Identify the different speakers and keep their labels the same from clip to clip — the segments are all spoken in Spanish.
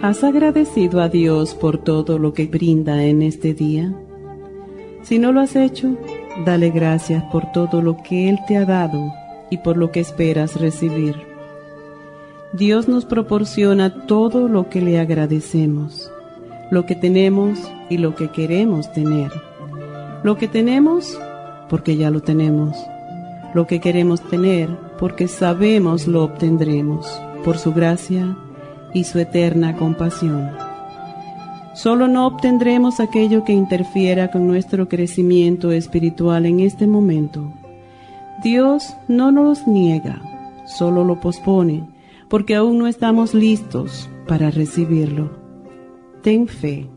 Speaker 1: ¿Has agradecido a Dios por todo lo que brinda en este día? Si no lo has hecho, dale gracias por todo lo que Él te ha dado y por lo que esperas recibir. Dios nos proporciona todo lo que le agradecemos, lo que tenemos y lo que queremos tener. Lo que tenemos porque ya lo tenemos. Lo que queremos tener porque sabemos lo obtendremos por su gracia y su eterna compasión. Solo no obtendremos aquello que interfiera con nuestro crecimiento espiritual en este momento. Dios no nos niega, solo lo pospone, porque aún no estamos listos para recibirlo. Ten fe.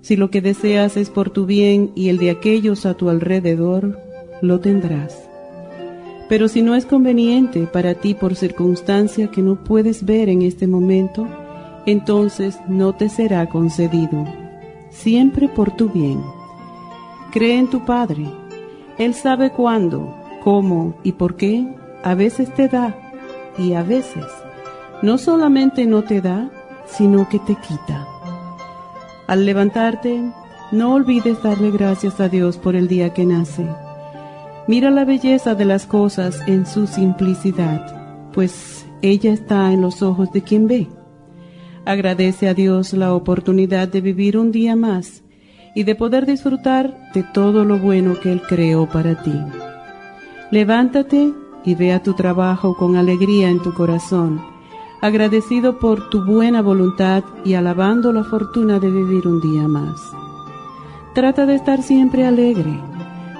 Speaker 1: Si lo que deseas es por tu bien y el de aquellos a tu alrededor, lo tendrás. Pero si no es conveniente para ti por circunstancia que no puedes ver en este momento, entonces no te será concedido, siempre por tu bien. Cree en tu Padre. Él sabe cuándo, cómo y por qué a veces te da y a veces no solamente no te da, sino que te quita. Al levantarte, no olvides darle gracias a Dios por el día que nace Mira la belleza de las cosas en su simplicidad, pues ella está en los ojos de quien ve. Agradece a Dios la oportunidad de vivir un día más y de poder disfrutar de todo lo bueno que Él creó para ti. Levántate y ve a tu trabajo con alegría en tu corazón, agradecido por tu buena voluntad y alabando la fortuna de vivir un día más. Trata de estar siempre alegre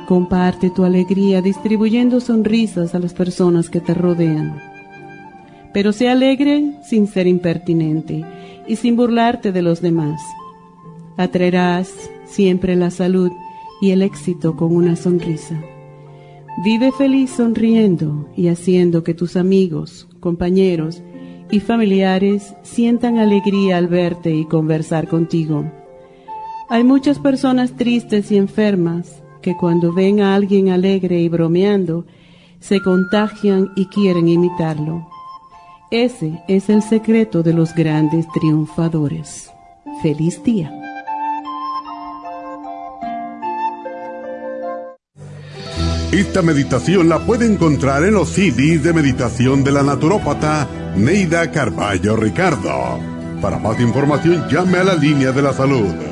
Speaker 1: Comparte tu alegría distribuyendo sonrisas a las personas que te rodean. Pero sé alegre sin ser impertinente y sin burlarte de los demás. Atraerás siempre la salud y el éxito con una sonrisa. Vive feliz sonriendo y haciendo que tus amigos, compañeros y familiares sientan alegría al verte y conversar contigo. Hay muchas personas tristes y enfermas que cuando ven a alguien alegre y bromeando, se contagian y quieren imitarlo. Ese es el secreto de los grandes triunfadores. Feliz día.
Speaker 2: Esta meditación la puede encontrar en los CDs de meditación de la naturópata Neida Carballo Ricardo. Para más información llame a la línea de la salud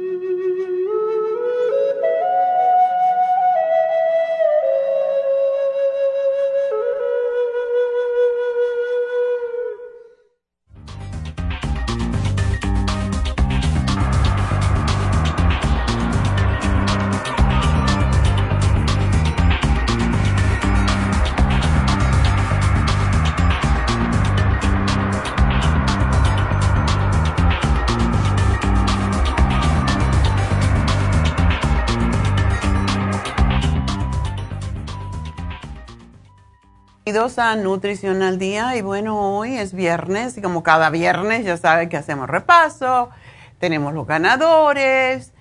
Speaker 3: Bienvenidos a Nutrición al Día y bueno, hoy es viernes y como cada viernes ya saben que hacemos repaso, tenemos los ganadores,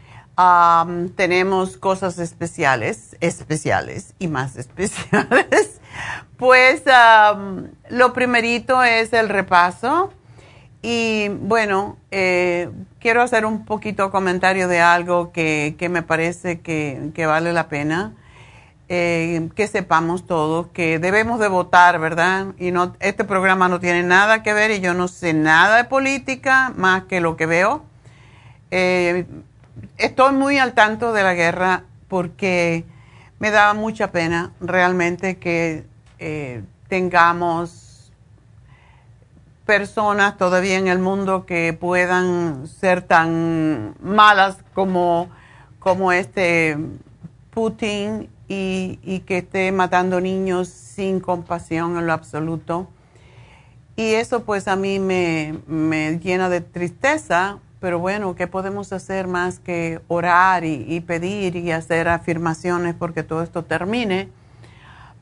Speaker 3: tenemos cosas especiales, especiales y más especiales. Pues lo primerito es el repaso y bueno, eh, quiero hacer un poquito comentario de algo que, me parece que, vale la pena. Eh, que sepamos todos que debemos de votar, ¿verdad? Y no, este programa no tiene nada que ver y yo no sé nada de política más que lo que veo. Eh, estoy muy al tanto de la guerra porque me da mucha pena realmente que tengamos personas todavía en el mundo que puedan ser tan malas como, como este Putin y, que esté matando niños sin compasión en lo absoluto. Y eso pues a mí me, me llena de tristeza, pero bueno, ¿qué podemos hacer más que orar y pedir y hacer afirmaciones porque todo esto termine?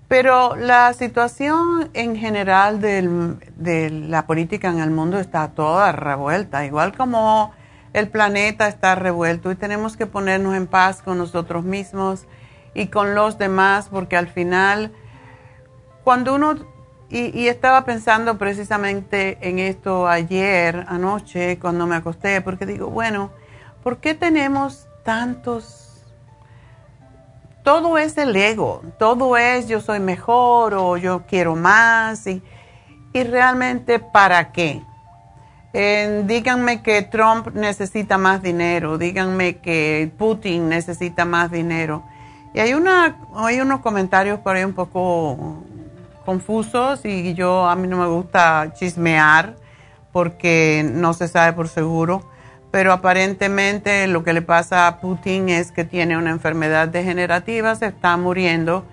Speaker 3: Pero la situación en general de la política en el mundo está toda revuelta, igual como el planeta está revuelto y tenemos que ponernos en paz con nosotros mismos y con los demás, porque al final, cuando uno, y, y estaba pensando precisamente en esto ayer, anoche, cuando me acosté, porque digo, bueno, ¿por qué tenemos tantos todo es el ego, todo es yo soy mejor o yo quiero más y, realmente para qué. díganme que Trump necesita más dinero, díganme que Putin necesita más dinero. Y hay, una, hay unos comentarios por ahí un poco confusos y yo a mí no me gusta chismear porque no se sabe por seguro pero aparentemente lo que le pasa a Putin es que tiene una enfermedad degenerativa, se está muriendo.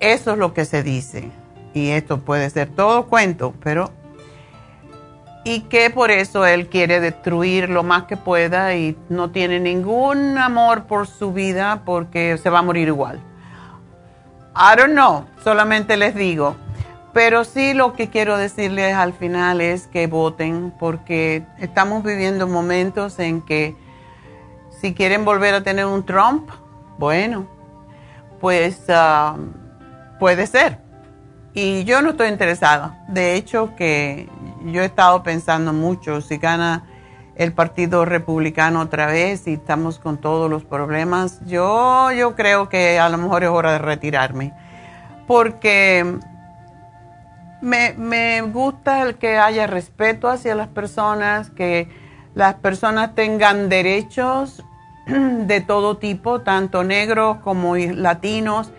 Speaker 3: Eso es lo que se dice. Y esto puede ser todo cuento, pero... Y que por eso él quiere destruir lo más que pueda y no tiene ningún amor por su vida porque se va a morir igual. I don't know, solamente les digo. Pero sí lo que quiero decirles al final es que voten porque estamos viviendo momentos en que si quieren volver a tener un Trump, bueno, pues ah, puede ser. Y yo no estoy interesada. De hecho, que yo he estado pensando mucho si gana el Partido Republicano otra vez y estamos con todos los problemas, yo, yo creo que a lo mejor es hora de retirarme. Porque me, me gusta el que haya respeto hacia las personas, que las personas tengan derechos de todo tipo, tanto negros como latinos.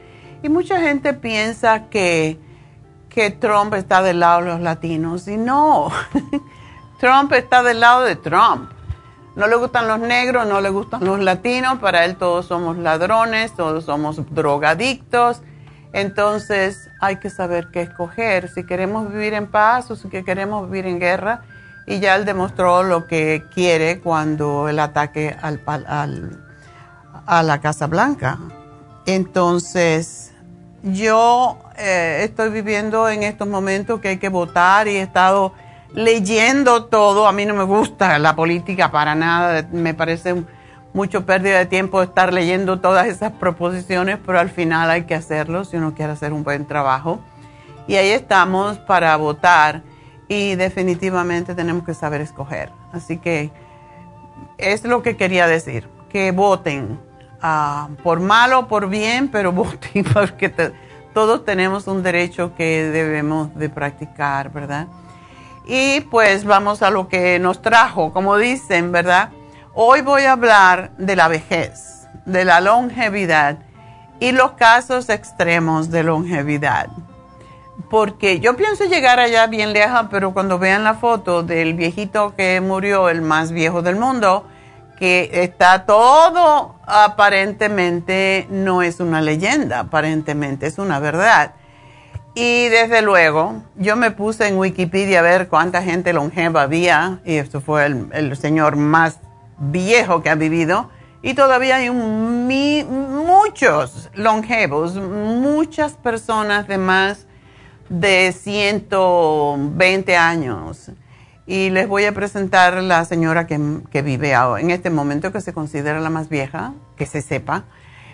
Speaker 3: Y mucha gente piensa que, que Trump está del lado de los latinos. Y no, Trump está del lado de Trump. No le gustan los negros, no le gustan los latinos. Para él todos somos ladrones, todos somos drogadictos entonces hay que saber qué escoger, si queremos vivir en paz o si queremos vivir en guerra. Y ya él demostró lo que quiere cuando el ataque al, a la Casa Blanca. Entonces, yo eh, estoy viviendo en estos momentos que hay que votar y he estado leyendo todo. A mí no me gusta la política para nada, me parece mucho pérdida de tiempo estar leyendo todas esas proposiciones, pero al final hay que hacerlo si uno quiere hacer un buen trabajo. Y ahí estamos para votar y definitivamente tenemos que saber escoger. Así que es lo que quería decir, que voten ah, por mal o por bien, pero voten porque todos tenemos un derecho que debemos de practicar, ¿verdad? Y pues vamos a lo que nos trajo, como dicen, ¿verdad? Hoy voy a hablar de la vejez, de la longevidad y los casos extremos de longevidad. Porque yo pienso llegar allá bien lejos, pero cuando vean la foto del viejito que murió, el más viejo del mundo, que está todo aparentemente, no es una leyenda, aparentemente es una verdad. Y desde luego, yo me puse en Wikipedia a ver cuánta gente longeva había, y esto fue el, señor más viejo que ha vivido y todavía hay muchos longevos, muchas personas de más de 120 años. Y les voy a presentar la señora que, que vive ahora, en este momento, que se considera la más vieja, que se sepa,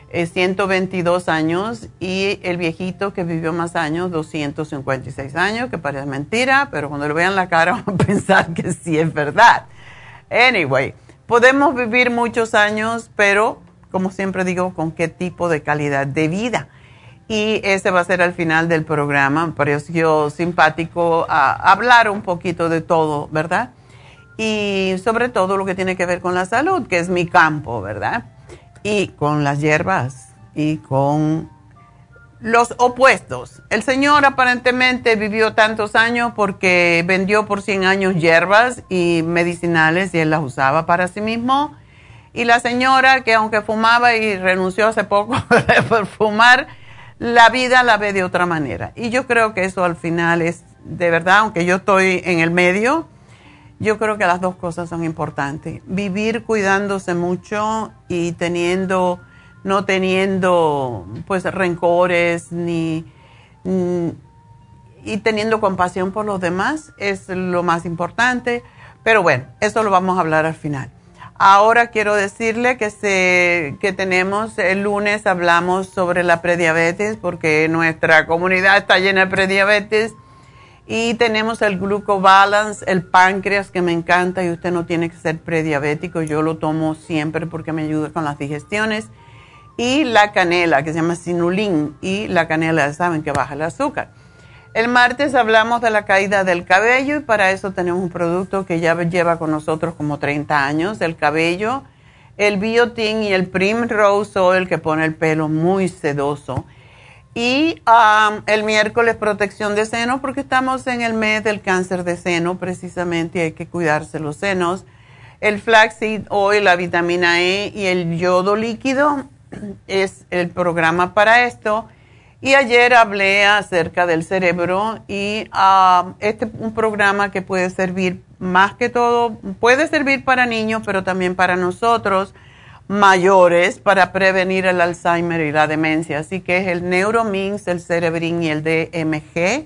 Speaker 3: es 122 años, y el viejito que vivió más años, 256 años, que parece mentira, pero cuando le vean la cara van a pensar que sí es verdad. Anyway, podemos vivir muchos años, pero como siempre digo, con qué tipo de calidad de vida. Y ese va a ser al final del programa. Pareció simpático hablar un poquito de todo, ¿verdad? Y sobre todo lo que tiene que ver con la salud, que es mi campo, ¿verdad? Y con las hierbas y con los opuestos. El señor aparentemente vivió tantos años porque vendió por 100 años hierbas y medicinales y él las usaba para sí mismo. Y la señora que aunque fumaba y renunció hace poco por fumar, la vida la ve de otra manera. Y yo creo que eso al final es, de verdad, aunque yo estoy en el medio, yo creo que las dos cosas son importantes. Vivir cuidándose mucho y teniendo, no teniendo pues rencores ni, y teniendo compasión por los demás es lo más importante. Pero bueno, eso lo vamos a hablar al final. Ahora quiero decirle que, que tenemos, el lunes hablamos sobre la prediabetes porque nuestra comunidad está llena de prediabetes. Y tenemos el glucobalance, el páncreas que me encanta y usted no tiene que ser prediabético, yo lo tomo siempre porque me ayuda con las digestiones. Y la canela que se llama sinulín y la canela saben que baja el azúcar. El martes hablamos de la caída del cabello y para eso tenemos un producto que ya lleva con nosotros como 30 años, el cabello, el biotin y el primrose oil que pone el pelo muy sedoso. Y el miércoles protección de seno porque estamos en el mes del cáncer de seno precisamente y hay que cuidarse los senos. El flaxseed oil, la vitamina E y el yodo líquido es el programa para esto. Y ayer hablé acerca del cerebro y uh, este es un programa que puede servir más que todo, puede servir para niños, pero también para nosotros mayores para prevenir el Alzheimer y la demencia. Así que es el Neuromins, el Cerebrin y el DMG.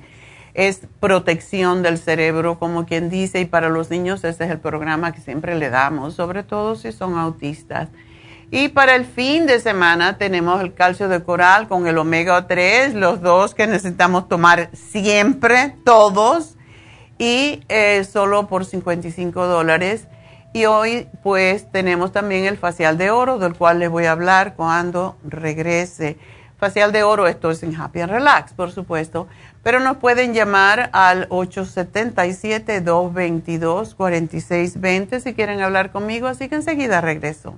Speaker 3: Es protección del cerebro, como quien dice, y para los niños ese es el programa que siempre le damos, sobre todo si son autistas. Y para el fin de semana tenemos el calcio de coral con el omega 3, los dos que necesitamos tomar siempre, todos, y eh, solo por 55 dólares. Y hoy pues tenemos también el facial de oro, del cual les voy a hablar cuando regrese. Facial de oro, esto es en Happy and Relax, por supuesto. Pero nos pueden llamar al 877-222-4620 si quieren hablar conmigo, así que enseguida regreso.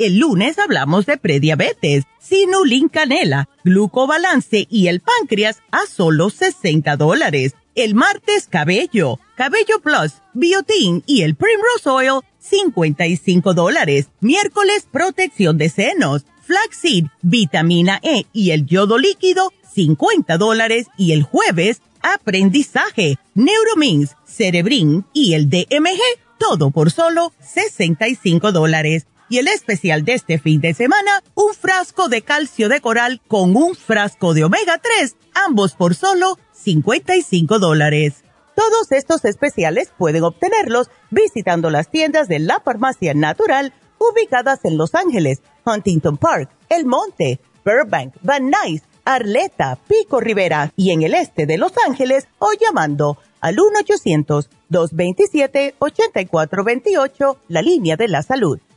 Speaker 4: El lunes hablamos de prediabetes, sinulin canela, glucobalance y el páncreas a solo 60 dólares. El martes cabello, cabello plus, biotin y el primrose oil 55 dólares. Miércoles protección de senos, flaxseed, vitamina E y el yodo líquido 50 dólares. Y el jueves aprendizaje, neuromins, cerebrin y el DMG todo por solo 65 dólares. Y el especial de este fin de semana, un frasco de calcio de coral con un frasco de omega 3, ambos por solo 55 dólares. Todos estos especiales pueden obtenerlos visitando las tiendas de la farmacia natural ubicadas en Los Ángeles, Huntington Park, El Monte, Burbank, Van Nuys, Arleta, Pico Rivera y en el este de Los Ángeles o llamando al 1-800-227-8428, la línea de la salud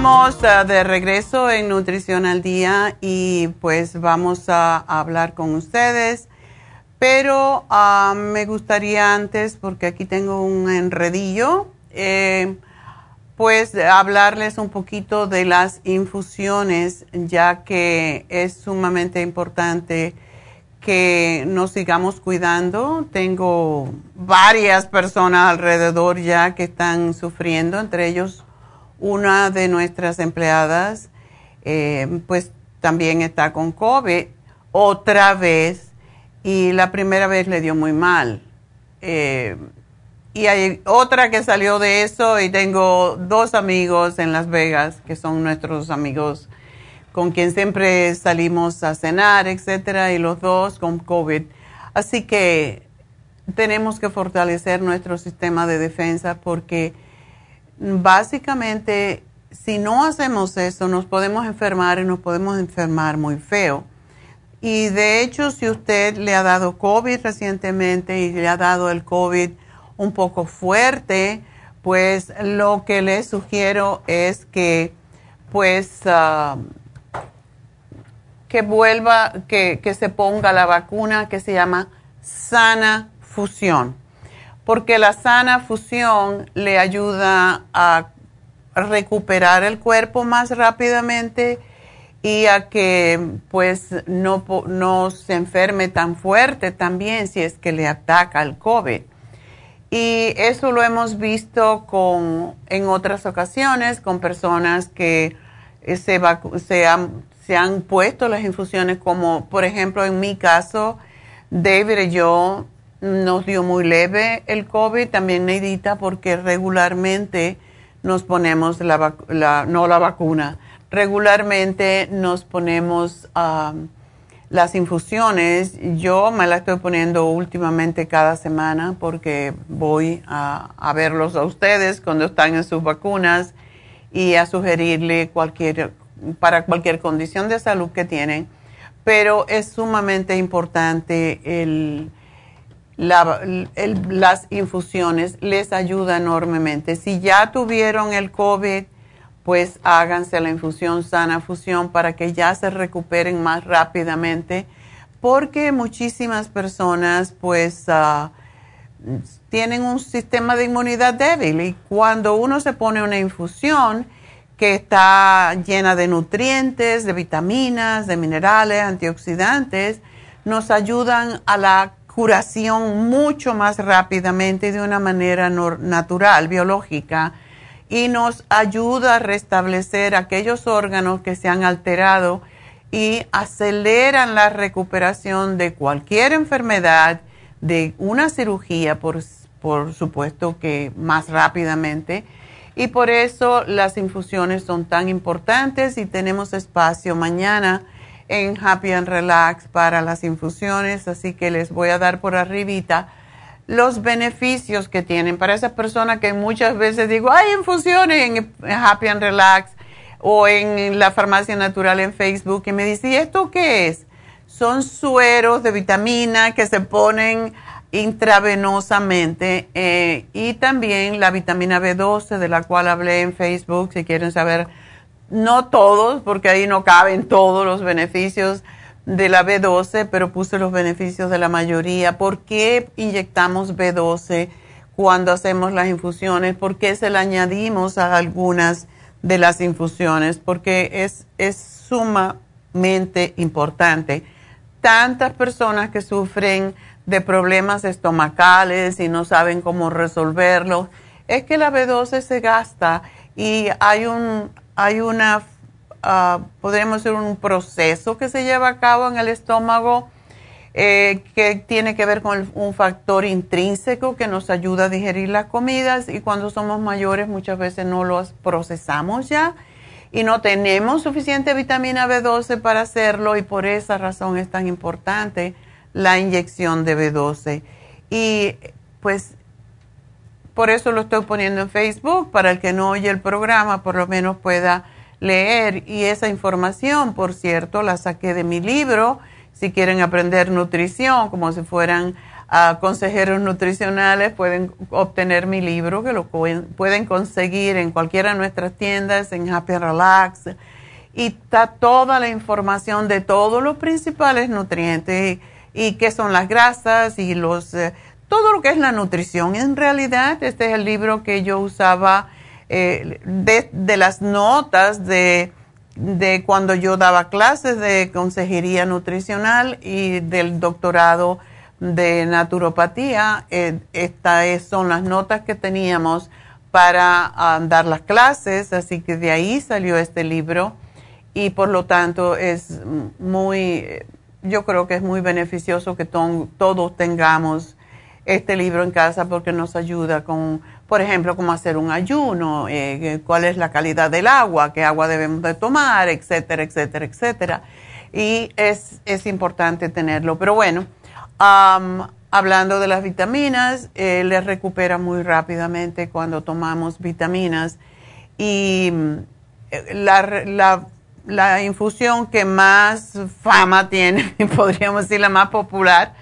Speaker 3: Estamos uh, de regreso en Nutrición al Día y pues vamos a, hablar con ustedes, pero uh, me gustaría antes, porque aquí tengo un enredillo, eh, pues hablarles un poquito de las infusiones, ya que es sumamente importante que nos sigamos cuidando. Tengo varias personas alrededor ya que están sufriendo, entre ellos una de nuestras empleadas, eh, pues también está con COVID otra vez y la primera vez le dio muy mal. Eh, y hay otra que salió de eso y tengo dos amigos en Las Vegas que son nuestros amigos con quien siempre salimos a cenar, etcétera, y los dos con COVID. Así que tenemos que fortalecer nuestro sistema de defensa porque básicamente, si no hacemos eso, nos podemos enfermar y nos podemos enfermar muy feo. Y de hecho, si usted le ha dado COVID recientemente y le ha dado el COVID un poco fuerte, pues lo que le sugiero es que, pues, ah, que vuelva, que, que se ponga la vacuna que se llama sana fusión porque la sana fusión le ayuda a recuperar el cuerpo más rápidamente y a que pues no, no se enferme tan fuerte también si es que le ataca el COVID. Y eso lo hemos visto con, en otras ocasiones con personas que se, se, han, se han puesto las infusiones, como por ejemplo en mi caso, David y yo nos dio muy leve el COVID, también Neidita, porque regularmente nos ponemos la, no la vacuna, regularmente nos ponemos las infusiones. Yo me la estoy poniendo últimamente cada semana porque voy a, a verlos a ustedes cuando están en sus vacunas y a sugerirle cualquier, para cualquier condición de salud que tienen. Pero es sumamente importante el las infusiones les ayuda enormemente. Si ya tuvieron el COVID, pues háganse la infusión sana fusión para que ya se recuperen más rápidamente, porque muchísimas personas pues ah, tienen un sistema de inmunidad débil y cuando uno se pone una infusión que está llena de nutrientes, de vitaminas, de minerales, antioxidantes, nos ayudan a la curación mucho más rápidamente de una manera natural, biológica, y nos ayuda a restablecer aquellos órganos que se han alterado y aceleran la recuperación de cualquier enfermedad, de una cirugía, por, por supuesto que más rápidamente. Y por eso las infusiones son tan importantes y tenemos espacio mañana en Happy and Relax para las infusiones, así que les voy a dar por arribita los beneficios que tienen para esas personas que muchas veces digo, hay infusiones en Happy and Relax o en la farmacia natural en Facebook y me dice, ¿y esto qué es? Son sueros de vitamina que se ponen intravenosamente eh, y también la vitamina B12 de la cual hablé en Facebook si quieren saber, no todos porque ahí no caben todos los beneficios de la B12, pero puse los beneficios de la mayoría. ¿Por qué inyectamos B12 cuando hacemos las infusiones? ¿Por qué se la añadimos a algunas de las infusiones? Porque es, es sumamente importante. Tantas personas que sufren de problemas estomacales y no saben cómo resolverlos, es que la B12 se gasta y hay, un, hay una uh, podríamos decir, un proceso que se lleva a cabo en el estómago eh, que tiene que ver con un factor intrínseco que nos ayuda a digerir las comidas y cuando somos mayores muchas veces no los procesamos ya y no tenemos suficiente vitamina B12 para hacerlo y por esa razón es tan importante la inyección de B12. Y pues por eso lo estoy poniendo en Facebook para el que no oye el programa por lo menos pueda leer y esa información, por cierto, la saqué de mi libro. Si quieren aprender nutrición, como si fueran ah, consejeros nutricionales, pueden obtener mi libro, que lo pueden conseguir en cualquiera de nuestras tiendas, en Happy Relax. Y está toda la información de todos los principales nutrientes y, qué son las grasas y los, eh, todo lo que es la nutrición. En realidad, este es el libro que yo usaba eh, de, las notas de, de, cuando yo daba clases de consejería nutricional y del doctorado de naturopatía. Eh, estas son las notas que teníamos para ah, dar las clases, así que de ahí salió este libro y por lo tanto es muy, yo creo que es muy beneficioso que todos tengamos este libro en casa porque nos ayuda con por ejemplo, cómo hacer un ayuno, eh, cuál es la calidad del agua, qué agua debemos de tomar, etcétera, etcétera, etcétera. Y es, es importante tenerlo. Pero bueno, hablando de las vitaminas, eh, les recupera muy rápidamente cuando tomamos vitaminas. Y eh, la, la infusión que más fama tiene, podríamos decir la más popular,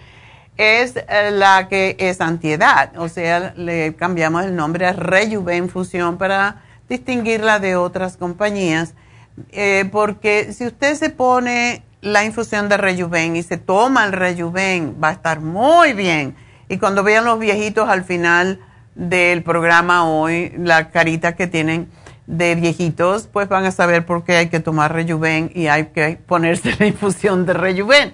Speaker 3: es eh, la que es antiedad, o sea, le cambiamos el nombre a Rejuven Infusión para distinguirla de otras compañías, eh, porque si usted se pone la infusión de Rejuven y se toma el Rejuven, va a estar muy bien. Y cuando vean los viejitos al final del programa hoy, la carita que tienen de viejitos, pues van a saber por qué hay que tomar Rejuven y hay que ponerse la infusión de Rejuven.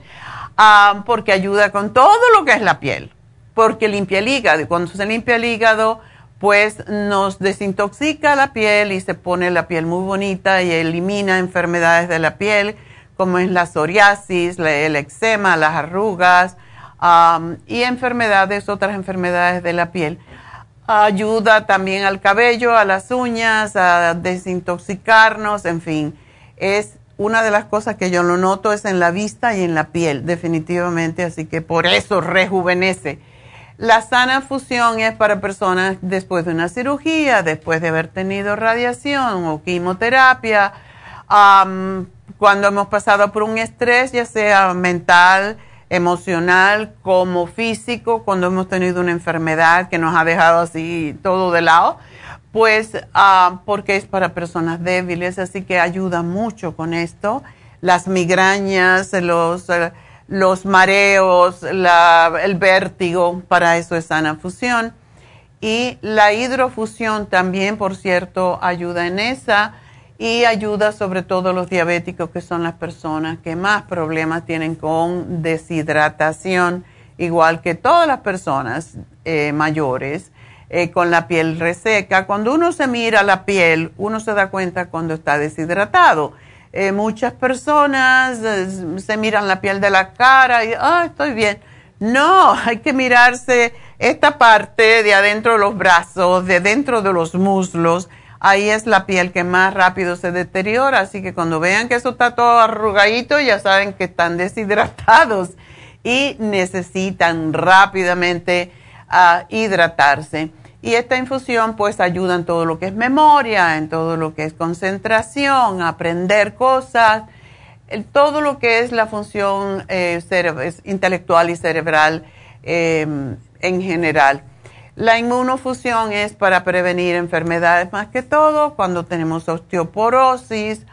Speaker 3: Ah, porque ayuda con todo lo que es la piel, porque limpia el hígado y cuando se limpia el hígado, pues nos desintoxica la piel y se pone la piel muy bonita y elimina enfermedades de la piel como es la psoriasis, el eczema, las arrugas y enfermedades, otras enfermedades de la piel. Ayuda también al cabello, a las uñas, a desintoxicarnos, en fin, es una de las cosas que yo lo noto es en la vista y en la piel, definitivamente, así que por eso rejuvenece. La sana fusión es para personas después de una cirugía, después de haber tenido radiación o quimioterapia, cuando hemos pasado por un estrés, ya sea mental, emocional, como físico, cuando hemos tenido una enfermedad que nos ha dejado así todo de lado pues ah, porque es para personas débiles, así que ayuda mucho con esto. Las migrañas, los, eh, los mareos, el vértigo, para eso es sana fusión. Y la hidrofusión también, por cierto, ayuda en esa y ayuda sobre todo a los diabéticos, que son las personas que más problemas tienen con deshidratación, igual que todas las personas eh, mayores eh, con la piel reseca. Cuando uno se mira la piel, uno se da cuenta cuando está deshidratado. Eh, muchas personas eh, se miran la piel de la cara y, ah, estoy bien. No, hay que mirarse esta parte de adentro de los brazos, de dentro de los muslos. Ahí es la piel que más rápido se deteriora, así que cuando vean que eso está todo arrugadito, ya saben que están deshidratados y necesitan rápidamente ah, hidratarse. Y esta infusión pues ayuda en todo lo que es memoria, en todo lo que es concentración, aprender cosas, todo lo que es la función eh, intelectual y cerebral em, en general. La inmunofusión es para prevenir enfermedades más que todo, cuando tenemos osteoporosis,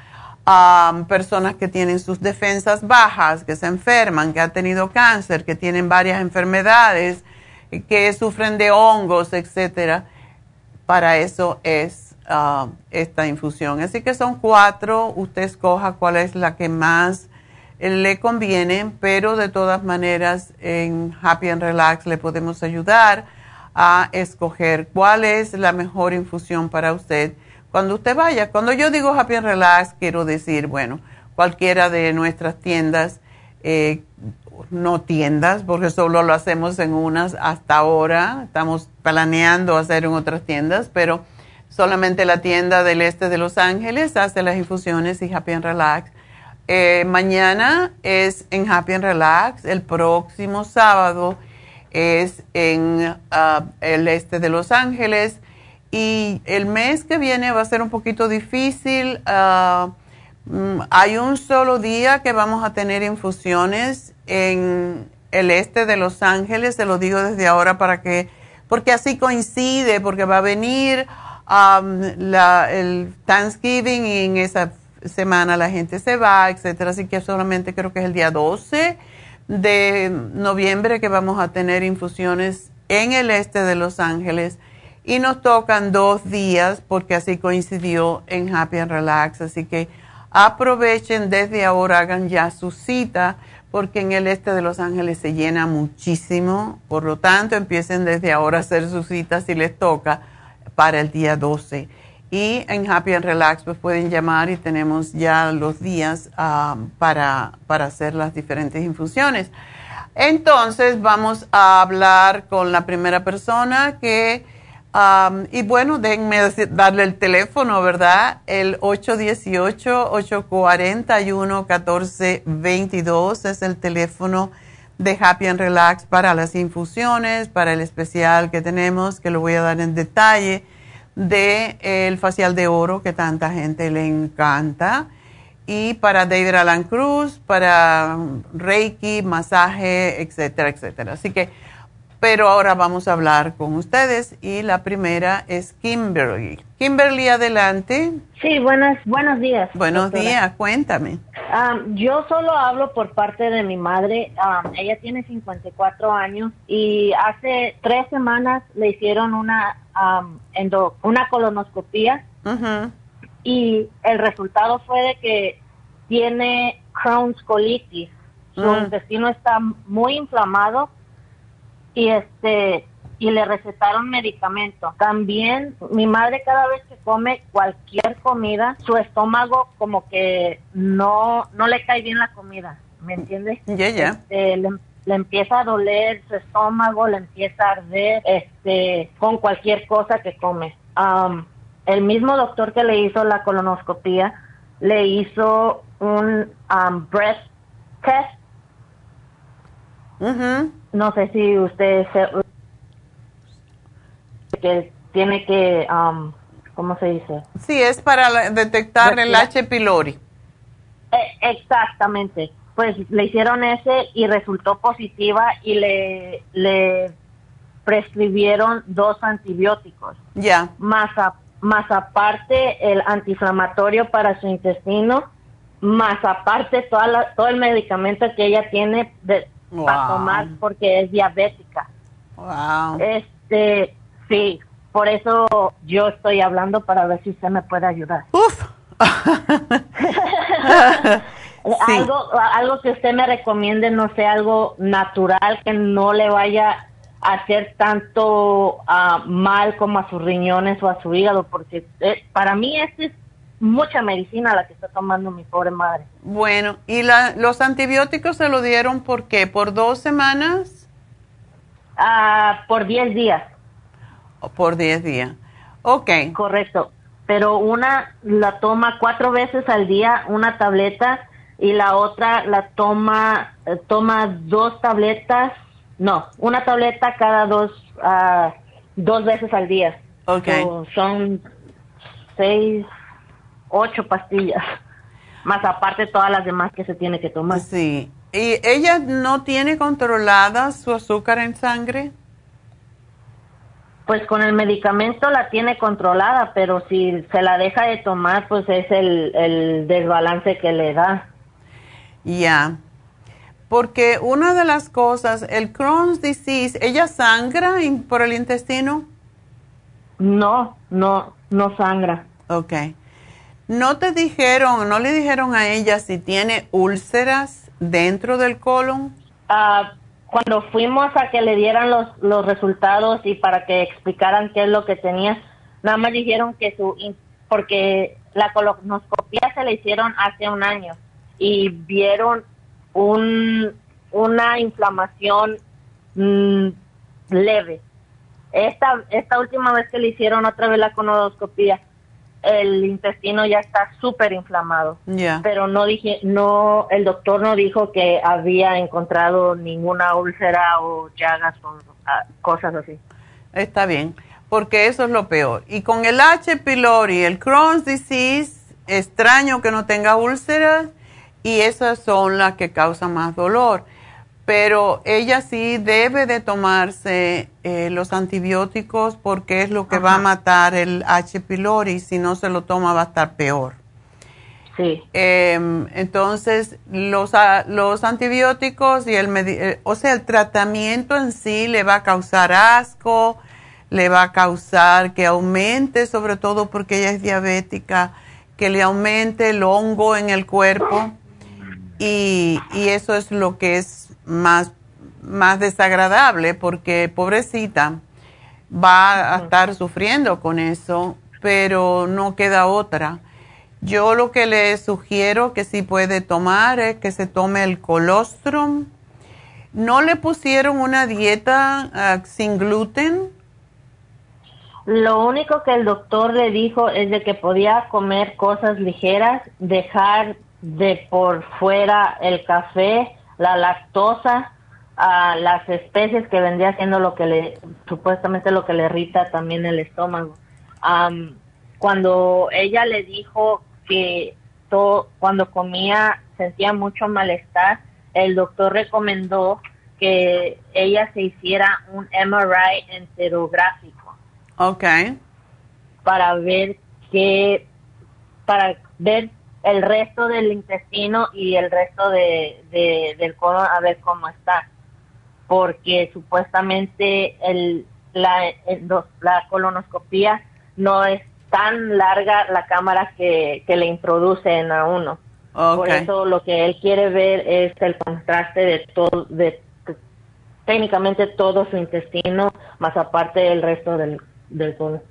Speaker 3: personas que tienen sus defensas bajas, que se enferman, que han tenido cáncer, que tienen varias enfermedades, que sufren de hongos, etcétera. Para eso es ah, esta infusión. Así que son cuatro, usted escoja cuál es la que más le conviene, pero de todas maneras en Happy and Relax le podemos ayudar a escoger cuál es la mejor infusión para usted. Cuando usted vaya, cuando yo digo Happy and Relax, quiero decir, bueno, cualquiera de nuestras tiendas eh, no tiendas, porque solo lo hacemos en unas hasta ahora. Estamos planeando hacer en otras tiendas, pero solamente la tienda del este de Los Ángeles hace las infusiones y Happy and Relax. Eh, mañana es en Happy and Relax, el próximo sábado es en ah, el este de Los Ángeles y el mes que viene va a ser un poquito difícil. Uh, Mm, hay un solo día que vamos a tener infusiones en el este de Los Ángeles, se lo digo desde ahora para que, porque así coincide, porque va a venir um, el Thanksgiving y en esa semana la gente se va, etcétera. Así que solamente creo que es el día 12 de noviembre que vamos a tener infusiones en el este de Los Ángeles y nos tocan dos días porque así coincidió en Happy and Relax. Así que Aprovechen desde ahora, hagan ya su cita, porque en el este de Los Ángeles se llena muchísimo. Por lo tanto, empiecen desde ahora a hacer su cita si les toca para el día 12. Y en Happy and Relax pues pueden llamar y tenemos ya los días ah, para, para hacer las diferentes infusiones. Entonces vamos a hablar con la primera persona que y bueno, déjenme darle el teléfono, ¿verdad? El 818-841-1422 es el teléfono de Happy and Relax para las infusiones, para el especial que tenemos, que lo voy a dar en detalle, de el facial de oro que tanta gente le encanta, y para David Alan Cruz, para Reiki, masaje, etcétera, etcétera. Así que pero ahora vamos a hablar con ustedes y la primera es Kimberly. Kimberly, adelante.
Speaker 5: Sí, buenas, buenos días.
Speaker 3: Buenos días, cuéntame.
Speaker 5: Um, yo solo hablo por parte de mi madre. Um, ella tiene 54 años y hace tres semanas le hicieron una, um, una colonoscopia y el resultado fue de que tiene Crohn's colitis. Su mm. intestino está muy inflamado y este y le recetaron medicamento. También mi madre cada vez que come cualquier comida, su estómago como que no no le cae bien la comida, ¿me entiendes?
Speaker 3: Ya, ya.
Speaker 5: Este, le, empieza a doler su estómago, le empieza a arder este con cualquier cosa que come. Um, el mismo doctor que le hizo la colonoscopia le hizo un um, breast test no sé si usted que tiene que, um, ¿cómo se dice?
Speaker 3: Sí, es para detectar el H. pylori.
Speaker 5: E, exactamente. Pues le hicieron ese y resultó positiva y le, le prescribieron dos antibióticos.
Speaker 3: Ya.
Speaker 5: Más, más aparte el antiinflamatorio para su intestino, más aparte toda todo el medicamento que ella tiene de, para tomar porque es diabética.
Speaker 3: Wow.
Speaker 5: Este, sí, por eso yo estoy hablando para ver si usted me puede ayudar.
Speaker 3: Uf.
Speaker 5: algo, algo que usted me recomiende, no sé, algo natural que no le vaya a hacer tanto ah, mal como a sus riñones o a su hígado, porque eh, para mí este es mucha medicina la que está tomando mi pobre madre.
Speaker 3: Bueno, ¿y la, los antibióticos se lo dieron por qué? ¿Por dos semanas?
Speaker 5: Ah, por 10 días.
Speaker 3: Por 10 días. Ok.
Speaker 5: Correcto. Pero una la toma cuatro veces al día, una tableta, y la otra la toma, eh, toma dos tabletas, no, una tableta cada dos, ah, dos veces al día.
Speaker 3: Ok.
Speaker 5: So, son seis, ocho pastillas, más aparte todas las demás que se tiene que tomar.
Speaker 3: Sí. ¿Y ella no tiene controlada su azúcar en sangre?
Speaker 5: Pues con el medicamento la tiene controlada, pero si se la deja de tomar, pues es el, el desbalance que le da.
Speaker 3: Ya. Porque una de las cosas, el Crohn's disease, ¿ella sangra por el intestino?
Speaker 5: No, no, no sangra.
Speaker 3: Ok. ¿No te dijeron, no le dijeron a ella si tiene úlceras dentro del colon?
Speaker 5: Ah, cuando fuimos a que le dieran los, los resultados y para que explicaran qué es lo que tenía, nada más dijeron que su, porque la colonoscopia se le hicieron hace un año y vieron un, una inflamación mm, leve. Esta, esta última vez que le hicieron otra vez la colonoscopia, el intestino ya está súper inflamado pero no dije, no, el doctor no dijo que había encontrado ninguna úlcera o llagas o ah, cosas así.
Speaker 3: Está bien, porque eso es lo peor. Y con el H. pylori, el Crohn's disease, extraño que no tenga úlceras y esas son las que causan más dolor. Pero ella sí debe de tomarse eh, los antibióticos porque es lo que va a matar el H. pylori. Si no se lo toma va a estar peor.
Speaker 5: Sí.
Speaker 3: Em, entonces, los, a- los antibióticos y el, eh, o sea, el tratamiento en sí le va a causar asco, le va a causar que aumente, sobre todo porque ella es diabética, que le aumente el hongo en el cuerpo y, y eso es lo que es más, más desagradable porque pobrecita va a estar sufriendo con eso, pero no queda otra. Yo lo que le sugiero que sí puede tomar es que se tome el colostrum. ¿No le pusieron una dieta ah, sin gluten?
Speaker 5: Lo único que el doctor le dijo es de que podía comer cosas ligeras, dejar de por fuera el café, la lactosa, a las especies que vendría siendo lo que le, supuestamente lo que le irrita también el estómago. Am, cuando ella le dijo que to- cuando comía sentía mucho malestar, el doctor recomendó que ella se hiciera un MRI enterográfico
Speaker 3: Ok.
Speaker 5: para ver qué, para ver el resto del intestino y el resto de, de- del colon a ver cómo está, porque supuestamente el, la, la colonoscopía no es tan larga la cámara que, que le introducen a uno. Por eso lo que él quiere ver es el contraste de todo, de técnicamente todo su intestino, más aparte el resto del, del colon.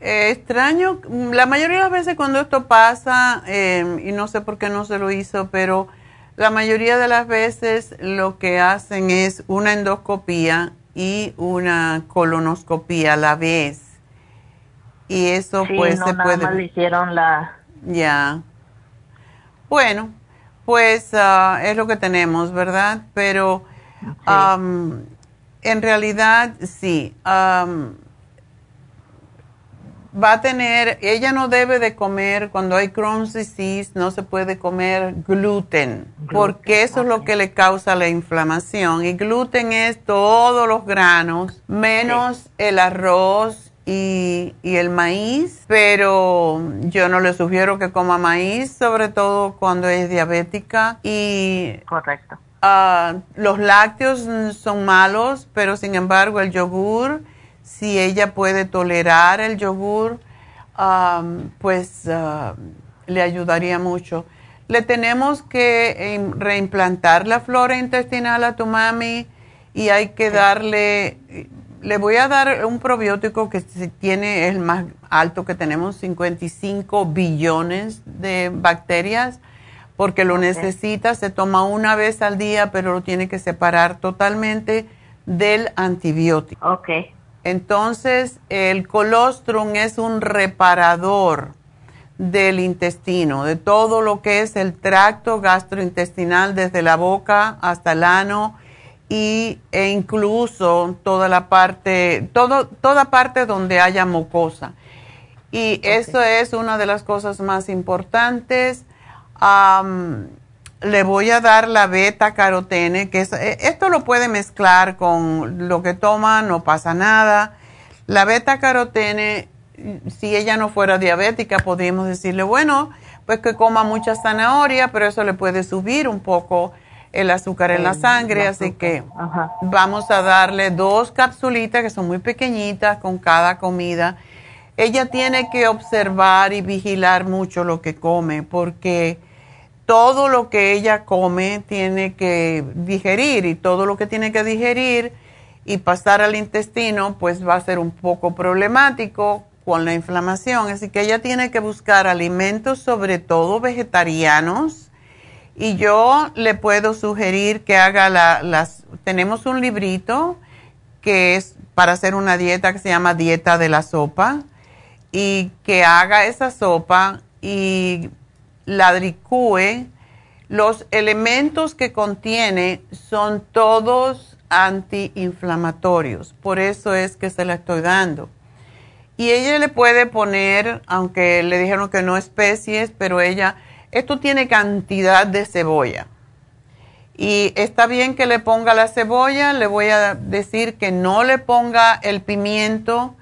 Speaker 3: Eh, extraño, la mayoría de las veces cuando esto pasa, eh, y no sé por qué no se lo hizo, pero la mayoría de las veces lo que hacen es una endoscopía y una colonoscopía a la vez. Y eso
Speaker 5: Sí,
Speaker 3: pues
Speaker 5: no,
Speaker 3: se
Speaker 5: nada
Speaker 3: puede...
Speaker 5: más le hicieron la...
Speaker 3: Ya. Bueno, pues ah, es lo que tenemos, ¿verdad? Pero am, en realidad sí. am, va a tener, ella no debe de comer, cuando hay Crohn's disease, no se puede comer gluten, porque eso es lo que le causa la inflamación. Y gluten es todos los granos, menos el arroz y, y el maíz, pero yo no le sugiero que coma maíz, sobre todo cuando es diabética. Y
Speaker 5: Correcto.
Speaker 3: Ah, los lácteos son malos, pero sin embargo el yogur, si ella puede tolerar el yogur, pues ah, le ayudaría mucho. Le tenemos que reimplantar la flora intestinal a tu mami y hay que darle, le voy a dar un probiótico que tiene el más alto que tenemos, 55 billones de bacterias porque lo necesita, se toma una vez al día, pero lo tiene que separar totalmente del antibiótico.
Speaker 5: Ok.
Speaker 3: Entonces, el colostrum es un reparador del intestino, de todo lo que es el tracto gastrointestinal desde la boca hasta el ano y, e incluso toda la parte, todo, toda parte donde haya mucosa. Y eso es una de las cosas más importantes. Le voy a dar la beta carotene, que e, esto lo puede mezclar con lo que toma, no pasa nada. La beta carotene, si ella no fuera diabética, podríamos decirle, bueno, pues que coma mucha zanahoria, pero eso le puede subir un poco el azúcar en la sangre, así que vamos a darle dos capsulitas que son muy pequeñitas con cada comida. Ella tiene que observar y vigilar mucho lo que come porque todo lo que ella come tiene que digerir y todo lo que tiene que digerir y pasar al intestino pues va a ser un poco problemático con la inflamación. Así que ella tiene que buscar alimentos sobre todo vegetarianos y yo le puedo sugerir que haga las, tenemos un librito que es para hacer una dieta que se llama dieta de la sopa y que haga esa sopa y la licúe. Los elementos que contiene son todos antiinflamatorios, por eso es que se la estoy dando. Y ella le puede poner, aunque le dijeron que no especies, pero ella esto tiene cantidad de cebolla. Y está bien que le ponga la cebolla, le voy a decir que no le ponga el pimiento.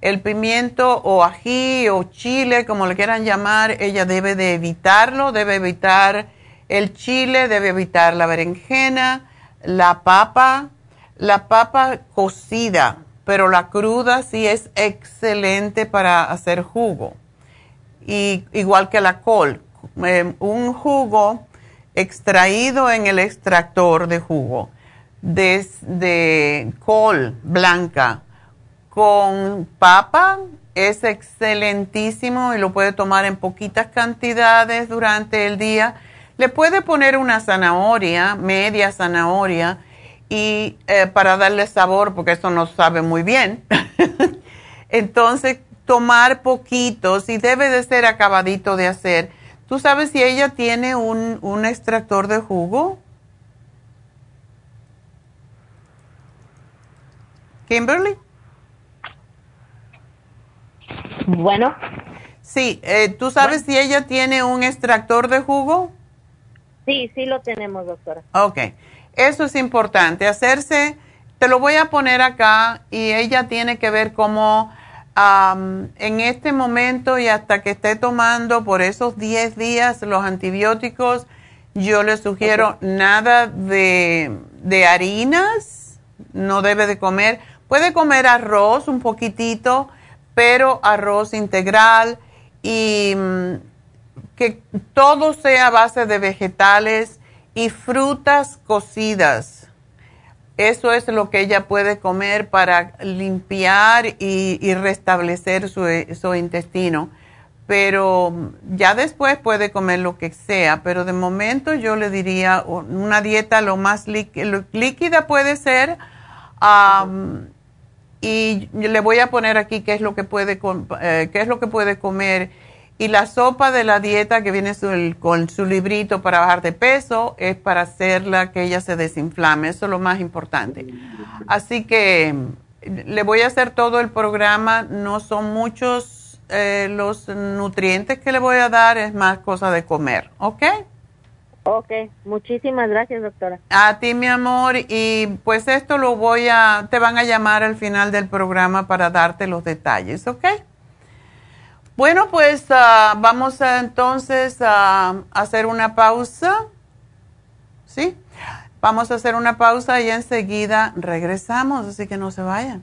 Speaker 3: El pimiento o ají o chile, como le quieran llamar, ella debe de evitarlo, debe evitar el chile, debe evitar la berenjena, la papa, la papa cocida, pero la cruda sí es excelente para hacer jugo. Y igual que la col, eh, un jugo extraído en el extractor de jugo de, col blanca con papa es excelentísimo y lo puede tomar en poquitas cantidades durante el día. Le puede poner una zanahoria, media zanahoria, y eh, para darle sabor, porque eso no sabe muy bien. Entonces, tomar poquitos y debe de ser acabadito de hacer. ¿Tú sabes si ella tiene un, extractor de jugo? Kimberly.
Speaker 5: Bueno.
Speaker 3: Sí, eh, ¿tú sabes si ella tiene un extractor de jugo?
Speaker 5: Sí, sí lo tenemos, doctora.
Speaker 3: Ok, eso es importante, hacerse, te lo voy a poner acá y ella tiene que ver cómo en este momento y hasta que esté tomando por esos 10 días los antibióticos, yo le sugiero nada de, harinas, no debe de comer. Puede comer arroz un poquitito, pero arroz integral y mm, que todo sea a base de vegetales y frutas cocidas eso es lo que ella puede comer para limpiar y, restablecer su, intestino. Pero ya después puede comer lo que sea. Pero de momento yo le diría una dieta lo más líquida puede ser. Y le voy a poner aquí qué es lo que puede, eh, qué es lo que puede comer y la sopa de la dieta que viene con su librito para bajar de peso es para hacerla que ella se desinflame. Eso es lo más importante. Así que le voy a hacer todo el programa. No son muchos eh, los nutrientes que le voy a dar, es más cosa de comer. ¿Ok?
Speaker 5: Ok, muchísimas gracias, doctora.
Speaker 3: A ti, mi amor, y pues esto lo voy a, te van a llamar al final del programa para darte los detalles, ¿ok? Bueno, pues ah, vamos a, entonces a hacer una pausa. ¿Sí? Vamos a hacer una pausa y enseguida regresamos, así que no se vayan.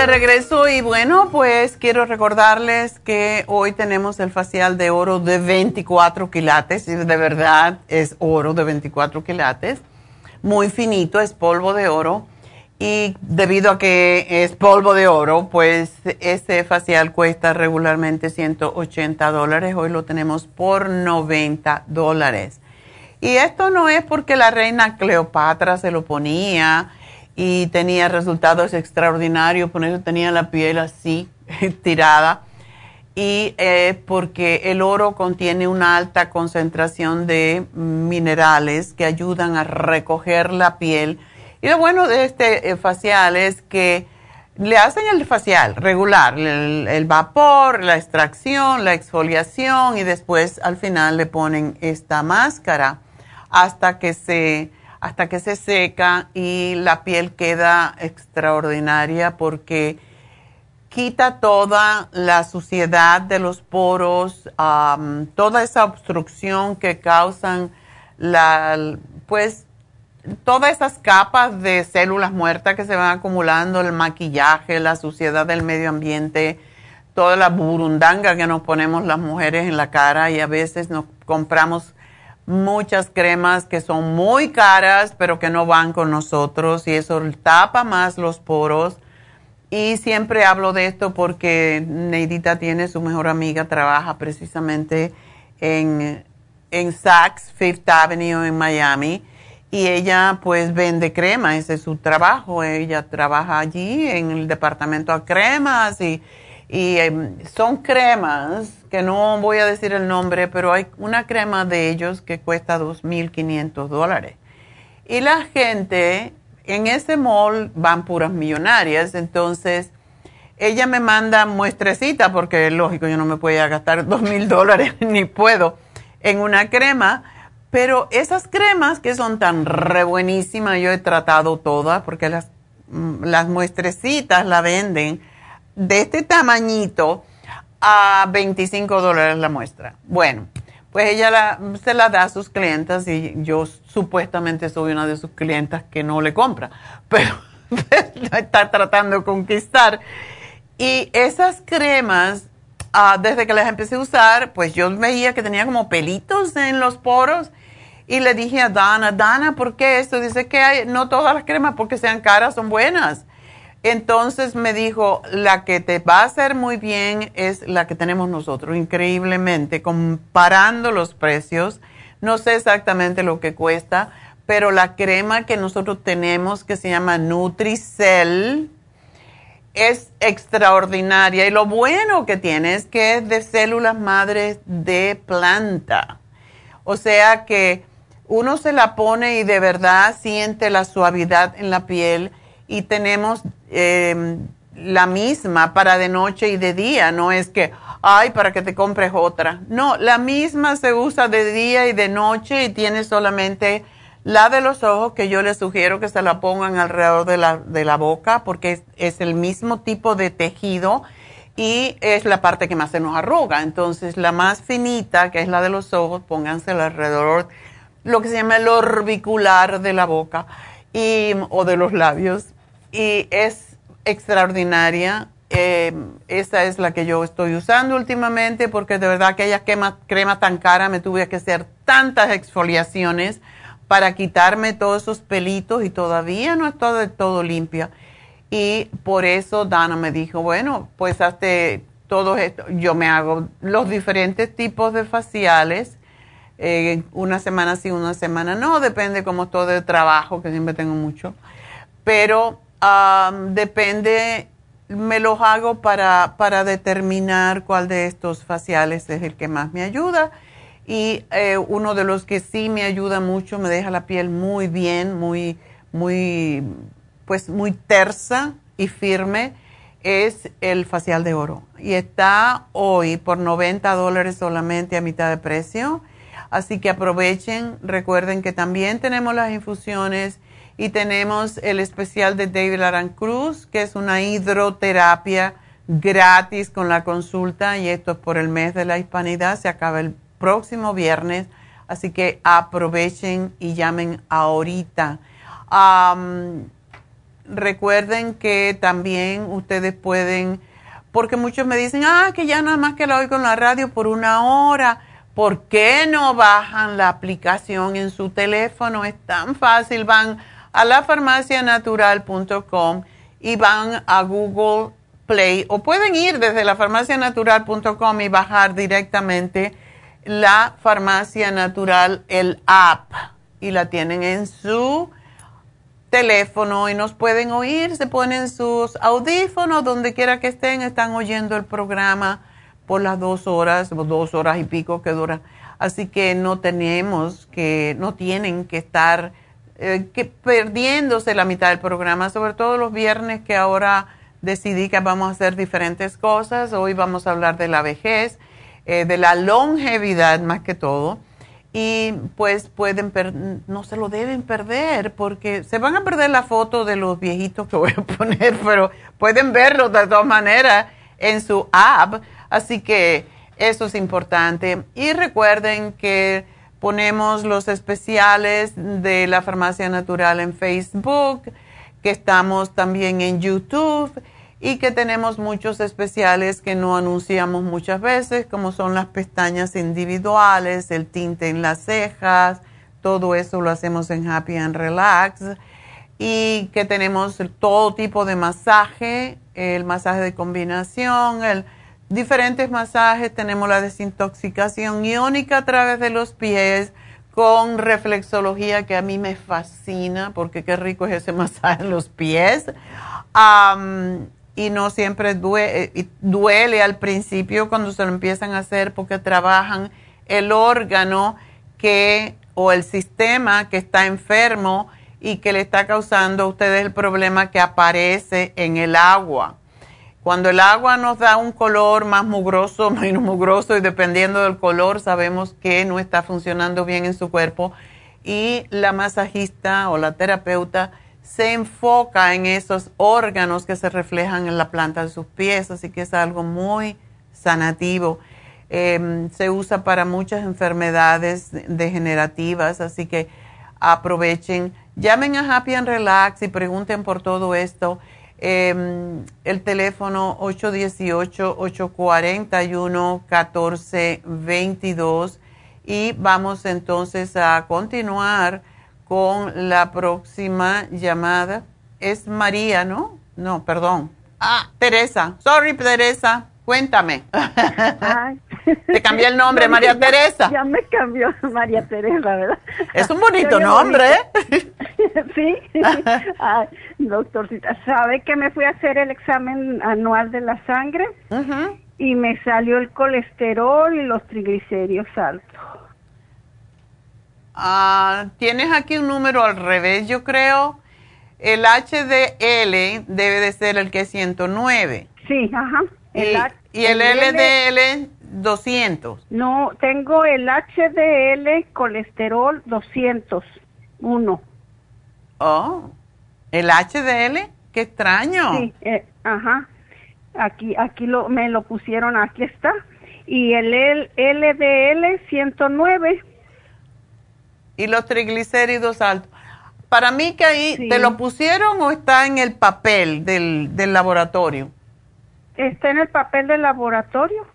Speaker 3: De regreso y bueno, pues quiero recordarles que hoy tenemos el facial de oro de 24 quilates y de verdad es oro de 24 quilates, muy finito, es polvo de oro y debido a que es polvo de oro, pues ese facial cuesta regularmente 180 dólares, hoy lo tenemos por 90 dólares. Y esto no es porque la reina Cleopatra se lo ponía, y tenía resultados extraordinarios, por eso tenía la piel así tirada. Y eh, porque el oro contiene una alta concentración de minerales que ayudan a recoger la piel. Y lo bueno de este eh, facial es que le hacen el facial regular, el, vapor, la extracción, la exfoliación y después al final le ponen esta máscara hasta que se hasta que se seca y la piel queda extraordinaria porque quita toda la suciedad de los poros, toda esa obstrucción que causan la, pues, todas esas capas de células muertas que se van acumulando, el maquillaje, la suciedad del medio ambiente, toda la burundanga que nos ponemos las mujeres en la cara y a veces nos compramos muchas cremas que son muy caras, pero que no van con nosotros y eso tapa más los poros. Y siempre hablo de esto porque Neidita tiene su mejor amiga, trabaja precisamente en, en Saks Fifth Avenue en Miami y ella pues vende crema, ese es su trabajo. Ella trabaja allí en el departamento de cremas y y em, son cremas, que no voy a decir el nombre, pero hay una crema de ellos que cuesta 2.500 dólares. Y la gente en ese mall van puras millonarias, entonces ella me manda muestrecita, porque lógico, yo no me puedo gastar 2.000 dólares, ni puedo, en una crema. Pero esas cremas que son tan re buenísimas, yo he tratado todas, porque las, mm, las muestrecitas la venden de este tamañito a 25 dólares la muestra. Bueno, pues ella se la da a sus clientas y yo supuestamente soy una de sus clientas que no le compra, pero está tratando de conquistar. Y esas cremas, ah, desde que las empecé a usar, pues yo veía que tenía como pelitos en los poros. Y le dije a Dana, Dana, ¿por qué esto? Dice que hay, no todas las cremas porque sean caras son buenas. Entonces me dijo, la que te va a hacer muy bien es la que tenemos nosotros, increíblemente, comparando los precios. No sé exactamente lo que cuesta, pero la crema que nosotros tenemos, que se llama Nutricell, es extraordinaria. Y lo bueno que tiene es que es de células madres de planta. O sea que uno se la pone y de verdad siente la suavidad en la piel y tenemos eh, la misma para de noche y de día, no es que, ay, para que te compres otra. No, la misma se usa de día y de noche y tiene solamente La de los ojos, que yo les sugiero que se la pongan alrededor de la, de la boca, porque es, es, el mismo tipo de tejido y es la parte que más se nos arruga. Entonces, la más finita, que es la de los ojos, póngansela alrededor, lo que se llama el orbicular de la boca y, o de los labios. Y es extraordinaria. Eh, esa es la que yo estoy usando últimamente porque de verdad aquella crema, crema tan cara me tuve que hacer tantas exfoliaciones para quitarme todos esos pelitos y todavía no está de todo limpia. Y por eso Dana me dijo, bueno, pues hazte todo esto. Yo me hago los diferentes tipos de faciales, eh, una semana sí, una semana no, depende como todo el trabajo, que siempre tengo mucho. Pero depende, me los hago para, para determinar cuál de estos faciales es el que más me ayuda y eh, uno de los que sí me ayuda mucho, me deja la piel muy bien, muy, muy, pues muy tersa y firme, es el facial de oro. Y está hoy por 90 dólares solamente a mitad de precio. Así que aprovechen, recuerden que también tenemos las infusiones y tenemos el especial de David Cruz, que es una hidroterapia gratis con la consulta y esto es por el mes de la hispanidad, se acaba el próximo viernes, así que aprovechen y llamen ahorita. recuerden que también ustedes pueden, porque muchos me dicen, ah, que ya nada más que la oigo en la radio por una hora. ¿Por qué no bajan la aplicación en su teléfono? Es tan fácil. Van a la farmacianatural.com y van a Google Play o pueden ir desde la farmacianatural.com y bajar directamente la farmacia natural, el app, y la tienen en su teléfono y nos pueden oír, se ponen sus audífonos, donde quiera que estén, están oyendo el programa por las dos horas, dos horas y pico que dura. Así que no tenemos que, no tienen que estar eh, que perdiéndose la mitad del programa, sobre todo los viernes que ahora decidí que vamos a hacer diferentes cosas. Hoy vamos a hablar de la vejez eh, de la longevidad más que todo. Y pues pueden, no se lo deben perder porque se van a perder la foto de los viejitos que voy a poner, pero pueden verlo de todas maneras en su app. Así que eso es importante. Y recuerden que ponemos los especiales de la farmacia natural en Facebook, que estamos también en YouTube y que tenemos muchos especiales que no anunciamos muchas veces, como son las pestañas individuales, el tinte en las cejas, todo eso lo hacemos en Happy and Relax y que tenemos todo tipo de masaje, el masaje de combinación, el diferentes masajes, tenemos la desintoxicación iónica a través de los pies con reflexología que a mí me fascina porque qué rico es ese masaje en los pies y no siempre duele, duele al principio cuando se lo empiezan a hacer porque trabajan el órgano que o el sistema que está enfermo y que le está causando a ustedes el problema que aparece en el agua. Cuando el agua nos da un color más mugroso, menos mugroso y dependiendo del color sabemos que no está funcionando bien en su cuerpo y la masajista o la terapeuta se enfoca en esos órganos que se reflejan en la planta de sus pies, así que es algo muy sanativo. Em, se usa para muchas enfermedades degenerativas, así que aprovechen, llamen a Happy and Relax y pregunten por todo esto. Em, el teléfono 818-841-1422 y vamos entonces a continuar con la próxima llamada. Es María, ¿no? No, perdón. Ah, Teresa. Sorry, Teresa. Cuéntame. Te cambié el nombre, María Teresa.
Speaker 6: Ya me cambió María Teresa, ¿verdad?
Speaker 3: Es un bonito nombre, ¿eh?
Speaker 6: sí. Ay, doctorcita, ¿sabe que me fui a hacer el examen anual de la sangre? Y me salió el colesterol y los triglicéridos altos.
Speaker 3: Ah, tienes aquí un número al revés, yo creo. El HDL debe de ser el que es 109.
Speaker 6: Sí, ajá.
Speaker 3: y, el, LDL 200.
Speaker 6: No, tengo el HDL colesterol 200 1.
Speaker 3: Oh, el HDL, qué extraño.
Speaker 6: Sí, eh, ajá. Aquí, aquí lo, me lo pusieron, aquí está. Y el LDL 109.
Speaker 3: Y los triglicéridos altos. Para mí que ahí,
Speaker 6: Sí.
Speaker 3: ¿te lo pusieron o está en el papel del, del laboratorio?
Speaker 6: Está en el papel del laboratorio.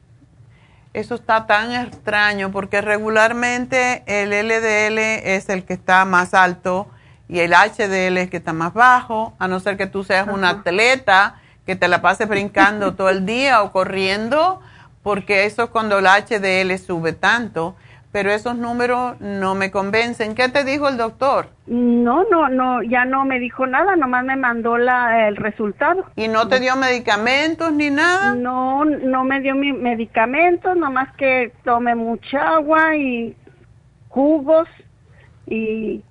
Speaker 3: Eso está tan extraño porque regularmente el LDL es el que está más alto y el HDL es el que está más bajo, a no ser que tú seas un atleta que te la pases brincando todo el día o corriendo, porque eso es cuando el HDL sube tanto. Pero esos números no me convencen. ¿Qué te dijo el doctor?
Speaker 6: No, no, no, ya no me dijo nada, nomás me mandó la, el resultado.
Speaker 3: ¿Y no te dio medicamentos ni nada?
Speaker 6: No, no me dio mi medicamentos, nomás que tome mucha agua y jugos y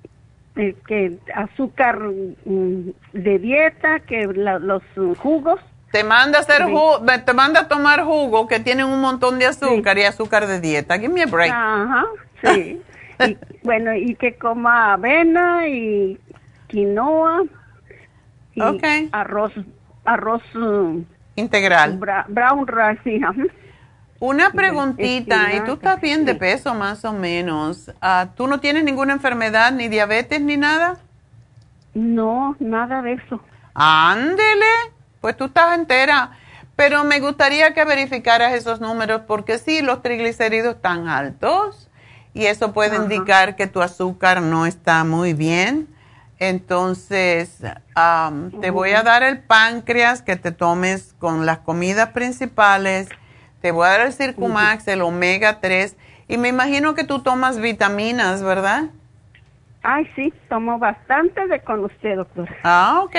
Speaker 6: eh, que azúcar mm, de dieta, que la- los jugos.
Speaker 3: Te manda a hacer
Speaker 6: Sí.
Speaker 3: ju- te manda a tomar jugo que tienen un montón de azúcar y azúcar de dieta. Give me a break.
Speaker 6: Ajá, sí. y, bueno, y que coma avena y quinoa y
Speaker 3: Ok.
Speaker 6: arroz, arroz mm,
Speaker 3: Integral.
Speaker 6: bra- brown rice, sí.
Speaker 3: Una preguntita, y tú estás bien de peso más o menos. Ah, ¿Tú no tienes ninguna enfermedad, ni diabetes, ni nada?
Speaker 6: No, nada de eso.
Speaker 3: Ándele, pues tú estás entera. Pero me gustaría que verificaras esos números porque sí, los triglicéridos están altos y eso puede indicar que tu azúcar no está muy bien. Entonces, am, te voy a dar el páncreas que te tomes con las comidas principales. Te voy a dar el Circumax, el omega 3 y me imagino que tú tomas vitaminas, ¿verdad?
Speaker 6: Ay, sí, tomo bastante de con usted, doctor.
Speaker 3: Ah, ok.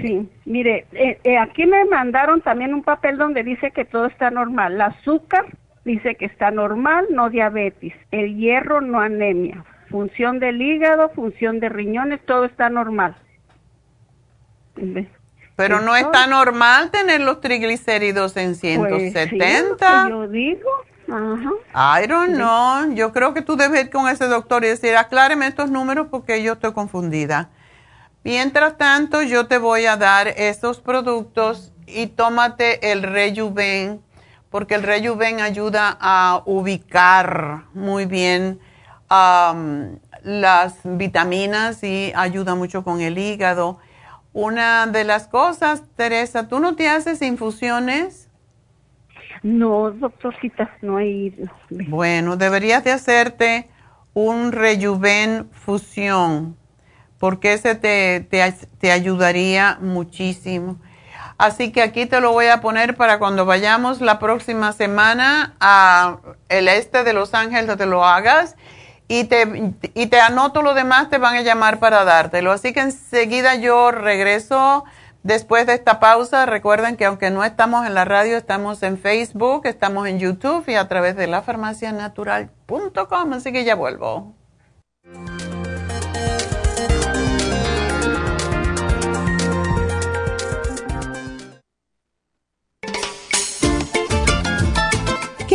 Speaker 6: Sí, mire, eh, eh, aquí me mandaron también un papel donde dice que todo está normal. El azúcar dice que está normal, no diabetes. El hierro, no anemia. Función del hígado, función de riñones, todo está normal.
Speaker 3: Pero no está normal tener los triglicéridos en
Speaker 6: Pues, sí,
Speaker 3: 170.
Speaker 6: lo que yo digo. Ajá.
Speaker 3: I don't know. Yo creo que tú debes ir con ese doctor y decir, acláreme estos números porque yo estoy confundida. Mientras tanto, yo te voy a dar estos productos y tómate el Rejuven, porque el Rejuven ayuda a ubicar muy bien las vitaminas y ayuda mucho con el hígado. Una de las cosas, Teresa, ¿tú no te haces infusiones?
Speaker 6: No, doctorcita, no hay.
Speaker 3: Bueno, deberías de hacerte un Rejuven Fusión, porque ese te, te, te ayudaría muchísimo. Así que aquí te lo voy a poner para cuando vayamos la próxima semana a el este de Los Ángeles, te lo hagas y te, y te anoto lo demás, te van a llamar para dártelo. Así que enseguida yo regreso después de esta pausa. Recuerden que aunque no estamos en la radio, estamos en Facebook, estamos en YouTube y a través de lafarmacianatural.com. Así que ya vuelvo.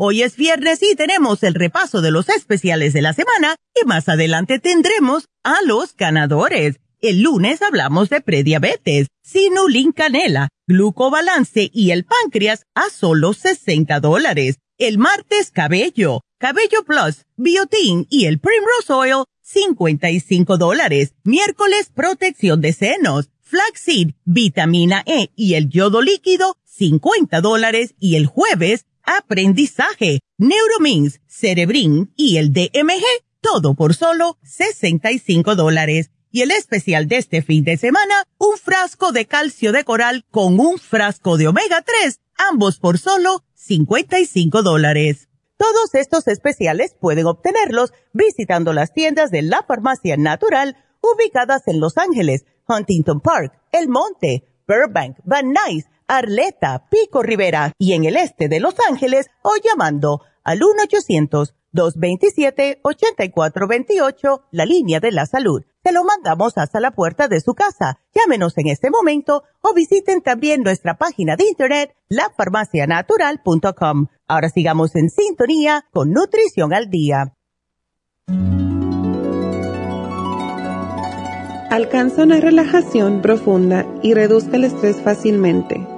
Speaker 4: Hoy es viernes y tenemos el repaso de los especiales de la semana y más adelante tendremos a los ganadores. El lunes hablamos de prediabetes, sinulin canela, glucobalance y el páncreas a solo 60 dólares. El martes cabello, cabello plus, biotin y el primrose oil 55 dólares. Miércoles protección de senos flaxseed, vitamina E y el yodo líquido, 50 dólares. Y el jueves, aprendizaje, Neuromins, Cerebrin y el DMG, todo por solo 65 dólares. Y el especial de este fin de semana, un frasco de calcio de coral con un frasco de omega 3, ambos por solo 55 dólares. Todos estos especiales pueden obtenerlos visitando las tiendas de la farmacia natural ubicadas en Los Ángeles, Huntington Park, El Monte, Burbank, Van Nuys, Arleta, Pico Rivera y en el este de Los Ángeles o llamando al 1-800-227-8428, la línea de la salud. Se lo mandamos hasta la puerta de su casa. Llámenos en este momento o visiten también nuestra página de internet, lafarmacianatural.com. Ahora sigamos en sintonía con Nutrición al Día.
Speaker 7: Alcanza una relajación profunda y reduzca el estrés fácilmente.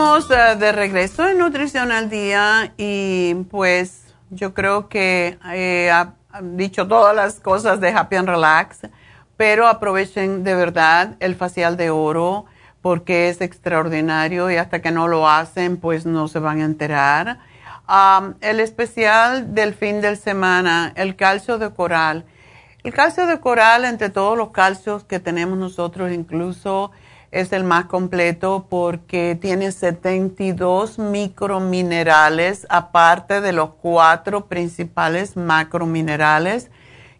Speaker 3: Estamos eh, de regreso en Nutrición al Día y pues yo creo que eh, dicho todas las cosas de Happy and Relax, pero aprovechen de verdad el facial de oro porque es extraordinario y hasta que no lo hacen pues no se van a enterar. el especial del fin de semana, el calcio de coral. El calcio de coral, entre todos los calcios que tenemos nosotros, incluso es el más completo porque tiene 72 microminerales, aparte de los cuatro principales macrominerales,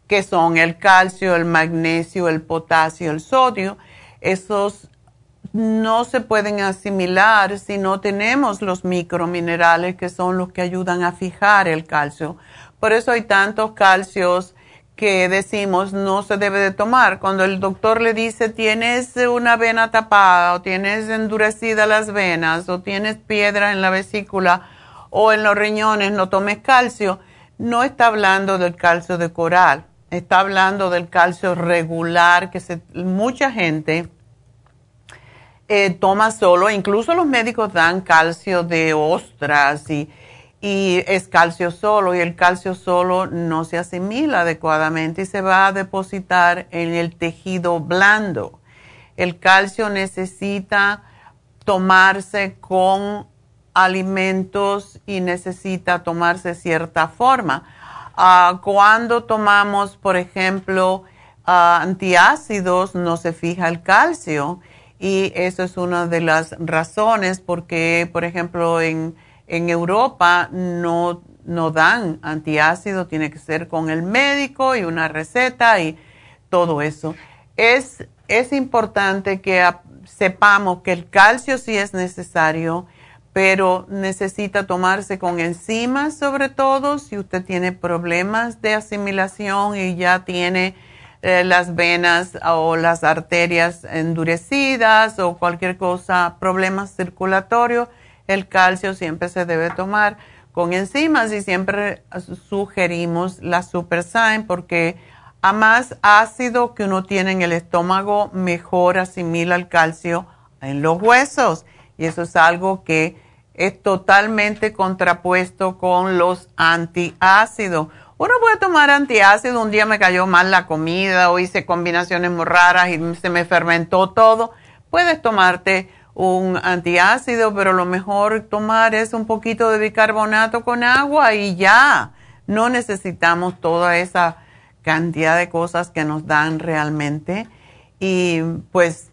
Speaker 3: que son el calcio, el magnesio, el potasio, el sodio. Esos no se pueden asimilar si no tenemos los microminerales que son los que ayudan a fijar el calcio. Por eso hay tantos calcios que decimos no se debe de tomar. Cuando el doctor le dice tienes una vena tapada o tienes endurecidas las venas o tienes piedra en la vesícula o en los riñones, no tomes calcio, no está hablando del calcio de coral, está hablando del calcio regular que mucha gente eh, toma solo, incluso los médicos dan calcio de ostras y y es calcio solo y el calcio solo no se asimila adecuadamente y se va a depositar en el tejido blando. El calcio necesita tomarse con alimentos y necesita tomarse cierta forma. Ah, cuando tomamos, por ejemplo, ah, antiácidos, no se fija el calcio y eso es una de las razones porque, por ejemplo, en en Europa no, no dan antiácido, tiene que ser con el médico y una receta y todo eso. Es, es importante que sepamos que el calcio sí es necesario, pero necesita tomarse con enzimas, sobre todo si usted tiene problemas de asimilación y ya tiene eh, las venas o las arterias endurecidas o cualquier cosa, problemas circulatorios, el calcio siempre se debe tomar con enzimas y siempre sugerimos la Super Sign porque a más ácido que uno tiene en el estómago, mejor asimila el calcio en los huesos. Y eso es algo que es totalmente contrapuesto con los antiácidos. Uno puede tomar antiácido, un día me cayó mal la comida o hice combinaciones muy raras y se me fermentó todo. Puedes tomarte un antiácido, pero lo mejor tomar es un poquito de bicarbonato con agua y ya. No necesitamos toda esa cantidad de cosas que nos dan realmente. Y pues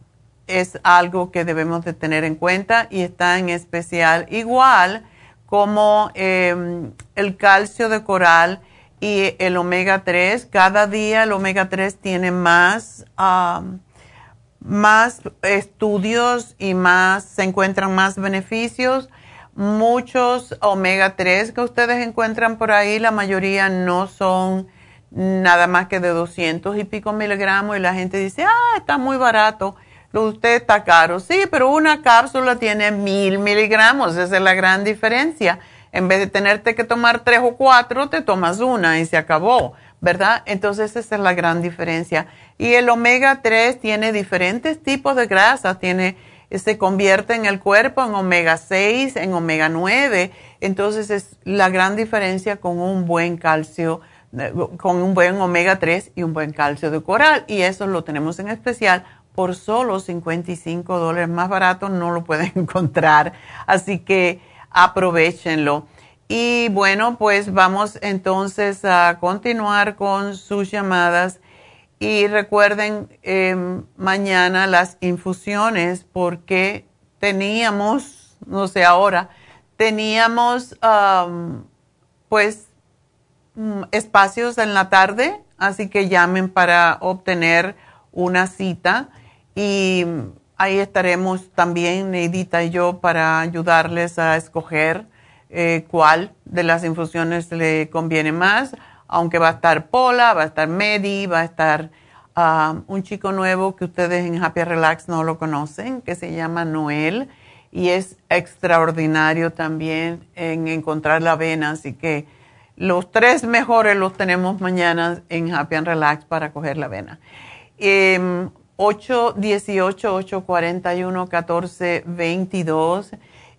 Speaker 3: es algo que debemos de tener en cuenta y está en especial igual como em, el calcio de coral y el omega 3. Cada día el omega 3 tiene más, más estudios y más, se encuentran más beneficios. Muchos omega 3 que ustedes encuentran por ahí, la mayoría no son nada más que de 200 y pico miligramos y la gente dice, ah, está muy barato lo de usted está caro. Sí, pero una cápsula tiene mil miligramos, esa es la gran diferencia. En vez de tenerte que tomar tres o cuatro, te tomas una y se acabó, ¿verdad? Entonces esa es la gran diferencia. Y el omega 3 tiene diferentes tipos de grasas, tiene, se convierte en el cuerpo en omega 6, en omega 9. Entonces es la gran diferencia con un buen calcio, eh, con un buen omega 3 y un buen calcio de coral. Y eso lo tenemos en especial por solo 55 dólares. Más barato no lo pueden encontrar. Así que aprovechenlo. Y bueno, pues vamos entonces a continuar con sus llamadas. Y recuerden em, mañana las infusiones porque teníamos, no sé ahora, teníamos pues mm, espacios en la tarde, así que llamen para obtener una cita y ahí estaremos también, Neidita y yo, para ayudarles a escoger eh, cuál de las infusiones le conviene más, aunque va a estar Pola, va a estar Medi, va a estar ah, un chico nuevo que ustedes en Happy Relax no lo conocen, que se llama Noel, y es extraordinario también en encontrar la avena, así que los tres mejores los tenemos mañana en Happy and Relax para coger la avena. Em, 818-841-1422.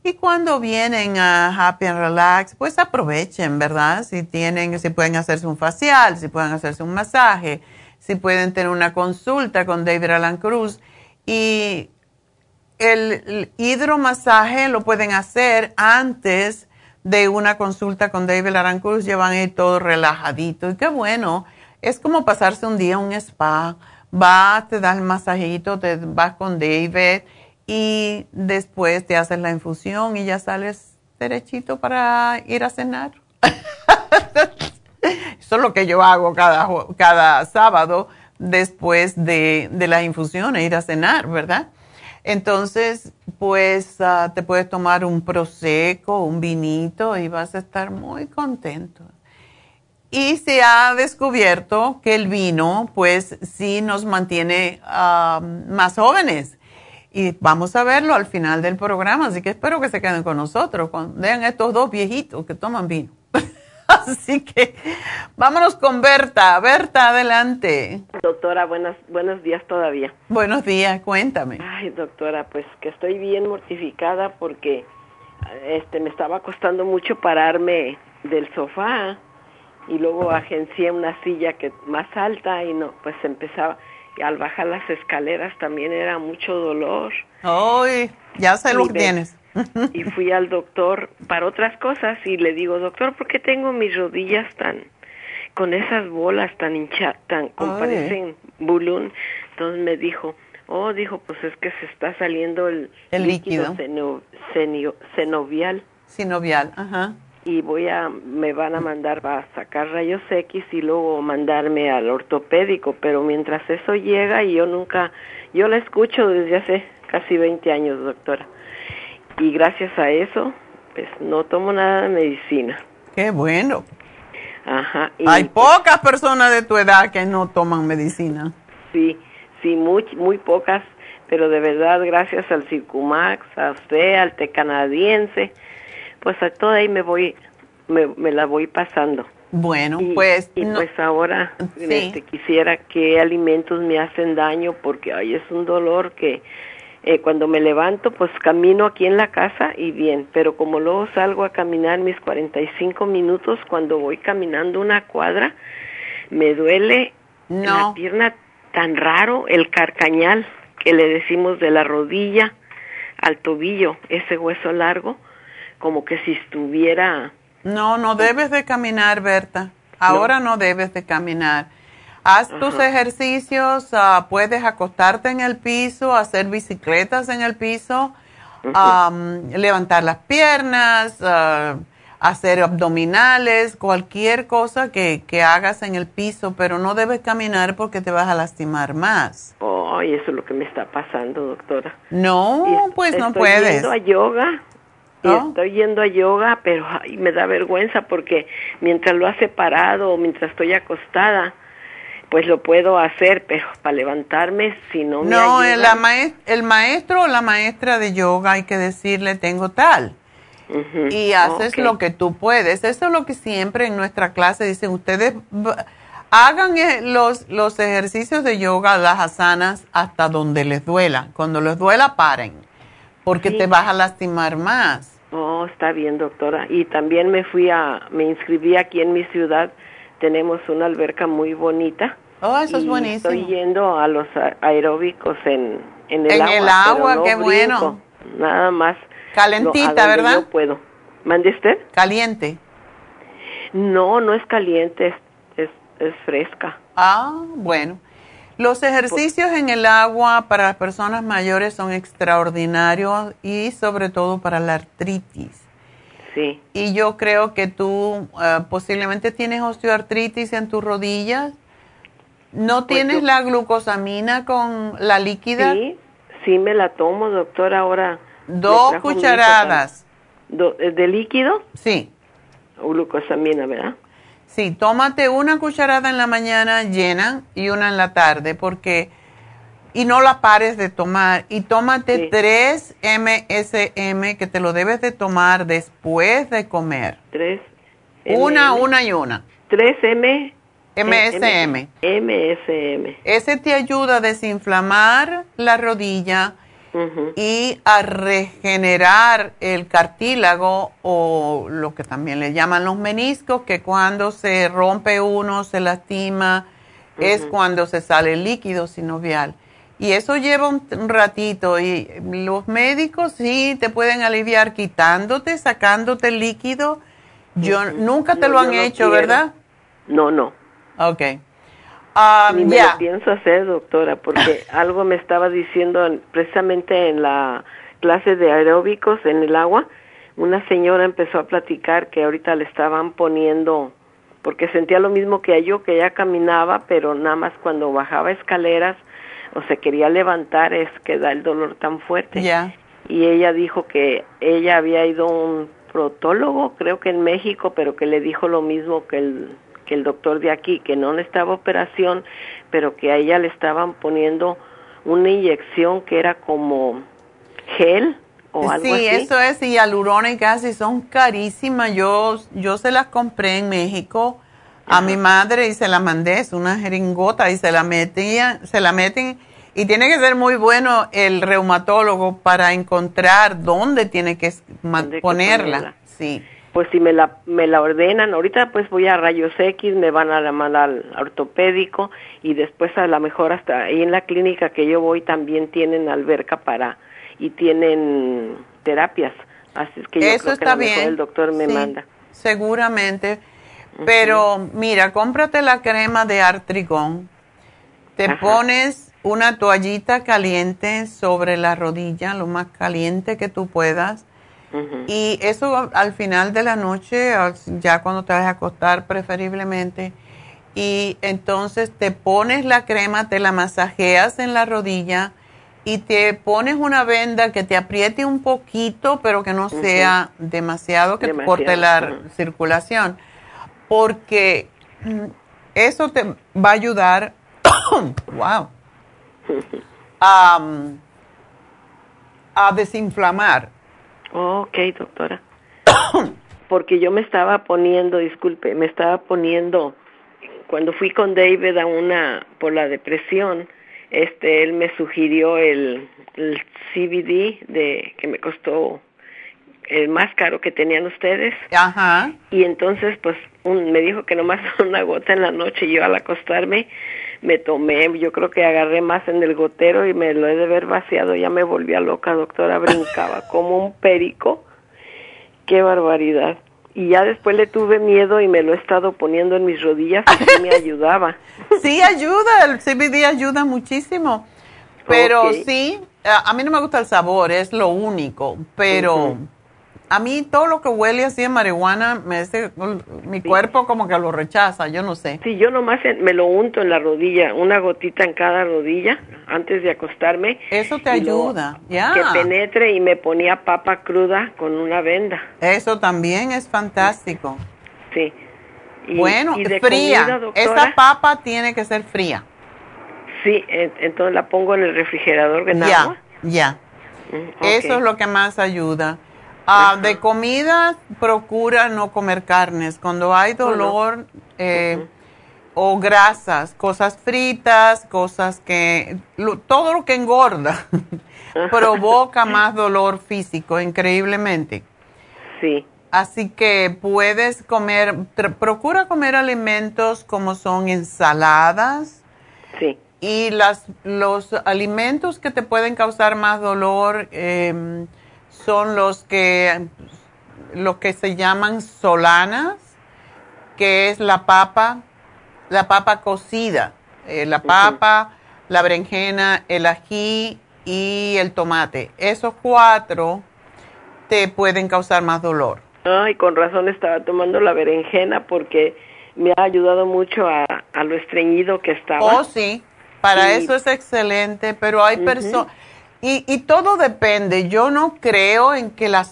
Speaker 3: Y cuando vienen a Happy and Relax, pues aprovechen, ¿verdad? Si tienen, si pueden hacerse un facial, si pueden hacerse un masaje, si pueden tener una consulta con David Alan Cruz. Y el, hidromasaje lo pueden hacer antes de una consulta con David Alan Cruz. Llevan ahí todo relajadito. Y qué bueno. Es como pasarse un día en un spa vas, te das el masajito, te vas con David y después te haces la infusión y ya sales derechito para ir a cenar. Eso es lo que yo hago cada, cada sábado después de, de las infusiones, ir a cenar, ¿verdad? Entonces, pues ah, te puedes tomar un prosecco, un vinito y vas a estar muy contento. Y se ha descubierto que el vino, pues sí nos mantiene más jóvenes. Y vamos a verlo al final del programa, así que espero que se queden con nosotros, cuando vean estos dos viejitos que toman vino. así que vámonos con Berta. Berta, adelante.
Speaker 8: Doctora, buenas, buenos días todavía.
Speaker 3: Buenos días, cuéntame.
Speaker 8: Ay, doctora, pues que estoy bien mortificada porque este me estaba costando mucho pararme del sofá y luego agencié una silla que más alta y no, pues empezaba y al bajar las escaleras también era mucho dolor.
Speaker 3: Ay, ya sé lo que tienes.
Speaker 8: y fui al doctor para otras cosas y le digo, doctor, ¿por qué tengo mis rodillas tan con esas bolas tan hinchadas, tan como parecen bulón? Entonces me dijo, oh, dijo, pues es que se está saliendo el,
Speaker 3: el líquido,
Speaker 8: líquido senovial.
Speaker 3: Sinovial, ajá
Speaker 8: y voy a me van a mandar a sacar rayos X y luego mandarme al ortopédico, pero mientras eso llega y yo nunca yo la escucho desde hace casi 20 años, doctora. Y gracias a eso, pues no tomo nada de medicina.
Speaker 3: Qué bueno.
Speaker 8: Ajá. y-
Speaker 3: Hay pocas personas de tu edad que no toman medicina.
Speaker 8: Sí, sí, muy, muy pocas, pero de verdad gracias al Circumax, a usted, al té canadiense, pues a toda ahí me voy, me, me la voy pasando.
Speaker 3: Bueno,
Speaker 8: Y-
Speaker 3: pues
Speaker 8: y
Speaker 3: no-
Speaker 8: pues ahora
Speaker 3: Sí.
Speaker 8: este, quisiera qué alimentos me hacen daño porque ay es un dolor que eh, cuando me levanto pues camino aquí en la casa y bien pero como luego salgo a caminar mis 45 minutos cuando voy caminando una cuadra me duele la pierna tan raro el carcañal que le decimos de la rodilla al tobillo ese hueso largo como que si estuviera
Speaker 3: No, no debes de caminar, Berta. Ahora no, debes de caminar. Haz tus ejercicios, ah, puedes acostarte en el piso, hacer bicicletas en el piso, am, levantar las piernas, ah, hacer abdominales, cualquier cosa que, que hagas en el piso, pero no debes caminar porque te vas a lastimar más.
Speaker 8: Ay, eso es lo que me está pasando, doctora.
Speaker 3: No,
Speaker 8: Y
Speaker 3: pues no puedes.
Speaker 8: yendo a yoga. Y estoy yendo a yoga, pero ay, me da vergüenza porque mientras lo hace parado o mientras estoy acostada, pues lo puedo hacer, pero para levantarme, si no me
Speaker 3: No, el,
Speaker 8: ayudan,
Speaker 3: la maes- el maestro o la maestra de yoga hay que decirle tengo tal. Y haces lo que tú puedes. Eso es lo que siempre en nuestra clase dicen, ustedes hagan eh, los, los ejercicios de yoga, las asanas, hasta donde les duela. Cuando les duela, paren, porque
Speaker 8: Sí.
Speaker 3: te vas a lastimar más.
Speaker 8: Oh, está bien, doctora. Y también me fui a, me inscribí aquí en mi ciudad. Tenemos una alberca muy bonita.
Speaker 3: Oh, eso es buenísimo.
Speaker 8: Estoy yendo a los aeróbicos en, en el
Speaker 3: En
Speaker 8: agua.
Speaker 3: el
Speaker 8: pero
Speaker 3: agua,
Speaker 8: no
Speaker 3: qué
Speaker 8: brinco,
Speaker 3: bueno.
Speaker 8: Nada más.
Speaker 3: Calentita,
Speaker 8: no,
Speaker 3: ¿verdad?
Speaker 8: Yo puedo. ¿Mande usted?
Speaker 3: Caliente.
Speaker 8: No, no es caliente, es, es, es fresca.
Speaker 3: Ah, bueno. Los ejercicios en el agua para las personas mayores son extraordinarios y sobre todo para la artritis.
Speaker 8: Sí.
Speaker 3: Y yo creo que tú eh, posiblemente tienes osteoartritis en tus rodillas. ¿No
Speaker 8: Pues
Speaker 3: tienes
Speaker 8: yo-
Speaker 3: la glucosamina con la líquida?
Speaker 8: Sí, sí me la tomo, doctora, ahora.
Speaker 3: Dos cucharadas.
Speaker 8: do- eh, ¿De líquido?
Speaker 3: Sí,
Speaker 8: O glucosamina, ¿verdad?
Speaker 3: Sí, tómate una cucharada en la mañana llena y una en la tarde porque y no la pares de tomar y tómate
Speaker 8: Sí.
Speaker 3: 3 MSM que te lo debes de tomar después de comer.
Speaker 8: Tres.
Speaker 3: Una, una y una.
Speaker 8: 3M.
Speaker 3: MSM.
Speaker 8: MSM.
Speaker 3: Ese te ayuda a desinflamar la rodilla Y a regenerar el cartílago o lo que también le llaman los meniscos, que cuando se rompe uno, se lastima, es cuando se sale el líquido sinovial. Y eso lleva un, un ratito y los médicos sí te pueden aliviar quitándote, sacándote el líquido. Yo nunca te
Speaker 8: No,
Speaker 3: lo han
Speaker 8: no
Speaker 3: hecho. ¿verdad?
Speaker 8: No, no.
Speaker 3: Ok. Ah,
Speaker 8: Ni me lo pienso hacer, doctora, porque algo me estaba diciendo en- precisamente en la clase de aeróbicos en el agua. Una señora empezó a platicar que ahorita le estaban poniendo, porque sentía lo mismo que yo, que ella caminaba, pero nada más cuando bajaba escaleras o se quería levantar es que da el dolor tan fuerte. Y ella dijo que ella había ido a un protólogo, creo que en México, pero que le dijo lo mismo que el que el doctor de aquí, que no necesitaba operación, pero que a ella le estaban poniendo una inyección que era como gel o algo
Speaker 3: sí,
Speaker 8: así.
Speaker 3: eso es, y hialurónicas y son carísimas. Yo, yo se las compré en México a mi madre y se la mandé, es una jeringota y se la metían, se la meten y tiene que ser muy bueno el reumatólogo para encontrar dónde tiene que
Speaker 8: Dónde hay que
Speaker 3: ponerla.
Speaker 8: ponerla.
Speaker 3: Sí.
Speaker 8: Pues si me la, me la ordenan, ahorita pues voy a rayos X, me van a llamar al ortopédico y después a lo mejor hasta ahí en la clínica que yo voy también tienen alberca para y tienen terapias. Así es que yo
Speaker 3: Eso
Speaker 8: creo que
Speaker 3: está
Speaker 8: a lo mejor
Speaker 3: bien.
Speaker 8: el doctor me
Speaker 3: Sí,
Speaker 8: manda.
Speaker 3: Seguramente. Pero mira, cómprate la crema de artrigón. Te
Speaker 8: Ajá.
Speaker 3: pones una toallita caliente sobre la rodilla, lo más caliente que tú puedas. Y eso al final de la noche, ya cuando te vas a acostar preferiblemente. Y entonces te pones la crema, te la masajeas en la rodilla y te pones una venda que te apriete un poquito, pero que no sea demasiado, que te
Speaker 8: Demasiado,
Speaker 3: corte la circulación. porque mm, eso te va a ayudar, wow, a, mm, a desinflamar.
Speaker 8: Ok, doctora. porque yo me estaba poniendo, disculpe, me estaba poniendo, cuando fui con David a una, por la depresión, este, él me sugirió el, el CBD de, que me costó el más caro que tenían ustedes.
Speaker 3: Ajá.
Speaker 8: Y entonces, pues, un, me dijo que nomás una gota en la noche. Yo al acostarme me tomé, yo creo que agarré más en el gotero y me lo he de haber vaciado. Ya me volvía loca, doctora, brincaba como un perico. Qué barbaridad. Y ya después le tuve miedo y me lo he estado poniendo en mis rodillas y me ayudaba.
Speaker 3: sí, ayuda, el CBD ayuda muchísimo. Pero sí, a mí no me gusta el sabor, es lo único, pero a mí todo lo que huele así de marihuana, me hace, mi cuerpo como que lo rechaza, yo no sé.
Speaker 8: Sí, yo nomás me lo unto en la rodilla, una gotita en cada rodilla antes de acostarme.
Speaker 3: Eso te ayuda, ya.
Speaker 8: Que penetre y me ponía papa cruda con una venda.
Speaker 3: Eso también es fantástico.
Speaker 8: Sí.
Speaker 3: bueno, fría. Esa papa tiene que ser fría.
Speaker 8: Sí, entonces la pongo en el refrigerador en
Speaker 3: ya, Ya, mm, Eso es lo que más ayuda. Ah, de comida, procura no comer carnes. Cuando hay dolor eh, o grasas, cosas fritas, cosas que... todo lo que engorda provoca más dolor físico, increíblemente.
Speaker 8: Sí.
Speaker 3: Así que puedes comer, procura comer alimentos como son ensaladas.
Speaker 8: Sí.
Speaker 3: Y las, los alimentos que te pueden causar más dolor, eh, son los que, lo que se llaman solanas, que es la papa, la papa cocida, eh, la papa, la berenjena, el ají y el tomate. Esos cuatro te pueden causar más dolor.
Speaker 8: Ay, con razón estaba tomando la berenjena porque me ha ayudado mucho a, lo estreñido que estaba.
Speaker 3: Oh, sí, para eso es excelente, pero hay personas y, y, todo depende. Yo no creo en que la,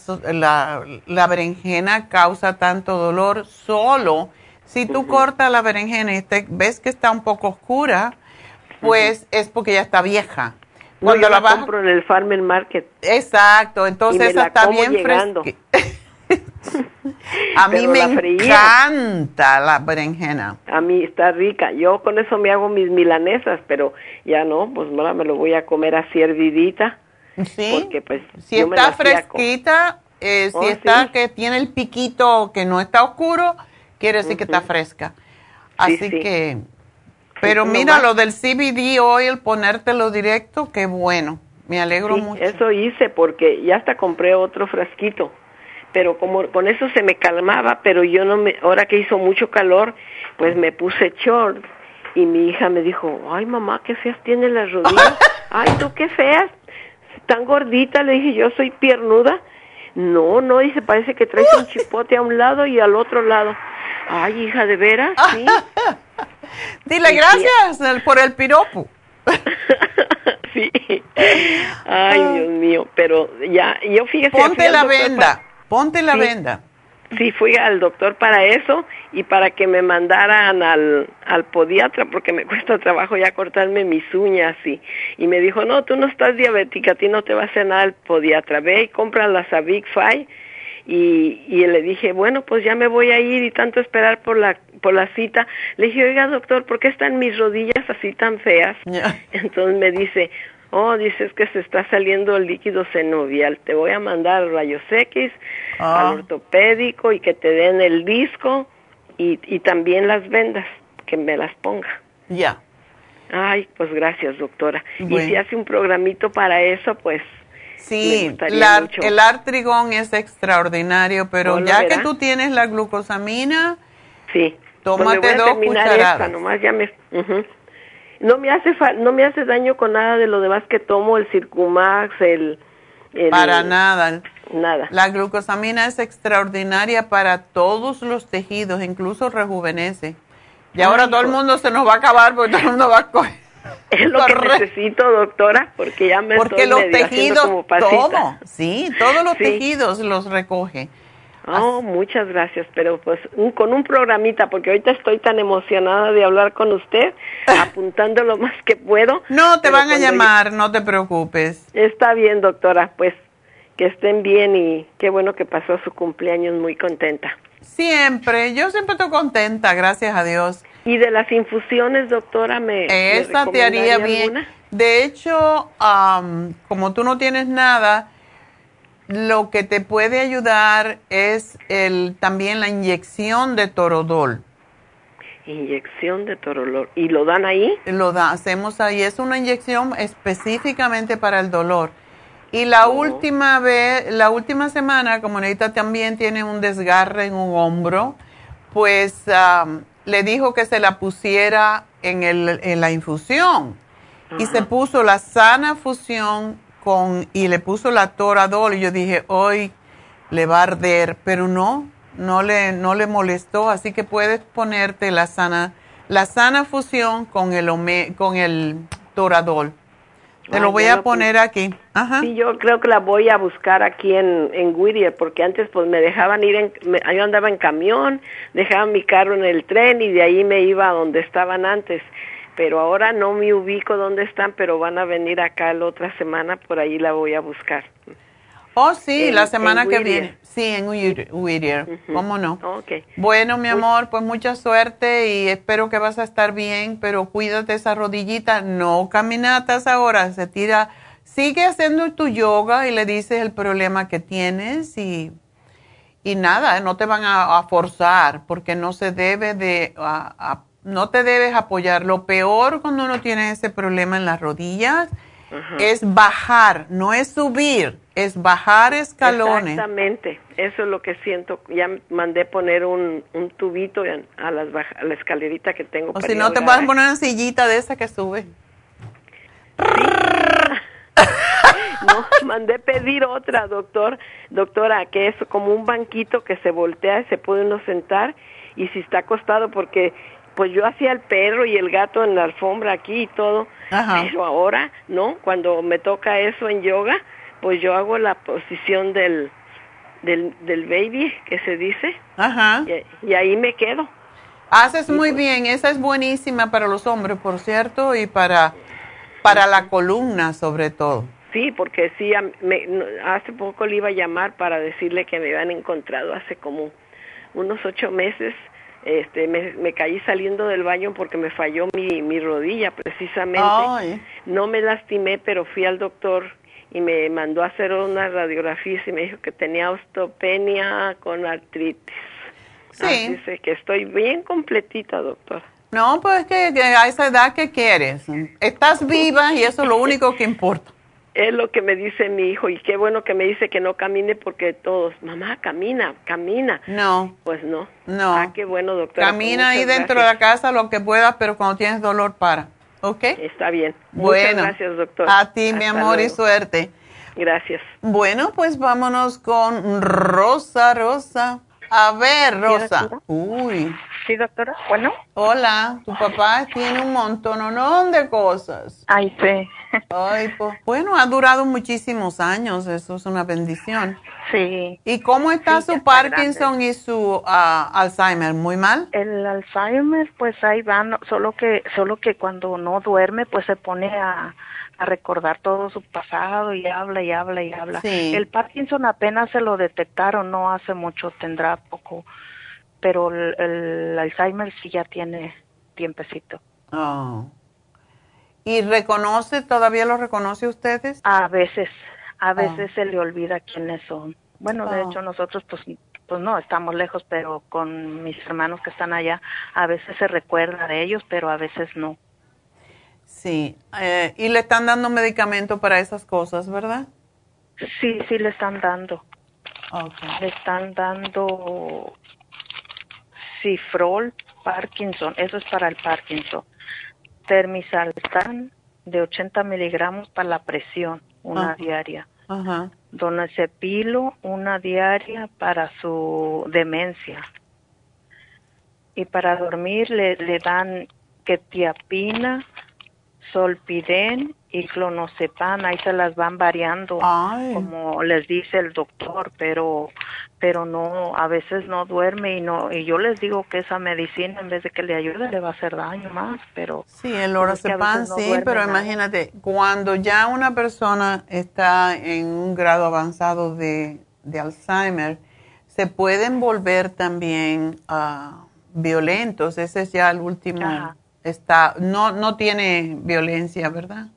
Speaker 3: la, berenjena causa tanto dolor solo. Si tú cortas la berenjena y te, ves que está un poco oscura, pues es porque ya está vieja.
Speaker 8: Cuando la, compro en el Farmer Market.
Speaker 3: Exacto, entonces esa está bien fresca. A mí me encanta la berenjena.
Speaker 8: A mí está rica. Yo con eso me hago mis milanesas, pero ya no, pues me lo voy a comer así hervidita.
Speaker 3: Sí. Porque pues si está fresquita, eh, si oh, está que tiene el piquito que no está oscuro, quiere decir que está fresca. Así que, pero mira, lo del CBD oil, ponértelo directo, qué bueno. Me alegro mucho.
Speaker 8: Eso hice porque ya hasta compré otro frasquito pero como con eso se me calmaba, pero yo no me, ahora que hizo mucho calor, pues me puse short y mi hija me dijo, ay mamá, qué feas tiene las rodillas, ay tú qué feas, tan gordita, le dije, yo soy piernuda, no, no, dice, parece que traes un chipote a un lado y al otro lado, ay hija, ¿de veras? Sí.
Speaker 3: Dile gracias por el piropo.
Speaker 8: sí. Ay, Dios mío, pero ya, yo fíjese.
Speaker 3: Ponte la venda. Ponte la venda.
Speaker 8: Sí, fui al doctor para eso y para que me mandaran al, al podiatra porque me cuesta trabajo ya cortarme mis uñas y, y me dijo, no, tú no estás diabética, a ti no te va a hacer nada el podiatra, ve y compra la Savic Fi y, y le dije, bueno, pues ya me voy a ir y tanto esperar por la, por la cita. Le dije, oiga doctor, ¿por qué están mis rodillas así tan feas? Entonces me dice, Oh, dices que se está saliendo el líquido senovial. Te voy a mandar rayos X al ah. ortopédico y que te den el disco y, y también las vendas, que me las ponga.
Speaker 3: Ya.
Speaker 8: Ay, pues gracias, doctora. Y si hace un programito para eso, pues.
Speaker 3: Sí, el artrigón es extraordinario, pero ya que tú tienes la glucosamina,
Speaker 8: sí.
Speaker 3: tómate pues dos cucharadas.
Speaker 8: nomás ya me. No me hace no me hace daño con nada de lo demás que tomo, el Circumax, el,
Speaker 3: para nada.
Speaker 8: Nada.
Speaker 3: La glucosamina es extraordinaria para todos los tejidos, incluso rejuvenece. Y ahora todo el mundo se nos va a acabar porque todo el mundo va a coger.
Speaker 8: Es lo que necesito, doctora, porque ya me
Speaker 3: porque los tejidos, todo, sí, todos los tejidos los recoge.
Speaker 8: Oh, muchas gracias, pero pues con un programita, porque ahorita estoy tan emocionada de hablar con usted, apuntando lo más que puedo.
Speaker 3: No, te van a llamar, no te preocupes.
Speaker 8: Está bien, doctora, pues que estén bien y qué bueno que pasó su cumpleaños muy contenta.
Speaker 3: Siempre, yo siempre estoy contenta, gracias a Dios.
Speaker 8: ¿Y de las infusiones, doctora, me...
Speaker 3: Esa te haría bien. De hecho, como tú no tienes nada, lo que te puede ayudar es el, también la inyección de torodol.
Speaker 8: Inyección de torodol. ¿Y lo dan ahí?
Speaker 3: Lo da, hacemos ahí. Es una inyección específicamente para el dolor. Y la oh. última vez, la última semana, como Neita también tiene un desgarre en un hombro, pues le dijo que se la pusiera en, el, en la infusión. Y se puso la sana fusión y le puso la toradol y yo dije, hoy le va a arder, pero no, no le, no le molestó, así que puedes ponerte la sana, la sana fusión con el, con el toradol. Te lo voy a poner aquí.
Speaker 8: Ajá. Sí, yo creo que la voy a buscar aquí en, en Whittier, porque antes pues me dejaban ir, en, yo andaba en camión, dejaban mi carro en el tren y de ahí me iba a donde estaban antes pero ahora no me ubico dónde están, pero van a venir acá la otra semana, por ahí la voy a buscar.
Speaker 3: Oh, sí, la semana que viene. Sí, en Whittier. ¿Cómo no?
Speaker 8: Okay.
Speaker 3: Bueno, mi amor, pues mucha suerte y espero que vas a estar bien, pero cuídate esa rodillita. No caminatas ahora, se tira. Sigue haciendo tu yoga y le dices el problema que tienes y, y nada, no te van a, forzar porque no se debe de no te debes apoyar. Lo peor cuando uno tiene ese problema en las rodillas es bajar, no es subir, es bajar escalones.
Speaker 8: Exactamente, eso es lo que siento. Ya mandé poner un, un tubito a, las a la escalerita que tengo.
Speaker 3: O si no, te vas a poner una sillita de esa que sube.
Speaker 8: no, mandé pedir otra, doctor, doctora, que es como un banquito que se voltea y se puede uno sentar y si está acostado porque pues yo hacía el perro y el gato en la alfombra aquí y todo, pero ahora, ¿no? Cuando me toca eso en yoga, pues yo hago la posición del, del, del baby, que se dice,
Speaker 3: Ajá.
Speaker 8: Y, ahí me quedo.
Speaker 3: Haces muy pues bien, esa es buenísima para los hombres, por cierto, y para, para la columna sobre todo.
Speaker 8: Sí, porque sí, hace poco le iba a llamar para decirle que me habían encontrado hace como unos ocho meses este, me, caí saliendo del baño porque me falló mi, mi rodilla precisamente. No me lastimé, pero fui al doctor y me mandó a hacer una radiografía y me dijo que tenía osteopenia con artritis. Sí. dice que estoy bien completita, doctor.
Speaker 3: No, pues que, que a esa edad que quieres. Estás viva y eso es lo único que importa
Speaker 8: es lo que me dice mi hijo y qué bueno que me dice que no camine porque todos, mamá, camina, camina.
Speaker 3: No.
Speaker 8: Pues no.
Speaker 3: No.
Speaker 8: Ah, qué bueno, doctora.
Speaker 3: Camina ahí dentro de la casa lo que puedas, pero cuando tienes dolor, para. ¿Ok?
Speaker 8: Está bien.
Speaker 3: Bueno.
Speaker 8: Muchas gracias, doctor.
Speaker 3: A ti, mi amor, y suerte.
Speaker 8: Gracias.
Speaker 3: Bueno, pues vámonos con Rosa, Rosa. A ver, Rosa. Uy.
Speaker 9: Sí, doctora. Bueno.
Speaker 3: Hola, tu papá tiene un montón ¿no? de cosas.
Speaker 9: Ay, sí.
Speaker 3: Ay, pues, bueno, ha durado muchísimos años, eso es una bendición.
Speaker 9: Sí.
Speaker 3: ¿Y cómo está su Parkinson y su ah, Alzheimer? ¿Muy mal?
Speaker 9: El Alzheimer, pues ahí va, solo que, solo que cuando no duerme, pues se pone a, a recordar todo su pasado y habla y habla y habla.
Speaker 3: Sí.
Speaker 9: El Parkinson apenas se lo detectaron, no hace mucho, tendrá poco, pero el, Alzheimer sí ya tiene tiempecito.
Speaker 3: Oh. ¿Y reconoce, todavía lo reconoce ustedes?
Speaker 9: A veces, a veces se le olvida quiénes son. Bueno, de hecho nosotros pues pues no, estamos lejos, pero con mis hermanos que están allá, a veces se recuerda de ellos, pero a veces no.
Speaker 3: Sí, eh, y le están dando medicamento para esas cosas, ¿verdad?
Speaker 9: Sí, sí le están dando.
Speaker 3: Okay.
Speaker 9: Le están dando Cifrol Parkinson, eso es para el Parkinson. Termisaltan de 80 miligramos para la presión, una diaria.
Speaker 3: Ajá.
Speaker 9: Donacepilo, una diaria para su demencia. Y para dormir le, le dan ketiapina, solpiden y clonazepam, ahí se las van variando, como les dice el doctor, pero pero no, a veces no duerme y no y yo les digo que esa medicina en vez de que le ayude le va a hacer daño más, pero
Speaker 3: Sí, el lorazepam sí, pero imagínate, cuando ya una persona está en un grado avanzado de, de Alzheimer, se pueden volver también uh, violentos, ese es ya el último está no no tiene violencia, ¿verdad?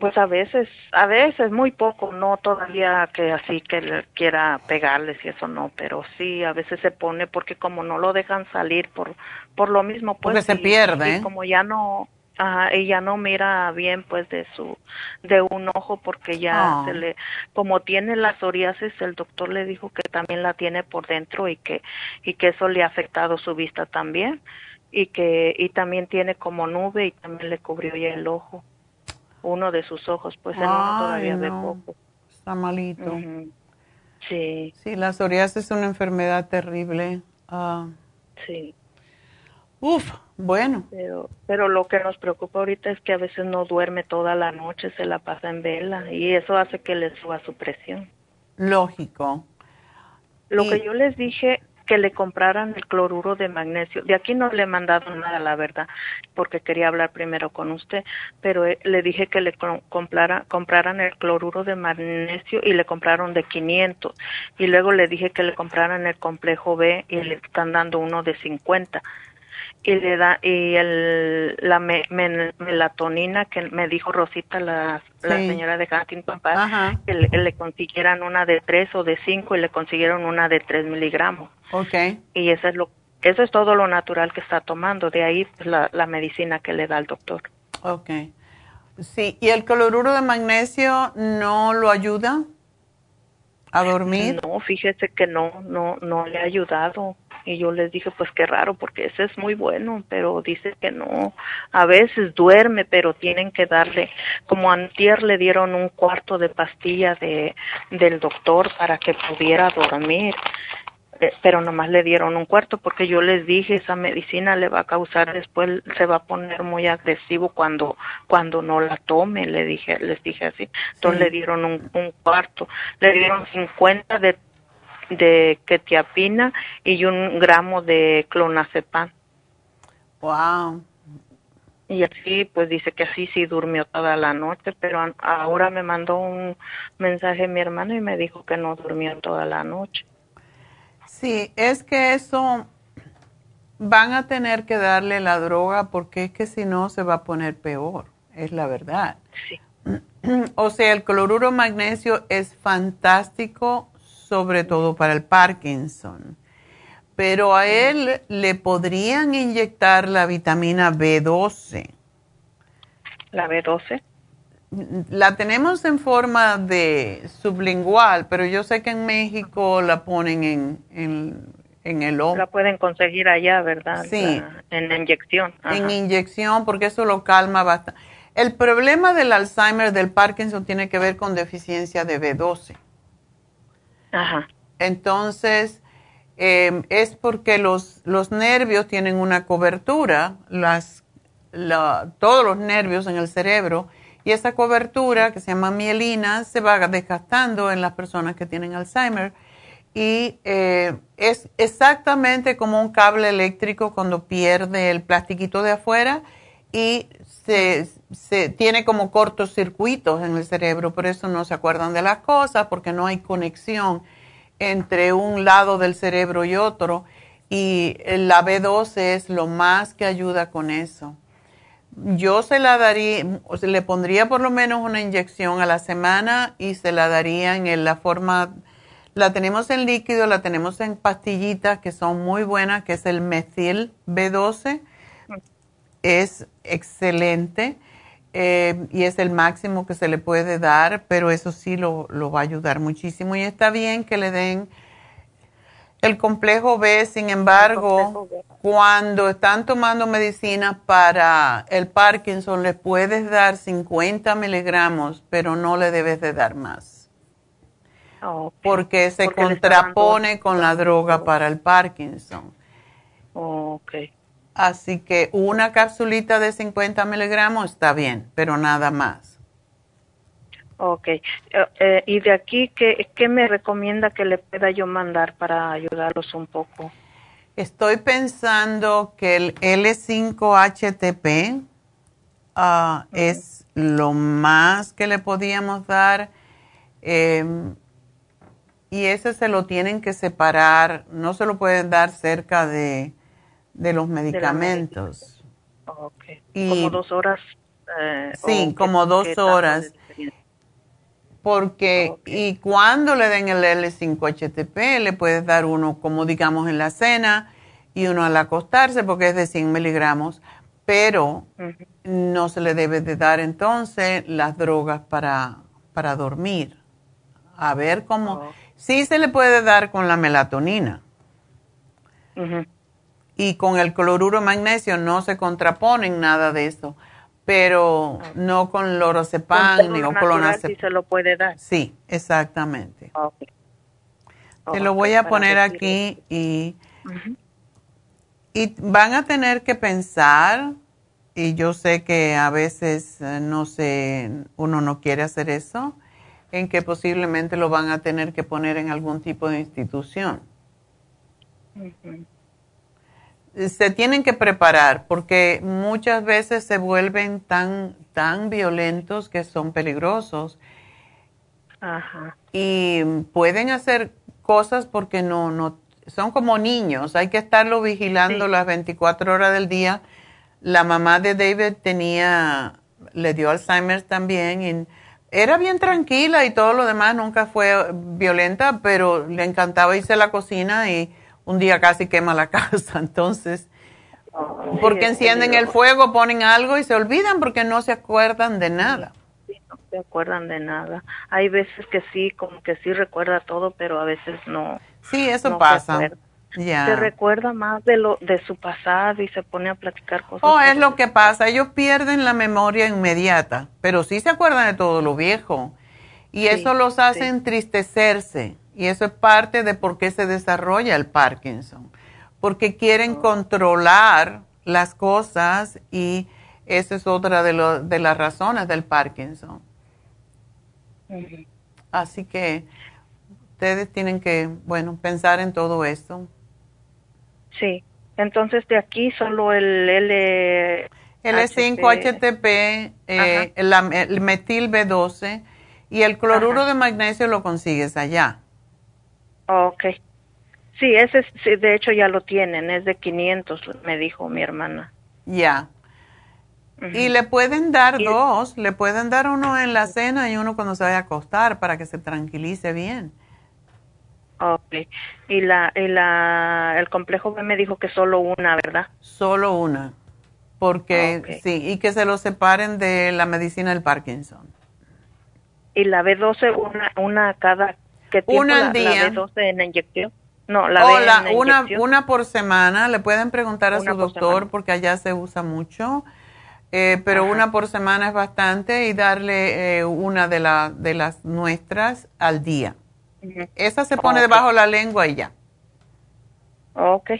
Speaker 9: Pues a veces, a veces muy poco, no todavía que así que le quiera pegarles y eso no, pero sí a veces se pone porque como no lo dejan salir por por lo mismo pues
Speaker 3: porque se pierde,
Speaker 9: y
Speaker 3: ¿eh?
Speaker 9: como ya no Ajá, ella no mira bien pues de su de un ojo porque ya
Speaker 3: Ah.
Speaker 9: se le como tiene la psoriasis el doctor le dijo que también la tiene por dentro y que y que eso le ha afectado su vista también y que y también tiene como nube y también le cubrió ya el ojo uno de sus ojos pues el uno
Speaker 3: Ay,
Speaker 9: todavía
Speaker 3: no.
Speaker 9: poco
Speaker 3: Está malito.
Speaker 9: Sí
Speaker 3: Sí, la psoriasis es una enfermedad terrible. Ah,
Speaker 9: sí
Speaker 3: uf, bueno.
Speaker 9: Pero, pero lo que nos preocupa ahorita es que a veces no duerme toda la noche, se la pasa en vela y eso hace que le suba su presión.
Speaker 3: Lógico.
Speaker 9: Lo
Speaker 3: Y-
Speaker 9: que yo les dije que le compraran el cloruro de magnesio. De aquí no le he mandado nada, la verdad, porque quería hablar primero con usted, pero eh, le dije que le co- complara- compraran el cloruro de magnesio y le compraron de 500. Y luego le dije que le compraran el complejo B y le están dando uno de 50 y le da y el la me- melatonina que me dijo Rosita la, la señora de Huntington Park
Speaker 3: Ajá.
Speaker 9: que le, le consiguieran una de tres o de cinco y le consiguieron una de tres miligramos
Speaker 3: Ok.
Speaker 9: y eso es lo eso es todo lo natural que está tomando de ahí pues, la, la medicina que le da el doctor
Speaker 3: Ok. Sí, ¿y el cloruro de magnesio no lo ayuda a dormir?
Speaker 9: no fíjese que no no no le ha ayudado y yo les dije pues qué raro porque ese es muy bueno pero dice que no. A veces duerme pero tienen que darle como antier le dieron un cuarto de pastilla de del doctor para que pudiera dormir Eh, pero nomás le dieron un cuarto porque yo les dije esa medicina le va a causar después se va a poner muy agresivo cuando cuando no la tome le dije les dije así. Entonces
Speaker 3: Sí.
Speaker 9: le dieron un, un cuarto le dieron 50 de de ketiapina y un gramo de clonazepam
Speaker 3: Wow.
Speaker 9: y así pues dice que así sí durmió toda la noche pero ahora me mandó un mensaje mi hermano y me dijo que no durmió toda la noche
Speaker 3: Sí, es que eso van a tener que darle la droga porque es que si no se va a poner peor, es la verdad.
Speaker 9: Sí.
Speaker 3: O sea, el cloruro magnesio es fantástico, sobre todo para el Parkinson. Pero a él le podrían inyectar la vitamina B12.
Speaker 9: la B12
Speaker 3: La tenemos en forma de sublingual, pero yo sé que en México la ponen en, en, en el ojo.
Speaker 9: la pueden conseguir allá verdad
Speaker 3: Sí.
Speaker 9: La- en inyección
Speaker 3: en inyección porque eso lo calma bastante. El problema del Alzheimer, del Parkinson, tiene que ver con deficiencia de B12.
Speaker 9: Ajá.
Speaker 3: Entonces, eh, es porque los, los nervios tienen una cobertura, las, la- todos los nervios en el cerebro, y esa cobertura, que se llama mielina, se va desgastando en las personas que tienen Alzheimer. Y eh, es exactamente como un cable eléctrico cuando pierde el plastiquito de afuera y se, se tiene como cortocircuitos en el cerebro, por eso no se acuerdan de las cosas, porque no hay conexión entre un lado del cerebro y otro. Y la B12 es lo más que ayuda con eso. Yo se la daría, o sea, le pondría por lo menos una inyección a la semana y se la daría en la forma, la tenemos en líquido, la tenemos en pastillitas que son muy buenas, que es el metil B12 es excelente eh, y es el máximo que se le puede dar, pero eso sí lo, lo va a ayudar muchísimo. Y está bien que le den el complejo B, sin embargo, cuando están tomando medicinas para el Parkinson, les puedes dar 50 miligramos, pero no le debes de dar más,
Speaker 9: Oh,
Speaker 3: porque se
Speaker 9: Porque dando-
Speaker 3: contrapone con la droga para el Parkinson.
Speaker 9: oh, okay
Speaker 3: Así que una capsulita de 50 miligramos está bien, pero nada más.
Speaker 9: Ok. Eh, eh, ¿Y de aquí ¿qué, qué me recomienda que le pueda yo mandar para ayudarlos un poco?
Speaker 3: Estoy pensando que el L5HTP ah, es lo más que le podíamos dar. Em, y ese se lo tienen que separar, no se lo pueden dar cerca de, los medicamentos.
Speaker 9: como dos horas. Eh,
Speaker 3: sí, como dos horas. Porque, y cuando le den el L5-HTP, le puedes dar uno, como digamos, en la cena y uno al acostarse, porque es de 100 miligramos, pero no se le debe de dar entonces las drogas para, para dormir. A ver cómo. Oh. Sí se le puede dar con la melatonina. Y con el cloruro de magnesio no se contraponen nada de eso, pero no con lorazepam ni con clonazepam.
Speaker 9: Sí se lo puede dar.
Speaker 3: Sí, exactamente. Te lo voy a poner aquí y, y van a tener que pensar, y yo sé que a veces eh, no sé, uno no quiere hacer eso, en que posiblemente lo van a tener que poner en algún tipo de institución. Se tienen que preparar porque muchas veces se vuelven tan, tan violentos que son peligrosos. Y pueden hacer cosas porque no, no, son como niños, hay que estarlo vigilando las 24 horas del día. La mamá de David tenía, le dio Alzheimer también y era bien tranquila y todo lo demás, nunca fue violenta, pero le encantaba irse a la cocina y un día casi quema la casa. Entonces, porque encienden el fuego, ponen algo y se olvidan porque no se acuerdan de nada.
Speaker 9: Sí, no se acuerdan de nada. Hay veces que sí, como que sí recuerda todo, pero a veces no.
Speaker 3: Sí, eso pasa.
Speaker 9: Se recuerda más de lo de su pasado y se pone a platicar cosas.
Speaker 3: Oh, es lo que pasa. Ellos pierden la memoria inmediata, pero sí se acuerdan de todo lo viejo. Y eso los hace entristecerse. Y eso es parte de por qué se desarrolla el Parkinson. Porque quieren oh. controlar las cosas y esa es otra de, de las razones del Parkinson. Así que ustedes tienen que, bueno, pensar en todo esto.
Speaker 9: Sí, entonces de aquí solo el L...
Speaker 3: L5-HTP, eh, el, metil B12 y el cloruro de magnesio lo consigues allá.
Speaker 9: Ok. Sí, ese de hecho ya lo tienen, es de 500, me dijo mi hermana.
Speaker 3: Ya. Y le pueden dar dos, le pueden dar uno en la cena y uno cuando se vaya a acostar para que se tranquilice bien.
Speaker 9: Ok. Y, la, y la, el complejo B me dijo que solo una, ¿verdad?
Speaker 3: Solo una. Porque, sí, y que se lo separen de la medicina del Parkinson.
Speaker 9: ¿Y la B12 una, una cada qué tiempo
Speaker 3: una al día.
Speaker 9: la B12 en la inyección? No, la,
Speaker 3: una, una por semana. Le pueden preguntar a su doctor porque allá se usa mucho. Eh, pero una por semana es bastante y darle eh, una de, la, de las nuestras al día. Esa se pone debajo de la lengua y ya.
Speaker 9: Ok.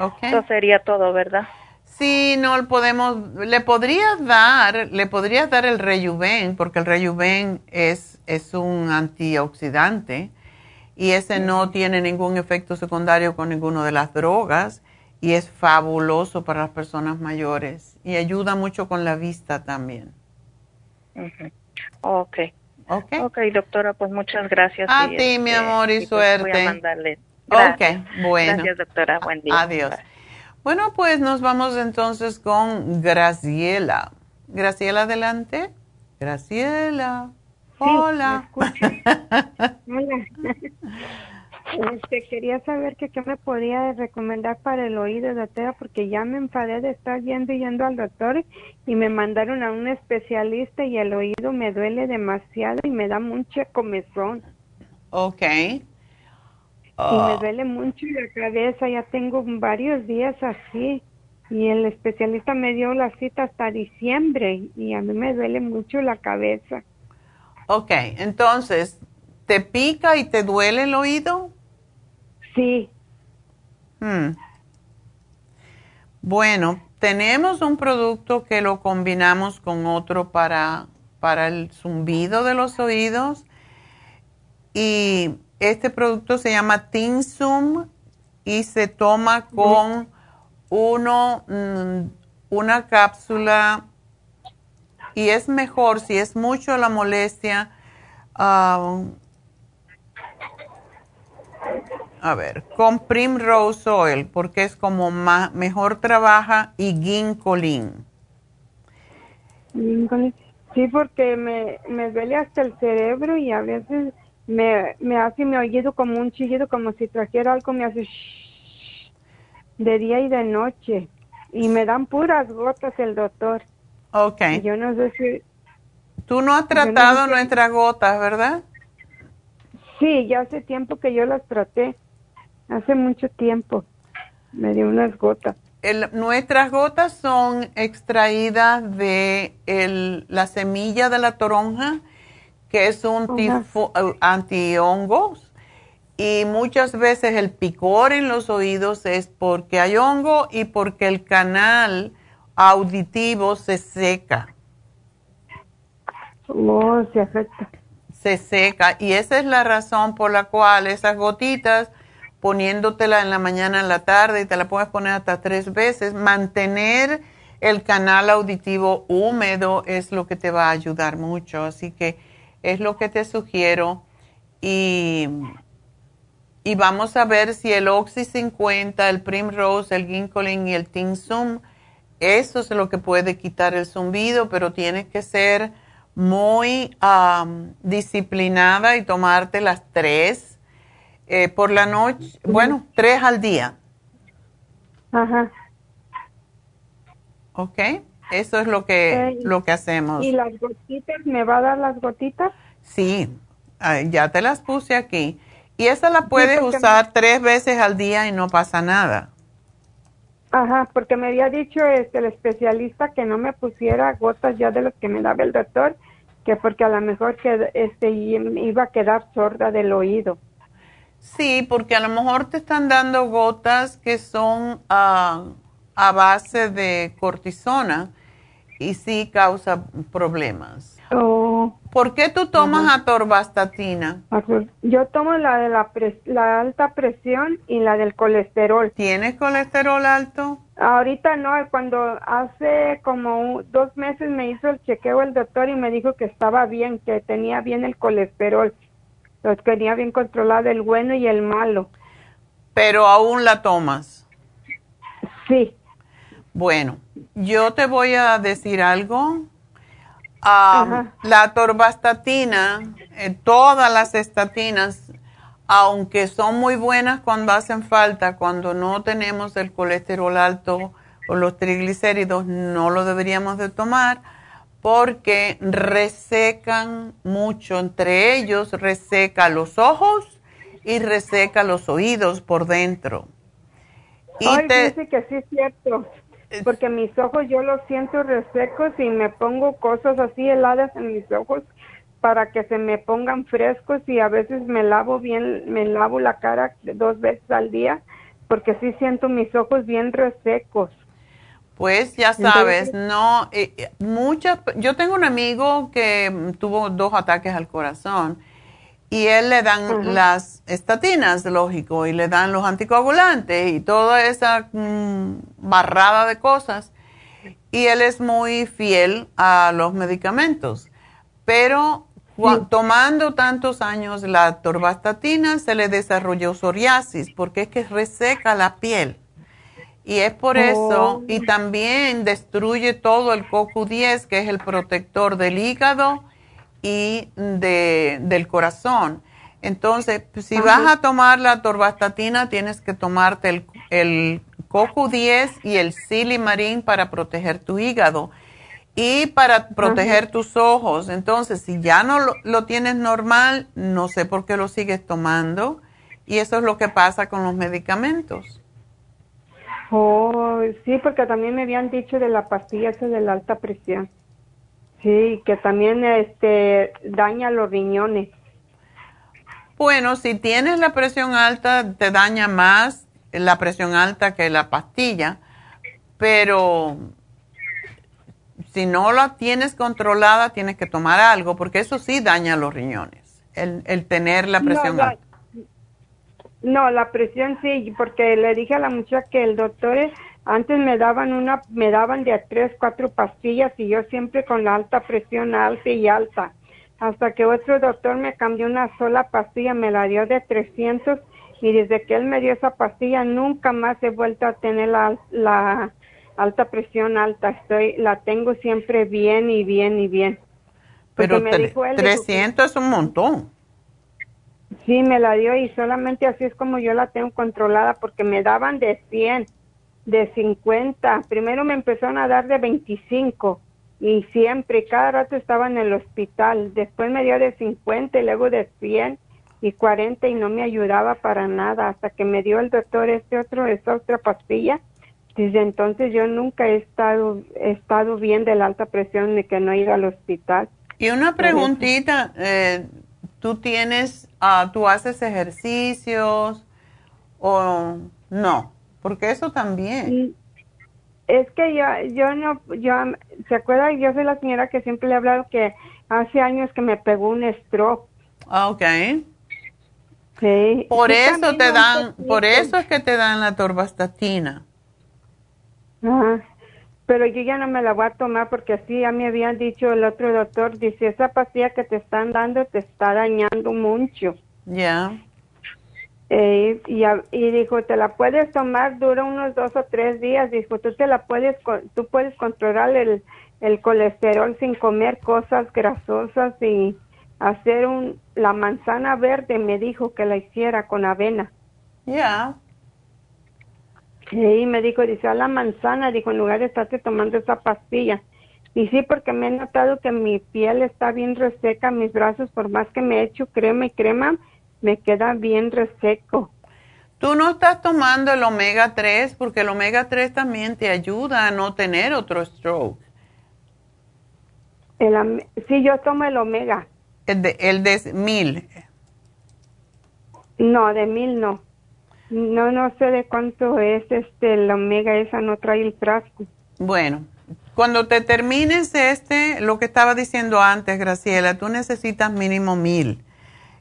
Speaker 9: Ok. Eso sería todo, ¿verdad?
Speaker 3: Sí, no podemos, le podrías dar, le podrías dar el Rejuven, porque el Rejuven es, es un antioxidante y ese no tiene ningún efecto secundario con ninguna de las drogas y es fabuloso para las personas mayores y ayuda mucho con la vista también.
Speaker 9: Ok. Okay. ok, doctora, pues muchas gracias.
Speaker 3: A ti, mi este, amor, y, pues suerte. voy a
Speaker 9: mandarle.
Speaker 3: Ok, bueno.
Speaker 9: Gracias, doctora. Buen día.
Speaker 3: Adiós. Bueno, pues nos vamos entonces con Graciela. Graciela, adelante. Graciela. Hola.
Speaker 10: Hola. Este, quería saber que qué me podía recomendar para el oído, doctora, porque ya me enfadé de estar yendo y yendo al doctor y me mandaron a un especialista y el oído me duele demasiado y me da mucha comezón. Y me ah. duele mucho la cabeza, ya tengo varios días así. Y el especialista me dio la cita hasta diciembre y a mí me duele mucho la cabeza.
Speaker 3: Ok, entonces, ¿te pica y te duele el oído?
Speaker 10: Sí.
Speaker 3: Hmm. Bueno, tenemos un producto que lo combinamos con otro para, para el zumbido de los oídos y este producto se llama Tinsum y se toma con uno, mm, una cápsula y es mejor si es mucho la molestia. ah, a ver, con Primrose Oil, porque es como más, mejor trabaja, y Ginkolin.
Speaker 10: Sí, porque me, me duele hasta el cerebro y a veces me, me hace mi oído como un chillido, como si trajera algo, me hace shhh, de día y de noche. Y me dan puras gotas el doctor.
Speaker 3: Ok.
Speaker 10: Y Yo no sé si...
Speaker 3: Tú no has
Speaker 10: no
Speaker 3: tratado
Speaker 10: sé-
Speaker 3: nuestras gotas, ¿verdad?
Speaker 10: Sí, ya hace tiempo que yo las traté. Hace mucho tiempo. Me dio unas gotas.
Speaker 3: El- nuestras gotas son extraídas de el- la semilla de la toronja, que es un tifo- eh, antihongos. Y muchas veces el picor en los oídos es porque hay hongo y porque el canal auditivo se seca.
Speaker 10: Oh, se afecta.
Speaker 3: se seca y esa es la razón por la cual esas gotitas poniéndotela en la mañana, en la tarde y te la puedes poner hasta tres veces, mantener el canal auditivo húmedo es lo que te va a ayudar mucho, así que es lo que te sugiero y, y vamos a ver si el Oxy 50, el Primrose, el Ginkolin y el Tinsum, eso es lo que puede quitar el zumbido, pero tienes que ser muy am, disciplinada y tomarte las tres eh, por la noche, bueno, tres al día,
Speaker 10: Ajá.
Speaker 3: ¿ok? Eso es lo que, lo que hacemos.
Speaker 10: ¿Y las gotitas? ¿Me va a dar las gotitas?
Speaker 3: Sí, ya te las puse aquí. Y esa la puedes usar tres veces al día y no pasa nada.
Speaker 10: Ajá, porque me había dicho este, el especialista que no me pusiera gotas ya de los que me daba el doctor, que porque a lo mejor que este y- iba a quedar sorda del oído.
Speaker 3: Sí, porque a lo mejor te están dando gotas que son ah, a base de cortisona y sí causa problemas.
Speaker 10: Oh,
Speaker 3: ¿Por qué tú tomas atorvastatina?
Speaker 10: azul. yo tomo la de la, pres- la alta presión y la del colesterol.
Speaker 3: ¿Tienes colesterol alto?
Speaker 10: Ahorita no, cuando hace como dos meses me hizo el chequeo el doctor y me dijo que estaba bien, que tenía bien el colesterol, lo tenía bien controlado el bueno y el malo.
Speaker 3: Pero aún la tomas.
Speaker 10: Sí.
Speaker 3: Bueno, yo te voy a decir algo. La atorvastatina, eh, todas las estatinas, aunque son muy buenas cuando hacen falta, cuando no tenemos el colesterol alto o los triglicéridos, no lo deberíamos de tomar porque resecan mucho. Entre ellos reseca los ojos y reseca los oídos por dentro. Y
Speaker 10: Ay,
Speaker 3: te-
Speaker 10: dice que sí es cierto, porque mis ojos yo los siento resecos y me pongo cosas así heladas en mis ojos para que se me pongan frescos y a veces me lavo bien, me lavo la cara dos veces al día porque sí siento mis ojos bien resecos.
Speaker 3: Pues ya
Speaker 10: Entonces-
Speaker 3: sabes, no, eh, eh, muchas, yo tengo un amigo que tuvo dos ataques al corazón y él le dan las estatinas, lógico, y le dan los anticoagulantes y toda esa mm, barrada de cosas. Y él es muy fiel a los medicamentos, pero tomando tantos años la torvastatina se le desarrolló psoriasis porque es que reseca la piel. Y es por eso,
Speaker 10: Oh.
Speaker 3: y también destruye todo el CoQ10, que es el protector del hígado y de, del corazón. Entonces, pues, si
Speaker 10: Ajá.
Speaker 3: vas a tomar la torvastatina, tienes que tomarte el, el CoQ10 y el silimarín para proteger tu hígado y para proteger tus ojos. Entonces, si ya no lo, lo tienes normal, no sé por qué lo sigues tomando. Y eso es lo que pasa con los medicamentos.
Speaker 10: Oh, sí, porque también me habían dicho de la pastilla esa de la alta presión. Sí, que también este daña los riñones.
Speaker 3: Bueno, si tienes la presión alta, te daña más la presión alta que la pastilla, pero si no la tienes controlada, tienes que tomar algo, porque eso sí daña los riñones, el, el tener la presión
Speaker 10: no,
Speaker 3: alta.
Speaker 10: No, la presión sí, porque le dije a la muchacha que el doctor es- antes me daban una, me daban de a tres, cuatro pastillas y yo siempre con la alta presión alta y alta. Hasta que otro doctor me cambió una sola pastilla, me la dio de 300 y desde que él me dio esa pastilla nunca más he vuelto a tener la, la alta presión alta. Estoy, la tengo siempre bien y bien y bien.
Speaker 3: Pero
Speaker 10: me dijo él, dijo que-
Speaker 3: 300 es un montón.
Speaker 10: Sí, me la dio y solamente así es como yo la tengo controlada porque me daban de 100, de 50. Primero me empezaron a dar de 25 y siempre, cada rato estaba en el hospital. Después me dio de 50 y luego de 100 y 40 y no me ayudaba para nada hasta que me dio el doctor este otro, esta otra pastilla. Desde entonces yo nunca he estado, he estado bien de la alta presión ni que no he ido al hospital.
Speaker 3: Y una preguntita, eh, ¿tú tienes, ah, tú haces ejercicios o no? Porque eso también.
Speaker 10: Es que yo, yo no, yo, ¿se acuerda? Yo soy la señora que siempre le he hablado que hace años que me pegó un stroke.
Speaker 3: Ah, ok.
Speaker 10: Sí.
Speaker 3: Por eso te dan, por eso es que te dan la torvastatina.
Speaker 10: Ajá. Pero yo ya no me la voy a tomar porque así ya me habían dicho el otro doctor, dice, esa pastilla que te están dando te está dañando mucho.
Speaker 3: Ya.
Speaker 10: Eh, y, y dijo, te la puedes tomar, dura unos dos o tres días. Dijo, tú te la puedes, tú puedes controlar el, el colesterol sin comer cosas grasosas y hacer un, la manzana verde, me dijo que la hiciera con avena.
Speaker 3: Ya.
Speaker 10: Y me dijo, dice, a la manzana, dijo, en lugar de estarte tomando esa pastilla. Y sí, porque me he notado que mi piel está bien reseca, mis brazos, por más que me he hecho crema y crema, me queda bien reseco.
Speaker 3: Tú no estás tomando el omega 3 porque el omega 3 también te ayuda a no tener otro stroke.
Speaker 10: El, sí, yo tomo el omega.
Speaker 3: El de, el de mil.
Speaker 10: No, de mil no. No, no sé de cuánto es este el omega, esa no trae el frasco.
Speaker 3: Bueno, cuando te termines este, lo que estaba diciendo antes, Graciela, tú necesitas mínimo mil.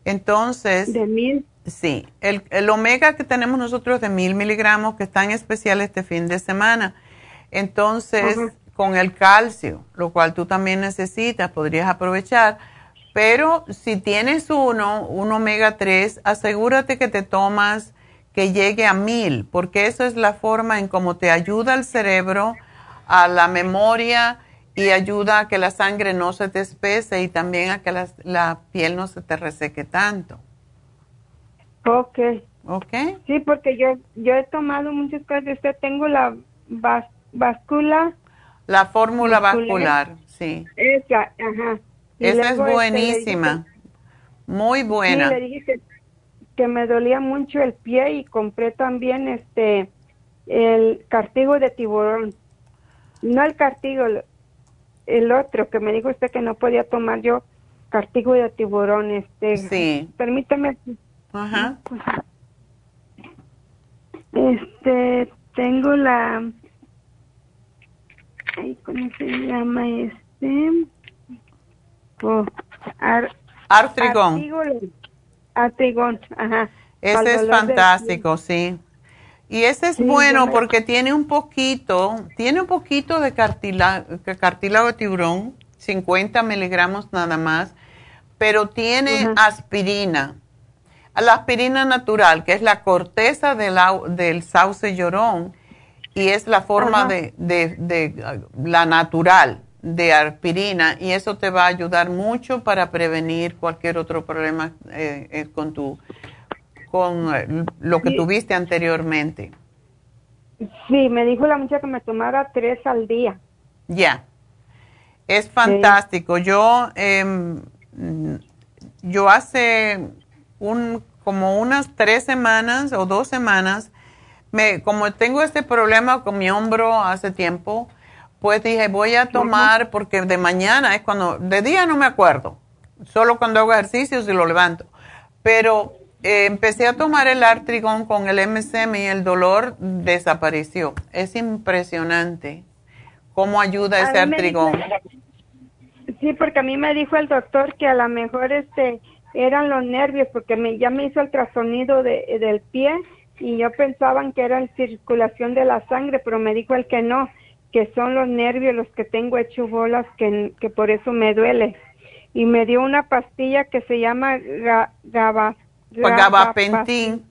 Speaker 3: Entonces.
Speaker 10: ¿De mil?
Speaker 3: Sí. El, el omega que tenemos nosotros de mil miligramos, que está en especial este fin de semana. Entonces, con el calcio, lo cual tú también necesitas, podrías aprovechar. Pero si tienes uno, un omega 3, asegúrate que te tomas que llegue a mil, porque eso es la forma en cómo te ayuda el cerebro, a la memoria y ayuda a que la sangre no se te espese y también a que la, la piel no se te reseque tanto.
Speaker 10: Ok.
Speaker 3: ¿Ok?
Speaker 10: Sí, porque yo yo he tomado muchas cosas. Este, tengo la vas.
Speaker 3: La fórmula
Speaker 10: Vascular.
Speaker 3: vascular, sí.
Speaker 10: Esa, ajá. Y
Speaker 3: Esa es
Speaker 10: este,
Speaker 3: buenísima. Muy buena.
Speaker 10: Sí, le dije que, que me dolía mucho el pie y compré también este el cartigo de tiburón. No el cartigo, el, otro que me dijo usted que no podía tomar yo cartigo de tiburón. Este,
Speaker 3: Sí.
Speaker 10: Permítame.
Speaker 3: Ajá.
Speaker 10: Este, tengo la. ay, ¿Cómo se llama este? Oh, ar-
Speaker 3: Artrigón.
Speaker 10: Artrigón, ajá.
Speaker 3: Ese es fantástico, sí. Y ese es
Speaker 10: Sí,
Speaker 3: bueno porque tiene un poquito, tiene un poquito de cartílago de tiburón, 50 miligramos nada más, pero tiene aspirina. La aspirina natural, que es la corteza del, au- del sauce llorón, y es la forma de, de- de, la natural de aspirina, y eso te va a ayudar mucho para prevenir cualquier otro problema eh, eh, con tu con eh, lo que
Speaker 10: Sí.
Speaker 3: tuviste anteriormente.
Speaker 10: Sí, me dijo la muchacha que me tomara tres al día.
Speaker 3: Ya. Es fantástico. Yo, mm, yo hace un, como unas tres semanas o dos semanas, me, como tengo este problema con mi hombro hace tiempo, pues dije, voy a tomar, porque de mañana es cuando, de día no me acuerdo, solo cuando hago ejercicios y lo levanto. Pero eh, empecé a tomar el Artrigón con el MSM y el dolor desapareció. Es impresionante cómo ayuda ese Artrigón.
Speaker 10: sí, porque a mí me dijo el doctor que a lo mejor este eran los nervios, porque me, ya me hizo el trasonido de, del pie y yo pensaba que era la circulación de la sangre, pero me dijo el que no, que son los nervios los que tengo hecho bolas, que, que por eso me duele. Y me dio una pastilla que se llama GABA.
Speaker 3: Pues gabapentin.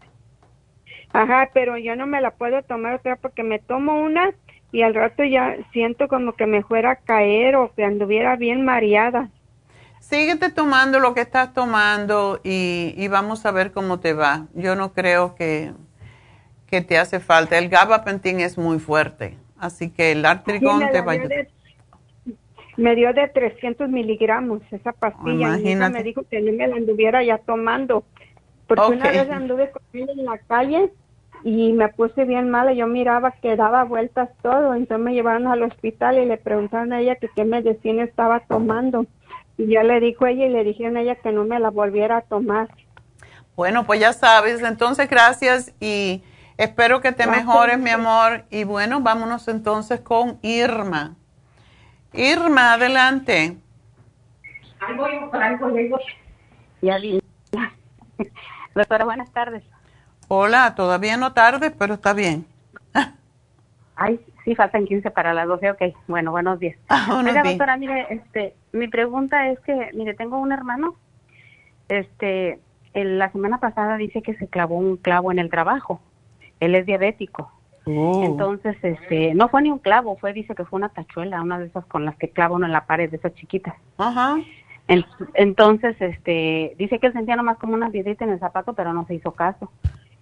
Speaker 10: Ajá, pero yo no me la puedo tomar otra porque me tomo una y al rato ya siento como que me fuera a caer o que anduviera bien mareada.
Speaker 3: Síguete tomando lo que estás tomando y, y vamos a ver cómo te va. Yo no creo que, que te hace falta. El gabapentin es muy fuerte, así que el artrigón te va a ayudar.
Speaker 10: me dio de 300 miligramos esa pastilla. Y me dijo que no me la anduviera ya tomando. Porque una vez anduve con en la calle y me puse bien mala. Yo miraba que daba vueltas todo. Entonces me llevaron al hospital y le preguntaron a ella que qué medicina estaba tomando. Y yo le dijo a ella y le dijeron a ella que no me la volviera a tomar.
Speaker 3: Bueno, pues ya sabes. Entonces, gracias y Espero que te mejores, mi amor. Y bueno, vámonos entonces con Irma. Irma, adelante.
Speaker 11: Ya Doctora, buenas tardes.
Speaker 3: Hola, todavía no tarde, pero está bien.
Speaker 11: Ay, sí, faltan 15 para las 12, ok. Bueno, buenos días.
Speaker 3: Ah,
Speaker 11: doctora, mire, este, mi pregunta es que, mire, tengo un hermano, este, la semana pasada dice que se clavó un clavo en el trabajo él es diabético. Oh. Entonces, este, no fue ni un clavo, fue, dice que fue una tachuela, una de esas con las que clava uno en la pared, de esas chiquitas.
Speaker 3: Ajá.
Speaker 11: Entonces, este, dice que él sentía nomás como una piedrita en el zapato, pero no se hizo caso.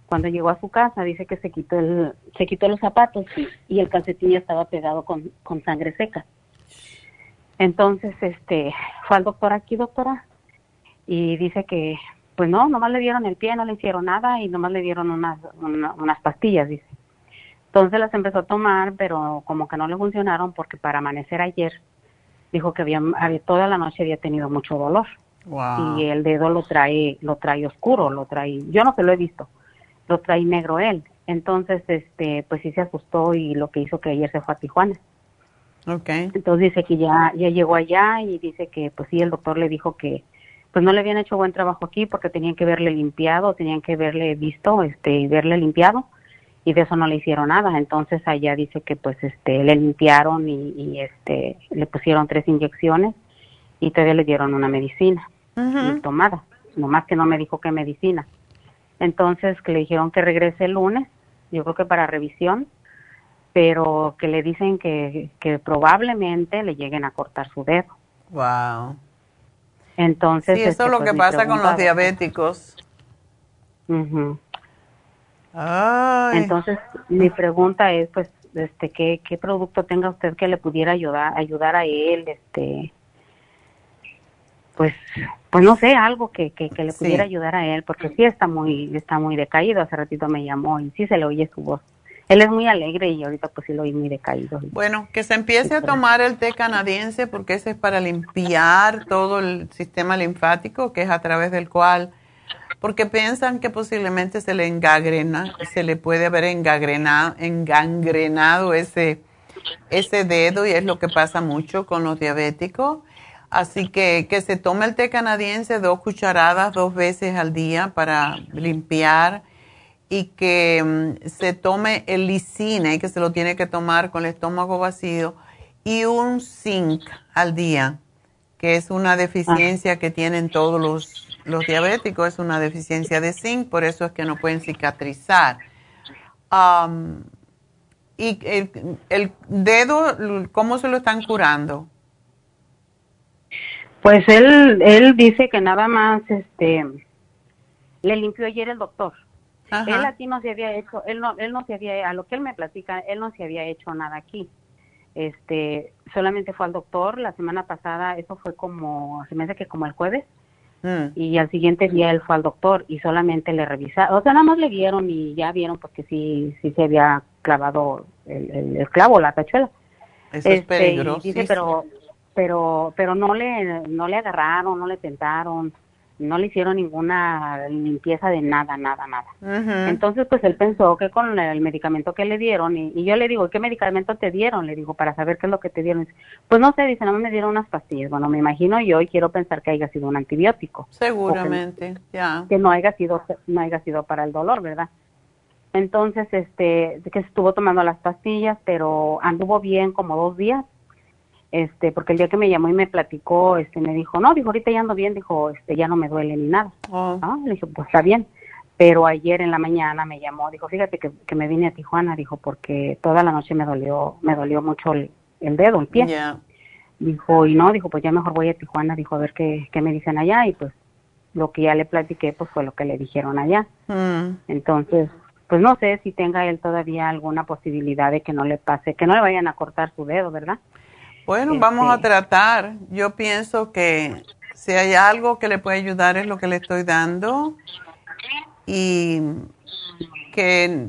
Speaker 11: Cuando llegó a su casa, dice que se quitó el, se quitó los zapatos y, el calcetín ya estaba pegado con, con sangre seca. Entonces, este, fue al doctor aquí, doctora, y dice que pues no, nomás le dieron el pie, no le hicieron nada y nomás le dieron unas, unas pastillas, dice. Entonces las empezó a tomar, pero como que no le funcionaron porque para amanecer ayer dijo que había, toda la noche había tenido mucho dolor. Y el dedo lo trae, lo trae oscuro, lo trae, yo no se lo he visto, lo trae negro él. Entonces, este, pues sí se asustó y lo que hizo que ayer se fue a Tijuana.
Speaker 3: Okay.
Speaker 11: Entonces dice que ya, ya llegó allá y dice que pues sí, el doctor le dijo que, pues no le habían hecho buen trabajo aquí porque tenían que verle limpiado, tenían que verle visto, este, y verle limpiado y de eso no le hicieron nada. Entonces allá dice que pues este le limpiaron y, este le pusieron tres inyecciones y todavía le dieron una medicina tomada, nomás que no me dijo qué medicina. Entonces que le dijeron que regrese el lunes, yo creo que para revisión, pero que le dicen que, que probablemente le lleguen a cortar su dedo.
Speaker 3: Wow.
Speaker 11: Entonces,
Speaker 3: sí, eso es lo pues, que pasa con los diabéticos.
Speaker 11: Entonces, mi pregunta es, pues, este, ¿qué, ¿qué producto tenga usted que le pudiera ayudar, ayudar a él, este, pues, pues no sé, algo que, que, le pudiera ayudar a él, porque sí está muy, está muy decaído. Hace ratito me llamó y sí se le oye su voz él es muy alegre y ahorita pues sí lo oí muy decaído.
Speaker 3: Bueno, que se empiece a tomar el té canadiense porque ese es para limpiar todo el sistema linfático, que es a través del cual, porque piensan que posiblemente se le engagrena, se le puede haber engangrenado, engangrenado ese, ese dedo y es lo que pasa mucho con los diabéticos. Así que que se tome el té canadiense dos cucharadas dos veces al día para limpiar y que mm, se tome el lisina y que se lo tiene que tomar con el estómago vacío y un zinc al día, que es una deficiencia que tienen todos los, los diabéticos, es una deficiencia de zinc, por eso es que no pueden cicatrizar. y el, el, dedo, ¿cómo se lo están curando?
Speaker 11: Pues él, él dice que nada más, este, le limpió ayer el doctor él aquí no se había hecho, él no, él no se había, a lo que él me platica, él no se había hecho nada aquí. Este, solamente fue al doctor la semana pasada, eso fue como, se me hace que como el jueves, mm. y al siguiente día él fue al doctor y solamente le revisaron, o sea, nada más le vieron y ya vieron porque sí, sí se había clavado el, el, clavo, la tachuela.
Speaker 3: Eso es este, peligroso.
Speaker 11: Dice, pero, pero, pero no le, no le agarraron, no le tentaron, no le hicieron ninguna limpieza de nada, nada, nada. Entonces, pues él pensó que con el medicamento que le dieron, y, yo le digo, ¿qué medicamento te dieron? Le digo, para saber qué es lo que te dieron. Pues no sé, dice, no me dieron unas pastillas. Bueno, me imagino yo y quiero pensar que haya sido un antibiótico.
Speaker 3: Seguramente, ya.
Speaker 11: Que no haya sido, no haya sido para el dolor, ¿verdad? Entonces, este, que estuvo tomando las pastillas, pero anduvo bien como dos días este, porque el día que me llamó y me platicó, este, me dijo, no, dijo, ahorita ya ando bien, dijo, este, ya no me duele ni nada. Oh. Le dije, pues está bien. Pero ayer en la mañana me llamó, dijo, fíjate que, que me vine a Tijuana, dijo, porque toda la noche me dolió, me dolió mucho el, dedo, el pie. Dijo, y no, dijo, pues ya mejor voy a Tijuana, dijo, a ver qué, qué me dicen allá, y pues lo que ya le platiqué, pues fue lo que le dijeron allá. Mm. Entonces, pues no sé si tenga él todavía alguna posibilidad de que no le pase, que no le vayan a cortar su dedo, ¿verdad?
Speaker 3: Bueno, vamos a tratar. Yo pienso que si hay algo que le puede ayudar es lo que le estoy dando y que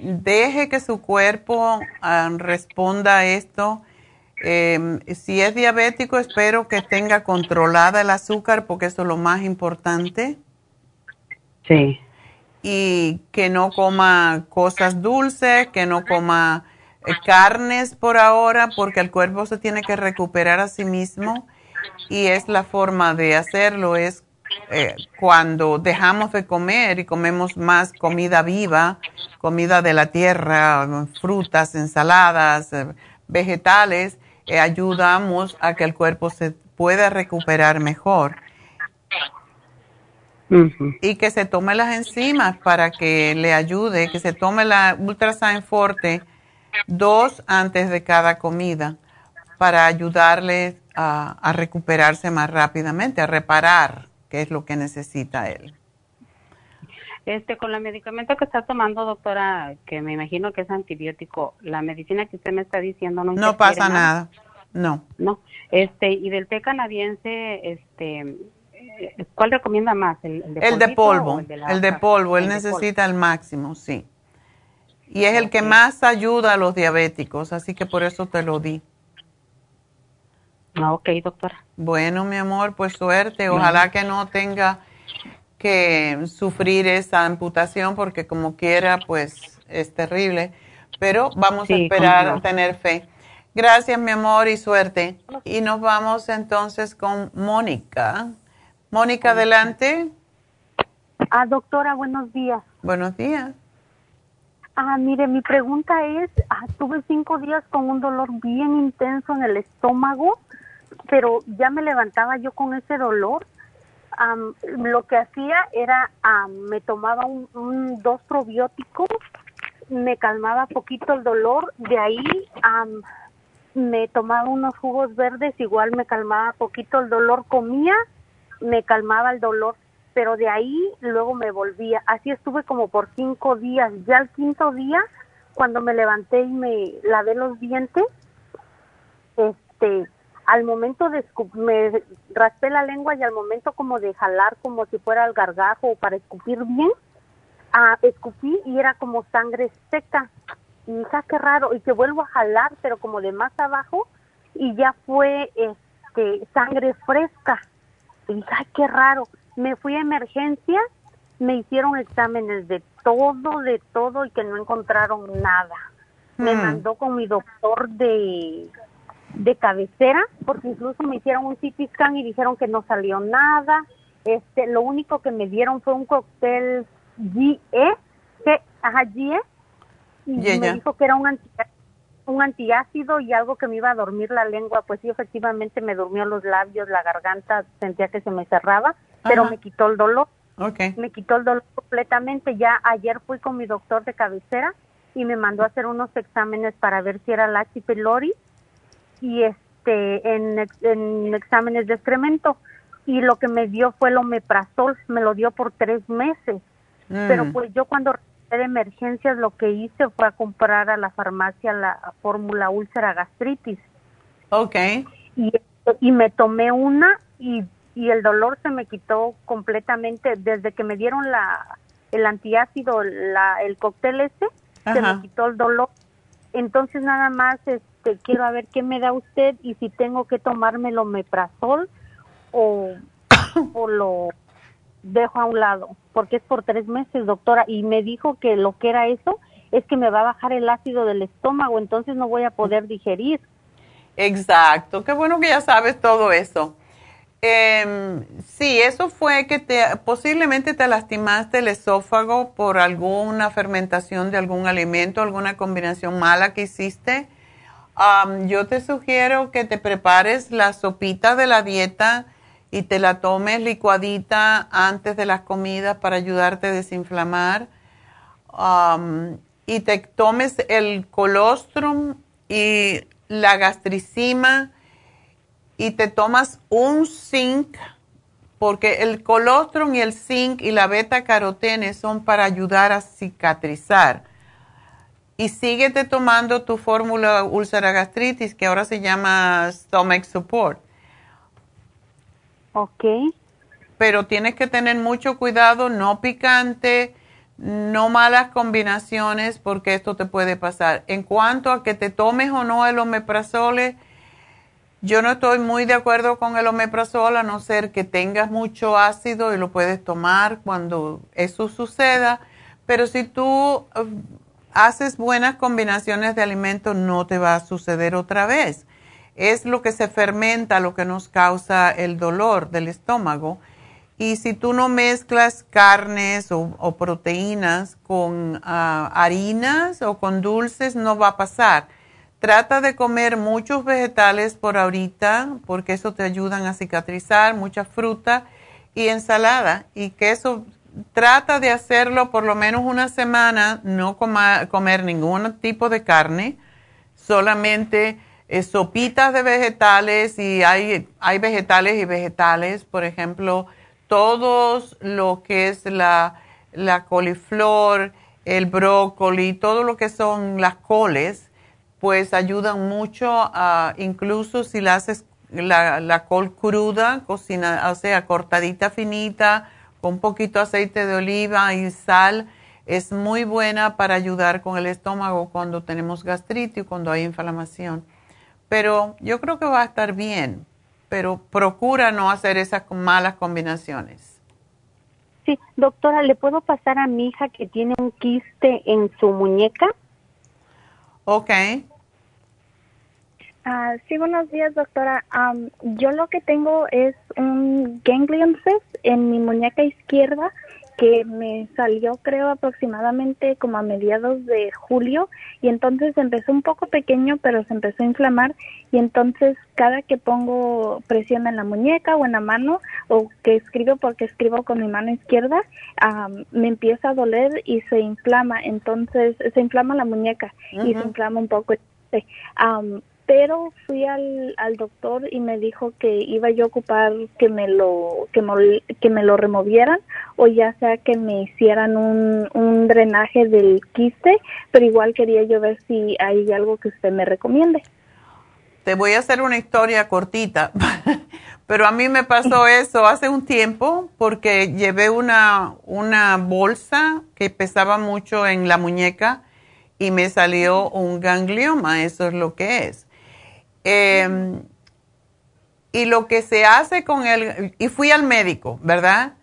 Speaker 3: deje que su cuerpo ah, responda a esto. Em, si es diabético, espero que tenga controlada el azúcar porque eso es lo más importante.
Speaker 11: Sí.
Speaker 3: Y que no coma cosas dulces, que no coma carnes por ahora porque el cuerpo se tiene que recuperar a sí mismo y es la forma de hacerlo es eh, cuando dejamos de comer y comemos más comida viva, comida de la tierra, frutas, ensaladas, eh, vegetales, ayudamos a que el cuerpo se pueda recuperar mejor. Y que se tome las enzimas para que le ayude, que se tome la Ultrasign Forte dos antes de cada comida para ayudarle a, recuperarse más rápidamente, a reparar, que es lo que necesita él.
Speaker 11: Este, con el medicamento que está tomando, doctora, que me imagino que es antibiótico, la medicina que usted me está diciendo no
Speaker 3: No pasa nada. No.
Speaker 11: No. Este, y del té canadiense, este, eh, ¿cuál recomienda más? ¿El,
Speaker 3: el de, polvo? El de, polvo, él necesita el máximo, sí. Y es el que más ayuda a los diabéticos, así que por eso te lo di.
Speaker 11: Ah, ok, doctora.
Speaker 3: Bueno, mi amor, pues suerte. Ojalá que no tenga que sufrir esa amputación porque como quiera, pues es terrible. Pero vamos a esperar a tener fe. Gracias, mi amor, y suerte. Y nos vamos entonces con Mónica. Mónica, adelante.
Speaker 12: Ah, doctora, buenos días.
Speaker 3: Buenos días.
Speaker 12: Ah, mire, mi pregunta es, ah, tuve cinco días con un dolor bien intenso en el estómago, pero ya me levantaba yo con ese dolor. lo que hacía era, me tomaba un, dos probióticos, me calmaba poquito el dolor, de ahí me tomaba unos jugos verdes, igual me calmaba poquito el dolor, comía, me calmaba el dolor pero de ahí luego me volvía. Así estuve como por cinco días. Ya el quinto día, cuando me levanté y me lavé los dientes, este, al momento de me raspé la lengua y al momento como de jalar como si fuera el gargajo para escupir bien, ah, escupí y era como sangre seca. Y dije, ah, qué raro, y que vuelvo a jalar, pero como de más abajo, y ya fue este sangre fresca. Y dije, ay, qué raro me fui a emergencia, me hicieron exámenes de todo, de todo y que no encontraron nada. Me hmm. mandó con mi doctor de, de cabecera, porque incluso me hicieron un CT scan y dijeron que no salió nada. Este, lo único que me dieron fue un cóctel GE, que, ajá, GE, y me dijo que era un un antiácido y algo que me iba a dormir la lengua, pues sí, efectivamente me durmió los labios, la garganta, sentía que se me cerraba pero me quitó el dolor.
Speaker 3: Okay.
Speaker 12: Me quitó el dolor completamente. Ya ayer fui con mi doctor de cabecera y me mandó a hacer unos exámenes para ver si era la H. pylori y este en, en exámenes de excremento y lo que me dio fue el omeprazol, me lo dio por tres meses. Mm. Pero pues yo cuando de emergencias lo que hice fue a comprar a la farmacia la fórmula úlcera gastritis.
Speaker 3: Ok.
Speaker 12: Y, y me tomé una y y el dolor se me quitó completamente desde que me dieron la el antiácido, la, el cóctel ese, se me quitó el dolor. Entonces nada más este quiero a ver qué me da usted y si tengo que tomarme lo meprazol o, o lo dejo a un lado, porque es por tres meses, doctora, y me dijo que lo que era eso es que me va a bajar el ácido del estómago, entonces no voy a poder digerir.
Speaker 3: Exacto, qué bueno que ya sabes todo eso. Eh, sí, eso fue que te, posiblemente te lastimaste el esófago por alguna fermentación de algún alimento, alguna combinación mala que hiciste. yo te sugiero que te prepares la sopita de la dieta y te la tomes licuadita antes de las comidas para ayudarte a desinflamar. y te tomes el colostrum y la gastricima y te tomas un zinc, porque el colostrum y el zinc y la beta carotene son para ayudar a cicatrizar. Y síguete tomando tu fórmula úlcera gastritis, que ahora se llama Stomach Support.
Speaker 12: Ok.
Speaker 3: Pero tienes que tener mucho cuidado, no picante, no malas combinaciones, porque esto te puede pasar. En cuanto a que te tomes o no el omeprazole, yo no estoy muy de acuerdo con el omeprazol a no ser que tengas mucho ácido y lo puedes tomar cuando eso suceda, pero si tú eh, haces buenas combinaciones de alimentos no te va a suceder otra vez. Es lo que se fermenta lo que nos causa el dolor del estómago. Y si tú no mezclas carnes o, proteínas con ah, harinas o con dulces, no va a pasar Trata de comer muchos vegetales por ahorita, porque eso te ayudan a cicatrizar, mucha fruta y ensalada. Y queso, trata de hacerlo por lo menos una semana, no comer ningún tipo de carne, solamente sopitas de vegetales y hay, hay vegetales y vegetales, por ejemplo, todos lo que es la, la coliflor, el brócoli, todo lo que son las coles pues ayudan mucho, a, incluso si la haces la, col cruda, cocina, o sea, cortadita finita, con poquito aceite de oliva y sal, es muy buena para ayudar con el estómago cuando tenemos gastritis, cuando hay inflamación. Pero yo creo que va a estar bien, pero procura no hacer esas malas combinaciones.
Speaker 12: Sí, doctora, ¿le puedo pasar a mi hija que tiene un quiste en su muñeca?
Speaker 3: Ok.
Speaker 13: Ah, sí, buenos días, doctora. yo lo que tengo es un ganglion cyst en mi muñeca izquierda que me salió creo aproximadamente como a mediados de julio y entonces empezó un poco pequeño pero se empezó a inflamar y entonces cada que pongo presión en la muñeca o en la mano o que escribo porque escribo con mi mano izquierda me empieza a doler y se inflama entonces se inflama la muñeca y se inflama un poco. Um, pero fui al, al doctor y me dijo que iba yo a ocupar que me lo que me, que me lo removieran o ya sea que me hicieran un, un drenaje del quiste, pero igual quería yo ver si hay algo que usted me recomiende.
Speaker 3: Te voy a hacer una historia cortita, pero a mí me pasó eso hace un tiempo porque llevé una, una bolsa que pesaba mucho en la muñeca y me salió un ganglioma, eso es lo que es. Em, y lo que se hace con él, y fui al médico, ¿verdad?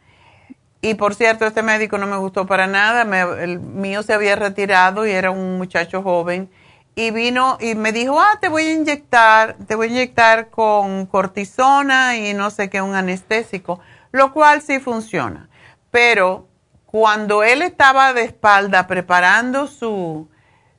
Speaker 3: Y por cierto, este médico no me gustó para nada, el mío se había retirado y era un muchacho joven. Y vino y me dijo, ah, te voy a inyectar, te voy a inyectar con cortisona y no sé qué, un anestésico, lo cual sí funciona. Pero cuando él estaba de espalda preparando su,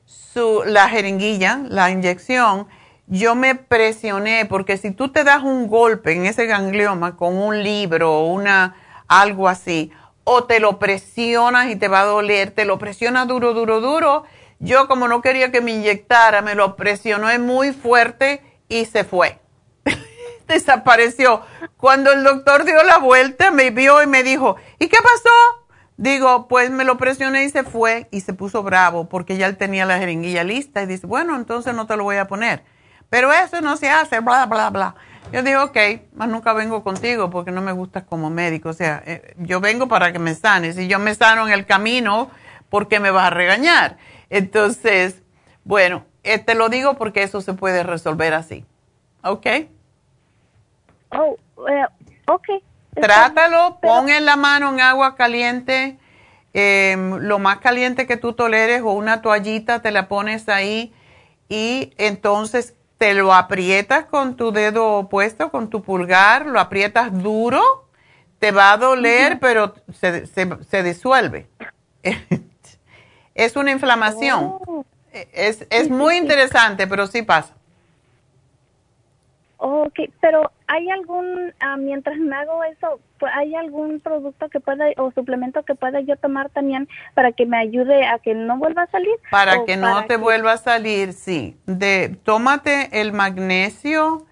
Speaker 3: su, la jeringuilla, la inyección, yo me presioné porque si tú te das un golpe en ese ganglioma con un libro o una algo así, o te lo presionas y te va a doler, te lo presionas duro, duro, duro. Yo como no quería que me inyectara, me lo presioné muy fuerte y se fue. Desapareció. Cuando el doctor dio la vuelta, me vio y me dijo, ¿y qué pasó? Digo, pues me lo presioné y se fue y se puso bravo porque ya él tenía la jeringuilla lista y dice, bueno, entonces no te lo voy a poner. Pero eso no se hace, bla, bla, bla. Yo digo, ok, más nunca vengo contigo porque no me gustas como médico. O sea, eh, yo vengo para que me sanes. Si yo me sano en el camino, ¿por qué me vas a regañar? Entonces, bueno, eh, te lo digo porque eso se puede resolver así. ¿Ok?
Speaker 13: Oh, ok.
Speaker 3: trátalo, pon en la mano en agua caliente, em, lo más caliente que tú toleres o una toallita, te la pones ahí y entonces te lo aprietas con tu dedo opuesto, con tu pulgar, lo aprietas duro, te va a doler, pero se, se, disuelve. es una inflamación. Oh. Es, es muy interesante, pero sí pasa.
Speaker 13: Ok, pero ¿hay algún, ah, mientras me hago eso, ¿hay algún producto que pueda o suplemento que pueda yo tomar también para que me ayude a que no vuelva a salir?
Speaker 3: Para que no te vuelva a salir, sí. De, tómate el magnesio,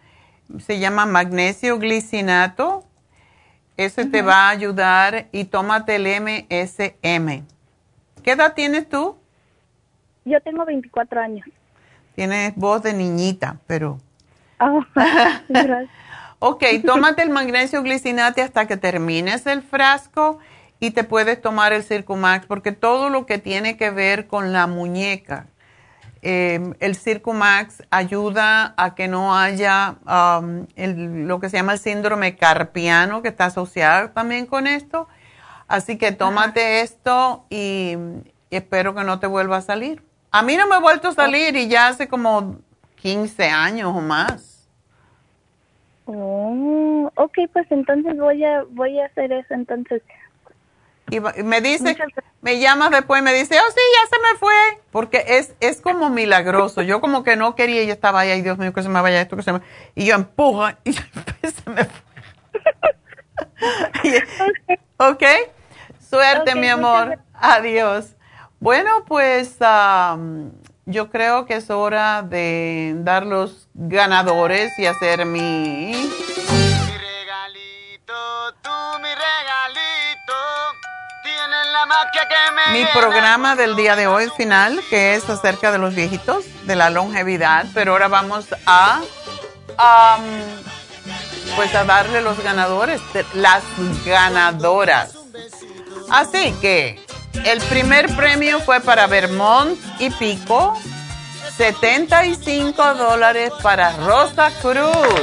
Speaker 3: se llama magnesio glicinato, ese te va a ayudar y tómate el MSM. ¿Qué edad tienes tú?
Speaker 13: Yo tengo 24 años.
Speaker 3: Tienes voz de niñita, pero Oh, ok, tómate el magnesio glicinate hasta que termines el frasco y te puedes tomar el Circumax porque todo lo que tiene que ver con la muñeca, em, el Circumax ayuda a que no haya um, lo que se llama el síndrome carpiano que está asociado también con esto. Así que tómate esto y, y espero que no te vuelva a salir. A mí no me ha vuelto a salir y ya hace como 15 años o más.
Speaker 13: Oh, ok, pues entonces voy a voy a hacer eso entonces.
Speaker 3: Y me dice, me llamas después y me dice, oh sí, ya se me fue. Porque es, es como milagroso. Yo como que no quería y estaba ahí, ay Dios mío, que se me vaya esto, que se me... Y yo empujo y se me fue. ok, suerte mi amor. Adiós. Bueno, pues yo creo que es hora de dar los ganadores y hacer mi... Mi regalito, tú mi regalito, tienes la magia que me... Mi programa del día de hoy final, que es acerca de los viejitos, de la longevidad, pero ahora vamos a... pues a darle los ganadores, las ganadoras. Así que el primer premio fue para Vermont y Pico, 75 dólares para Rosa Cruz.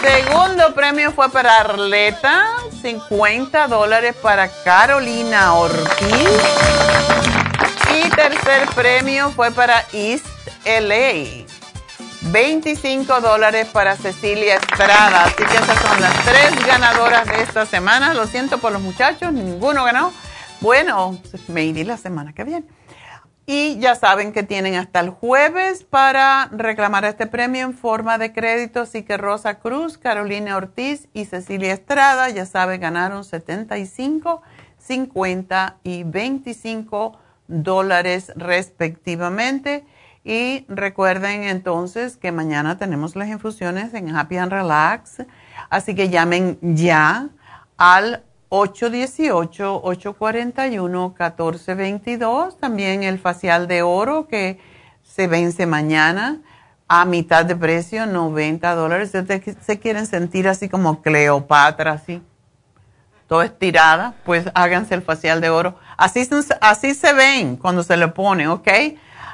Speaker 3: Segundo premio fue para Arleta, 50 dólares para Carolina Ortiz. Y tercer premio fue para East LA, 25 dólares para Cecilia Estrada. Así que esas son las tres ganadoras de esta semana. Lo siento por los muchachos, ninguno ganó. Bueno, me iré la semana que viene. Y ya saben que tienen hasta el jueves para reclamar este premio en forma de crédito. Así que Rosa Cruz, Carolina Ortiz y Cecilia Estrada, ya saben, ganaron 75, 50 y 25 dólares respectivamente. Y recuerden entonces que mañana tenemos las infusiones en Happy and Relax. Así que llamen ya al 818-841-1422. También el facial de oro que se vence mañana a mitad de precio, 90 dólares. Se quieren sentir así como Cleopatra, así, todo estirada, pues háganse el facial de oro. Así, así se ven cuando se le pone, ¿ok?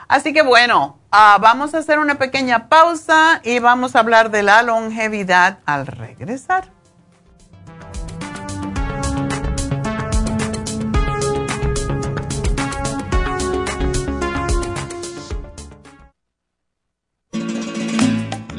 Speaker 3: Así que bueno, ah, vamos a hacer una pequeña pausa y vamos a hablar de la longevidad al regresar.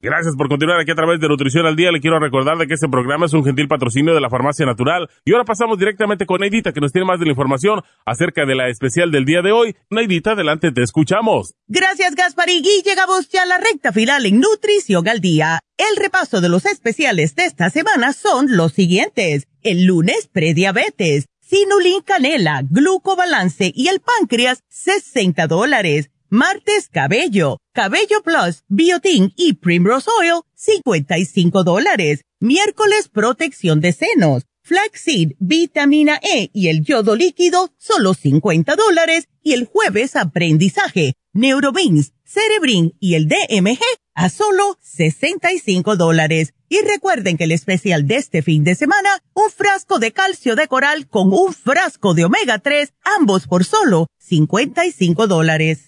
Speaker 14: Gracias por continuar aquí a través de Nutrición al Día. Le quiero recordar de que este programa es un gentil patrocinio de la Farmacia Natural. Y ahora pasamos directamente con Neidita, que nos tiene más de la información acerca de la especial del día de hoy. Neidita, adelante, te escuchamos.
Speaker 4: Gracias, Gasparín. Y llegamos ya a la recta final en Nutrición al Día. El repaso de los especiales de esta semana son los siguientes. El lunes, prediabetes, sinulin canela, glucobalance y el páncreas, 60 dólares. Martes, cabello, cabello plus, biotin y primrose oil, 55 dólares. Miércoles, protección de senos, flaxseed, vitamina E y el yodo líquido, solo 50 dólares. Y el jueves, aprendizaje, neurobeans, cerebrin y el DMG, a solo 65 dólares. Y recuerden que el especial de este fin de semana, un frasco de calcio de coral con un frasco de omega 3, ambos por solo 55 dólares.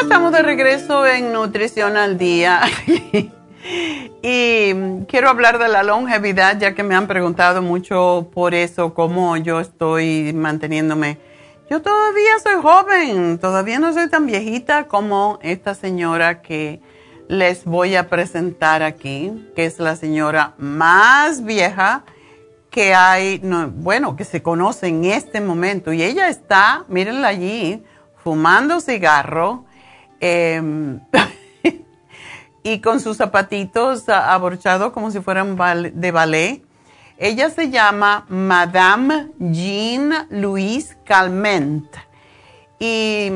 Speaker 3: Estamos de regreso en Nutrición al Día. y quiero hablar de la longevidad, ya que me han preguntado mucho por eso, cómo yo estoy manteniéndome. Yo todavía soy joven, todavía no soy tan viejita como esta señora que les voy a presentar aquí, que es la señora más vieja que hay, bueno, que se conoce en este momento. Y ella está, mírenla allí, fumando cigarro Em, y con sus zapatitos aborchados como si fueran de ballet. Ella se llama Madame Jean Louise Calment y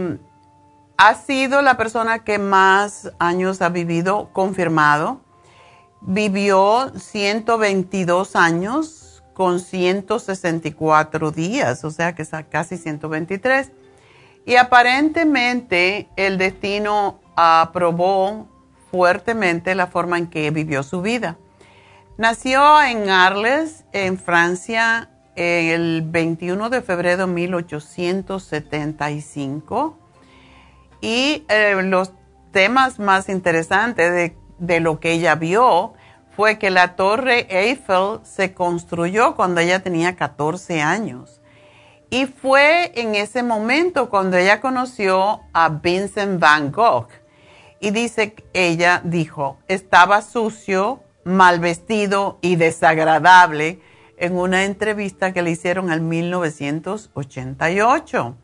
Speaker 3: ha sido la persona que más años ha vivido confirmado. Vivió 122 años con 164 días, o sea que es casi 123. Y aparentemente el destino aprobó fuertemente la forma en que vivió su vida. Nació en Arles, en Francia, el 21 de febrero de 1875. Y eh, los temas más interesantes de, de lo que ella vio fue que la torre Eiffel se construyó cuando ella tenía 14 años y fue en ese momento cuando ella conoció a Vincent Van Gogh. Y dice, ella dijo, estaba sucio, mal vestido y desagradable en una entrevista que le hicieron en 1988.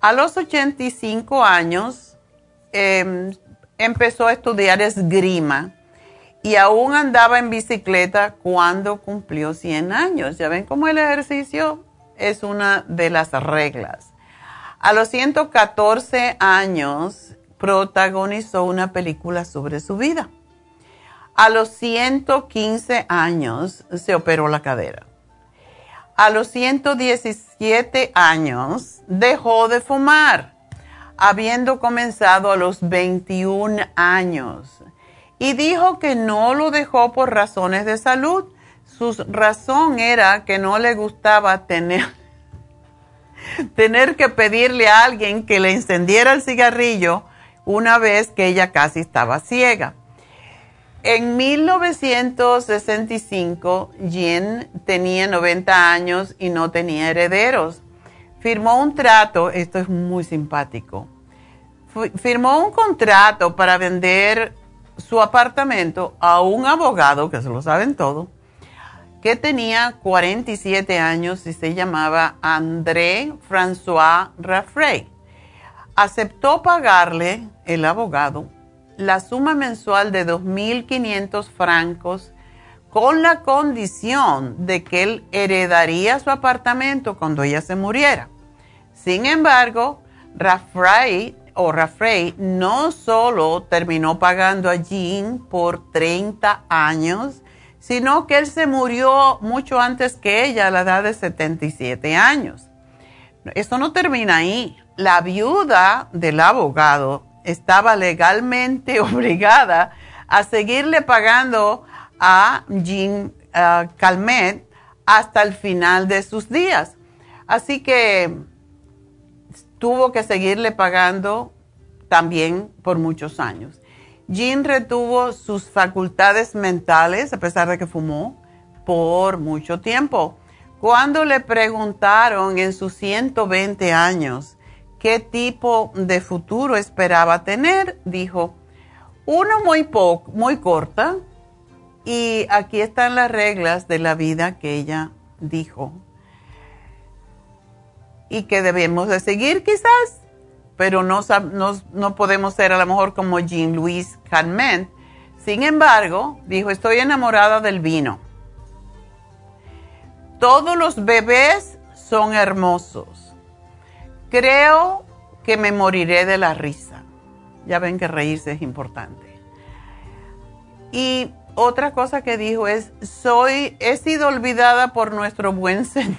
Speaker 3: A los 85 años em, empezó a estudiar esgrima y aún andaba en bicicleta cuando cumplió 100 años. Ya ven cómo el ejercicio es una de las reglas. A los 114 años protagonizó una película sobre su vida. A los 115 años se operó la cadera. A los 117 años dejó de fumar, habiendo comenzado a los 21 años. Y dijo que no lo dejó por razones de salud. Su razón era que no le gustaba tener, tener que pedirle a alguien que le encendiera el cigarrillo una vez que ella casi estaba ciega. En 1965, Jean tenía 90 años y no tenía herederos. Firmó un trato, esto es muy simpático, firmó un contrato para vender su apartamento a un abogado, que se lo saben todo, que tenía 47 años y se llamaba André François Raffray. Aceptó pagarle el abogado la suma mensual de 2.500 francos con la condición de que él heredaría su apartamento cuando ella se muriera. Sin embargo, Raffray o Raffray no solo terminó pagando a Jean por 30 años, sino que él se murió mucho antes que ella a la edad de 77 años. Esto no termina ahí. La viuda del abogado estaba legalmente obligada a seguirle pagando a Jean Calmet hasta el final de sus días. Así que tuvo que seguirle pagando también por muchos años. Jean retuvo sus facultades mentales, a pesar de que fumó, por mucho tiempo. Cuando le preguntaron en sus 120 años qué tipo de futuro esperaba tener, dijo, uno muy poco, muy corta, y aquí están las reglas de la vida que ella dijo. Y que debemos de seguir quizás, pero no, no, podemos ser a lo mejor como Jean-Louis Carmen. Sin embargo, dijo, estoy enamorada del vino. Todos los bebés son hermosos Creo que me moriré de la risa. Ya ven que reírse es importante. Y otra cosa que dijo es, soy, he sido olvidada por nuestro buen señor.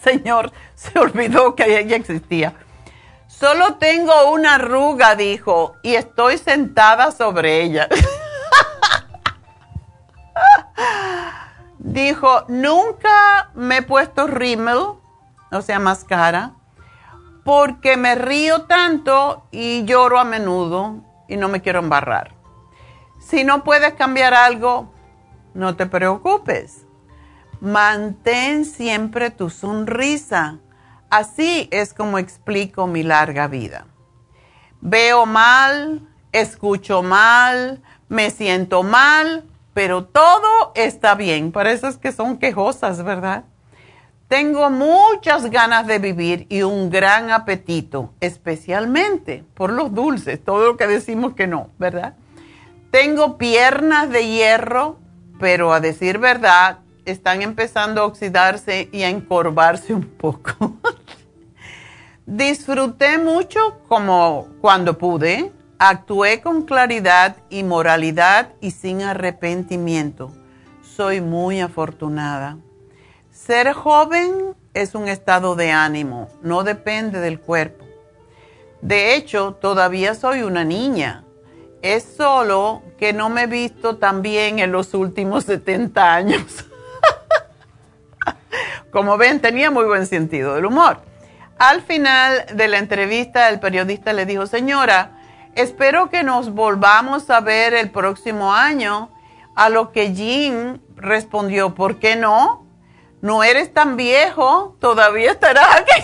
Speaker 3: señor se olvidó que ella existía. Solo tengo una arruga, dijo, y estoy sentada sobre ella. dijo, nunca me he puesto rímel, o sea, máscara porque me río tanto y lloro a menudo y no me quiero embarrar. Si no puedes cambiar algo, no te preocupes. Mantén siempre tu sonrisa. Así es como explico mi larga vida. Veo mal, escucho mal, me siento mal, pero todo está bien. Para que son quejosas, ¿verdad? Tengo muchas ganas de vivir y un gran apetito, especialmente por los dulces, todo lo que decimos que no, ¿verdad? Tengo piernas de hierro, pero a decir verdad, están empezando a oxidarse y a encorvarse un poco. Disfruté mucho como cuando pude, actué con claridad y moralidad y sin arrepentimiento. Soy muy afortunada. Ser joven es un estado de ánimo, no depende del cuerpo. De hecho, todavía soy una niña. Es solo que no me he visto tan bien en los últimos 70 años. Como ven, tenía muy buen sentido del humor. Al final de la entrevista, el periodista le dijo, señora, espero que nos volvamos a ver el próximo año. A lo que Jean respondió, ¿por qué no? no eres tan viejo, todavía estarás aquí.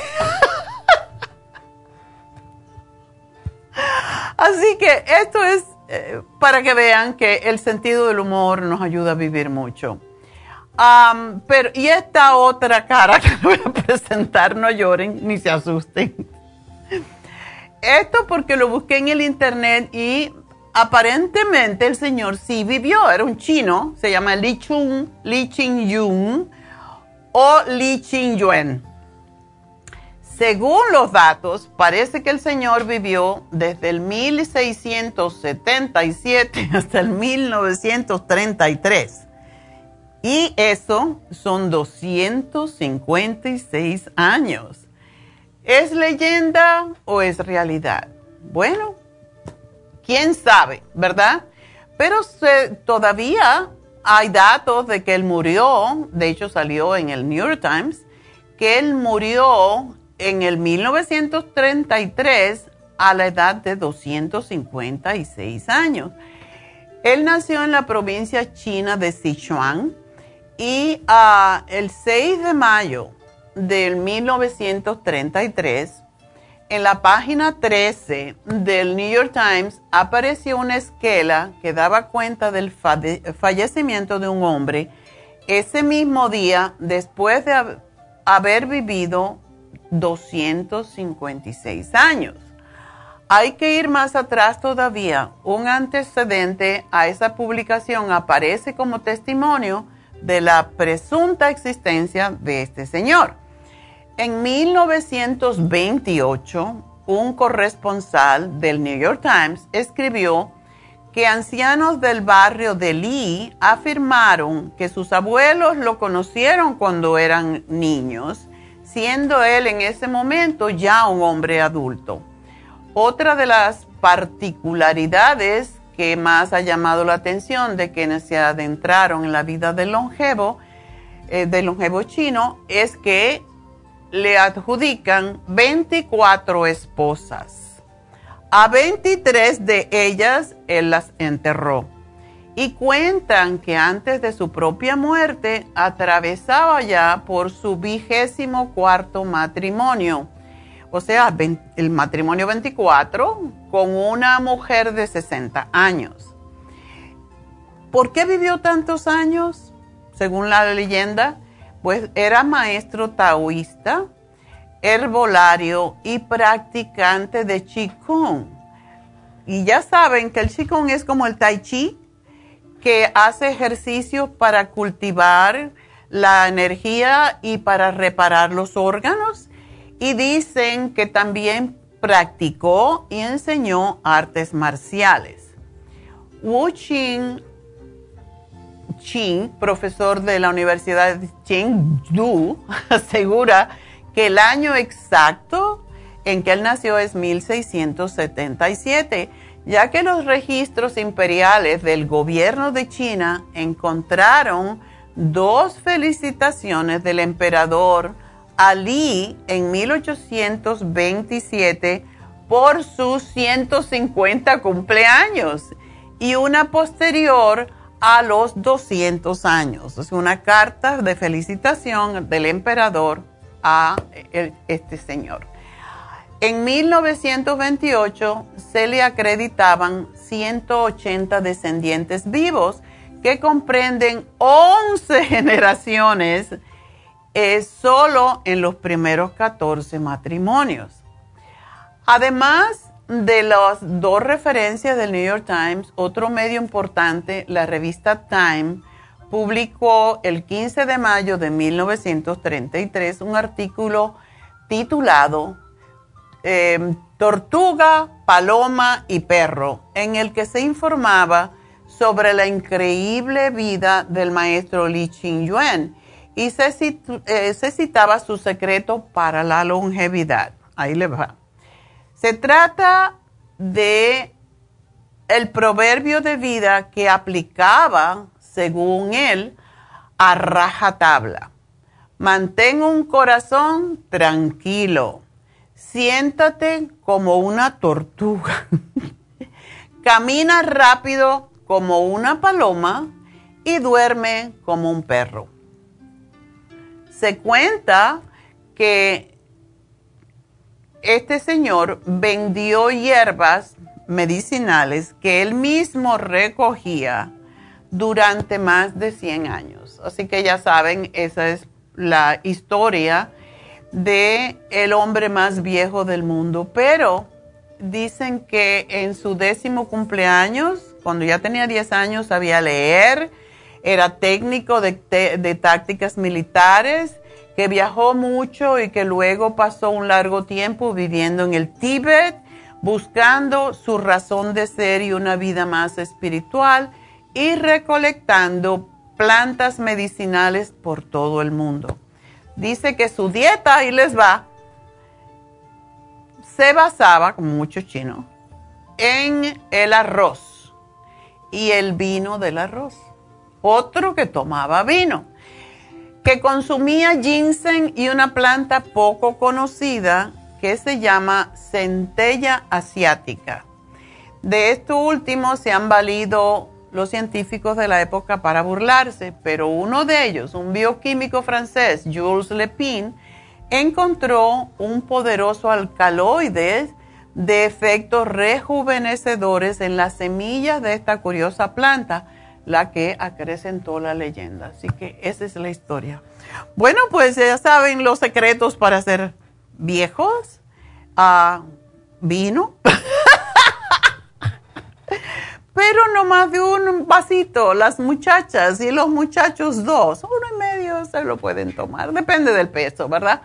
Speaker 3: Así que esto es eh, para que vean que el sentido del humor nos ayuda a vivir mucho. Pero, y esta otra cara que voy a presentar, no lloren ni se asusten. Esto porque lo busqué en el internet y aparentemente el señor sí vivió, era un chino, se llama Li Chung, Li Ching Yun o Li Ching Yuen. Según los datos, parece que el señor vivió desde el 1677 hasta el 1933. Y eso son 256 años. ¿Es leyenda o es realidad? Bueno, quién sabe, ¿verdad? Pero todavía hay datos de que él murió, de hecho salió en el New York Times, que él murió en el 1933 a la edad de 256 años. Él nació en la provincia china de Sichuan y ah, el 6 de mayo del 1933, en la página 13 del New York Times apareció una esquela que daba cuenta del fallecimiento de un hombre ese mismo día después de haber vivido 256 años. Hay que ir más atrás todavía. Un antecedente a esa publicación aparece como testimonio de la presunta existencia de este señor. En 1928, un corresponsal del New York Times escribió que ancianos del barrio de Lee afirmaron que sus abuelos lo conocieron cuando eran niños, siendo él en ese momento ya un hombre adulto. Otra de las particularidades que más ha llamado la atención de quienes se adentraron en la vida del longevo, eh, del longevo chino, es que le adjudican 24 esposas. A 23 de ellas él las enterró. Y cuentan que antes de su propia muerte atravesaba ya por su vigésimo cuarto matrimonio. O sea, el matrimonio 24 con una mujer de 60 años. ¿Por qué vivió tantos años? Según la leyenda, pues era maestro taoísta, herbolario y practicante de Qigong. Y ya saben que el Qigong es como el Tai Chi, que hace ejercicios para cultivar la energía y para reparar los órganos. Y dicen que también practicó y enseñó artes marciales. Wu Qing Chin, profesor de la Universidad de Chengdu, asegura que el año exacto en que él nació es 1677, ya que los registros imperiales del gobierno de China encontraron dos felicitaciones del emperador Ali en 1827 por sus 150 cumpleaños y una posterior a los 200 años. Es una carta de felicitación del emperador a este señor. En 1928 se le acreditaban 180 descendientes vivos que comprenden 11 generaciones eh, solo en los primeros 14 matrimonios. Además, de las dos referencias del New York Times, otro medio importante, la revista Time, publicó el 15 de mayo de 1933 un artículo titulado em, Tortuga, Paloma y Perro, en el que se informaba sobre la increíble vida del maestro Li Ching Yuen y se, eh, se citaba su secreto para la longevidad. Ahí le va. Se trata de el proverbio de vida que aplicaba, según él, a rajatabla. Mantén un corazón tranquilo. Siéntate como una tortuga. Camina rápido como una paloma y duerme como un perro. Se cuenta que este señor vendió hierbas medicinales que él mismo recogía durante más de 100 años. Así que ya saben, esa es la historia de el hombre más viejo del mundo, pero dicen que en su décimo cumpleaños, cuando ya tenía 10 años, sabía leer, era técnico de, de tácticas militares, que viajó mucho y que luego pasó un largo tiempo viviendo en el Tíbet, buscando su razón de ser y una vida más espiritual y recolectando plantas medicinales por todo el mundo. Dice que su dieta, ahí les va, se basaba, como mucho chino, en el arroz y el vino del arroz. Otro que tomaba vino, que consumía ginseng y una planta poco conocida que se llama centella asiática. De esto último se han valido los científicos de la época para burlarse, pero uno de ellos, un bioquímico francés, Jules Lepin, encontró un poderoso alcaloide de efectos rejuvenecedores en las semillas de esta curiosa planta, la que acrecentó la leyenda. Así que esa es la historia. Bueno, pues ya saben los secretos para ser viejos. Ah, vino. Pero no más de un vasito, las muchachas y los muchachos dos, uno y medio se lo pueden tomar, depende del peso, ¿verdad?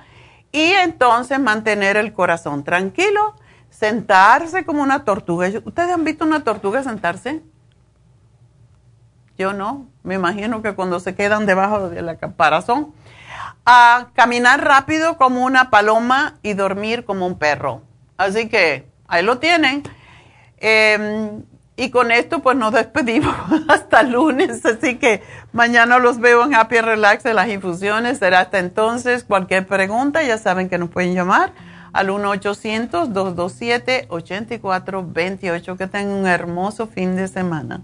Speaker 3: Y entonces mantener el corazón tranquilo, sentarse como una tortuga. ¿Ustedes han visto una tortuga sentarse? Yo no, me imagino que cuando se quedan debajo de la caparazón. A caminar rápido como una paloma y dormir como un perro. Así que ahí lo tienen. Em, y con esto pues nos despedimos hasta lunes, así que mañana los veo en Happy Relax de las infusiones. Será hasta entonces. Cualquier pregunta ya saben que nos pueden llamar al 1-800-227-8428. Que tengan un hermoso fin de semana.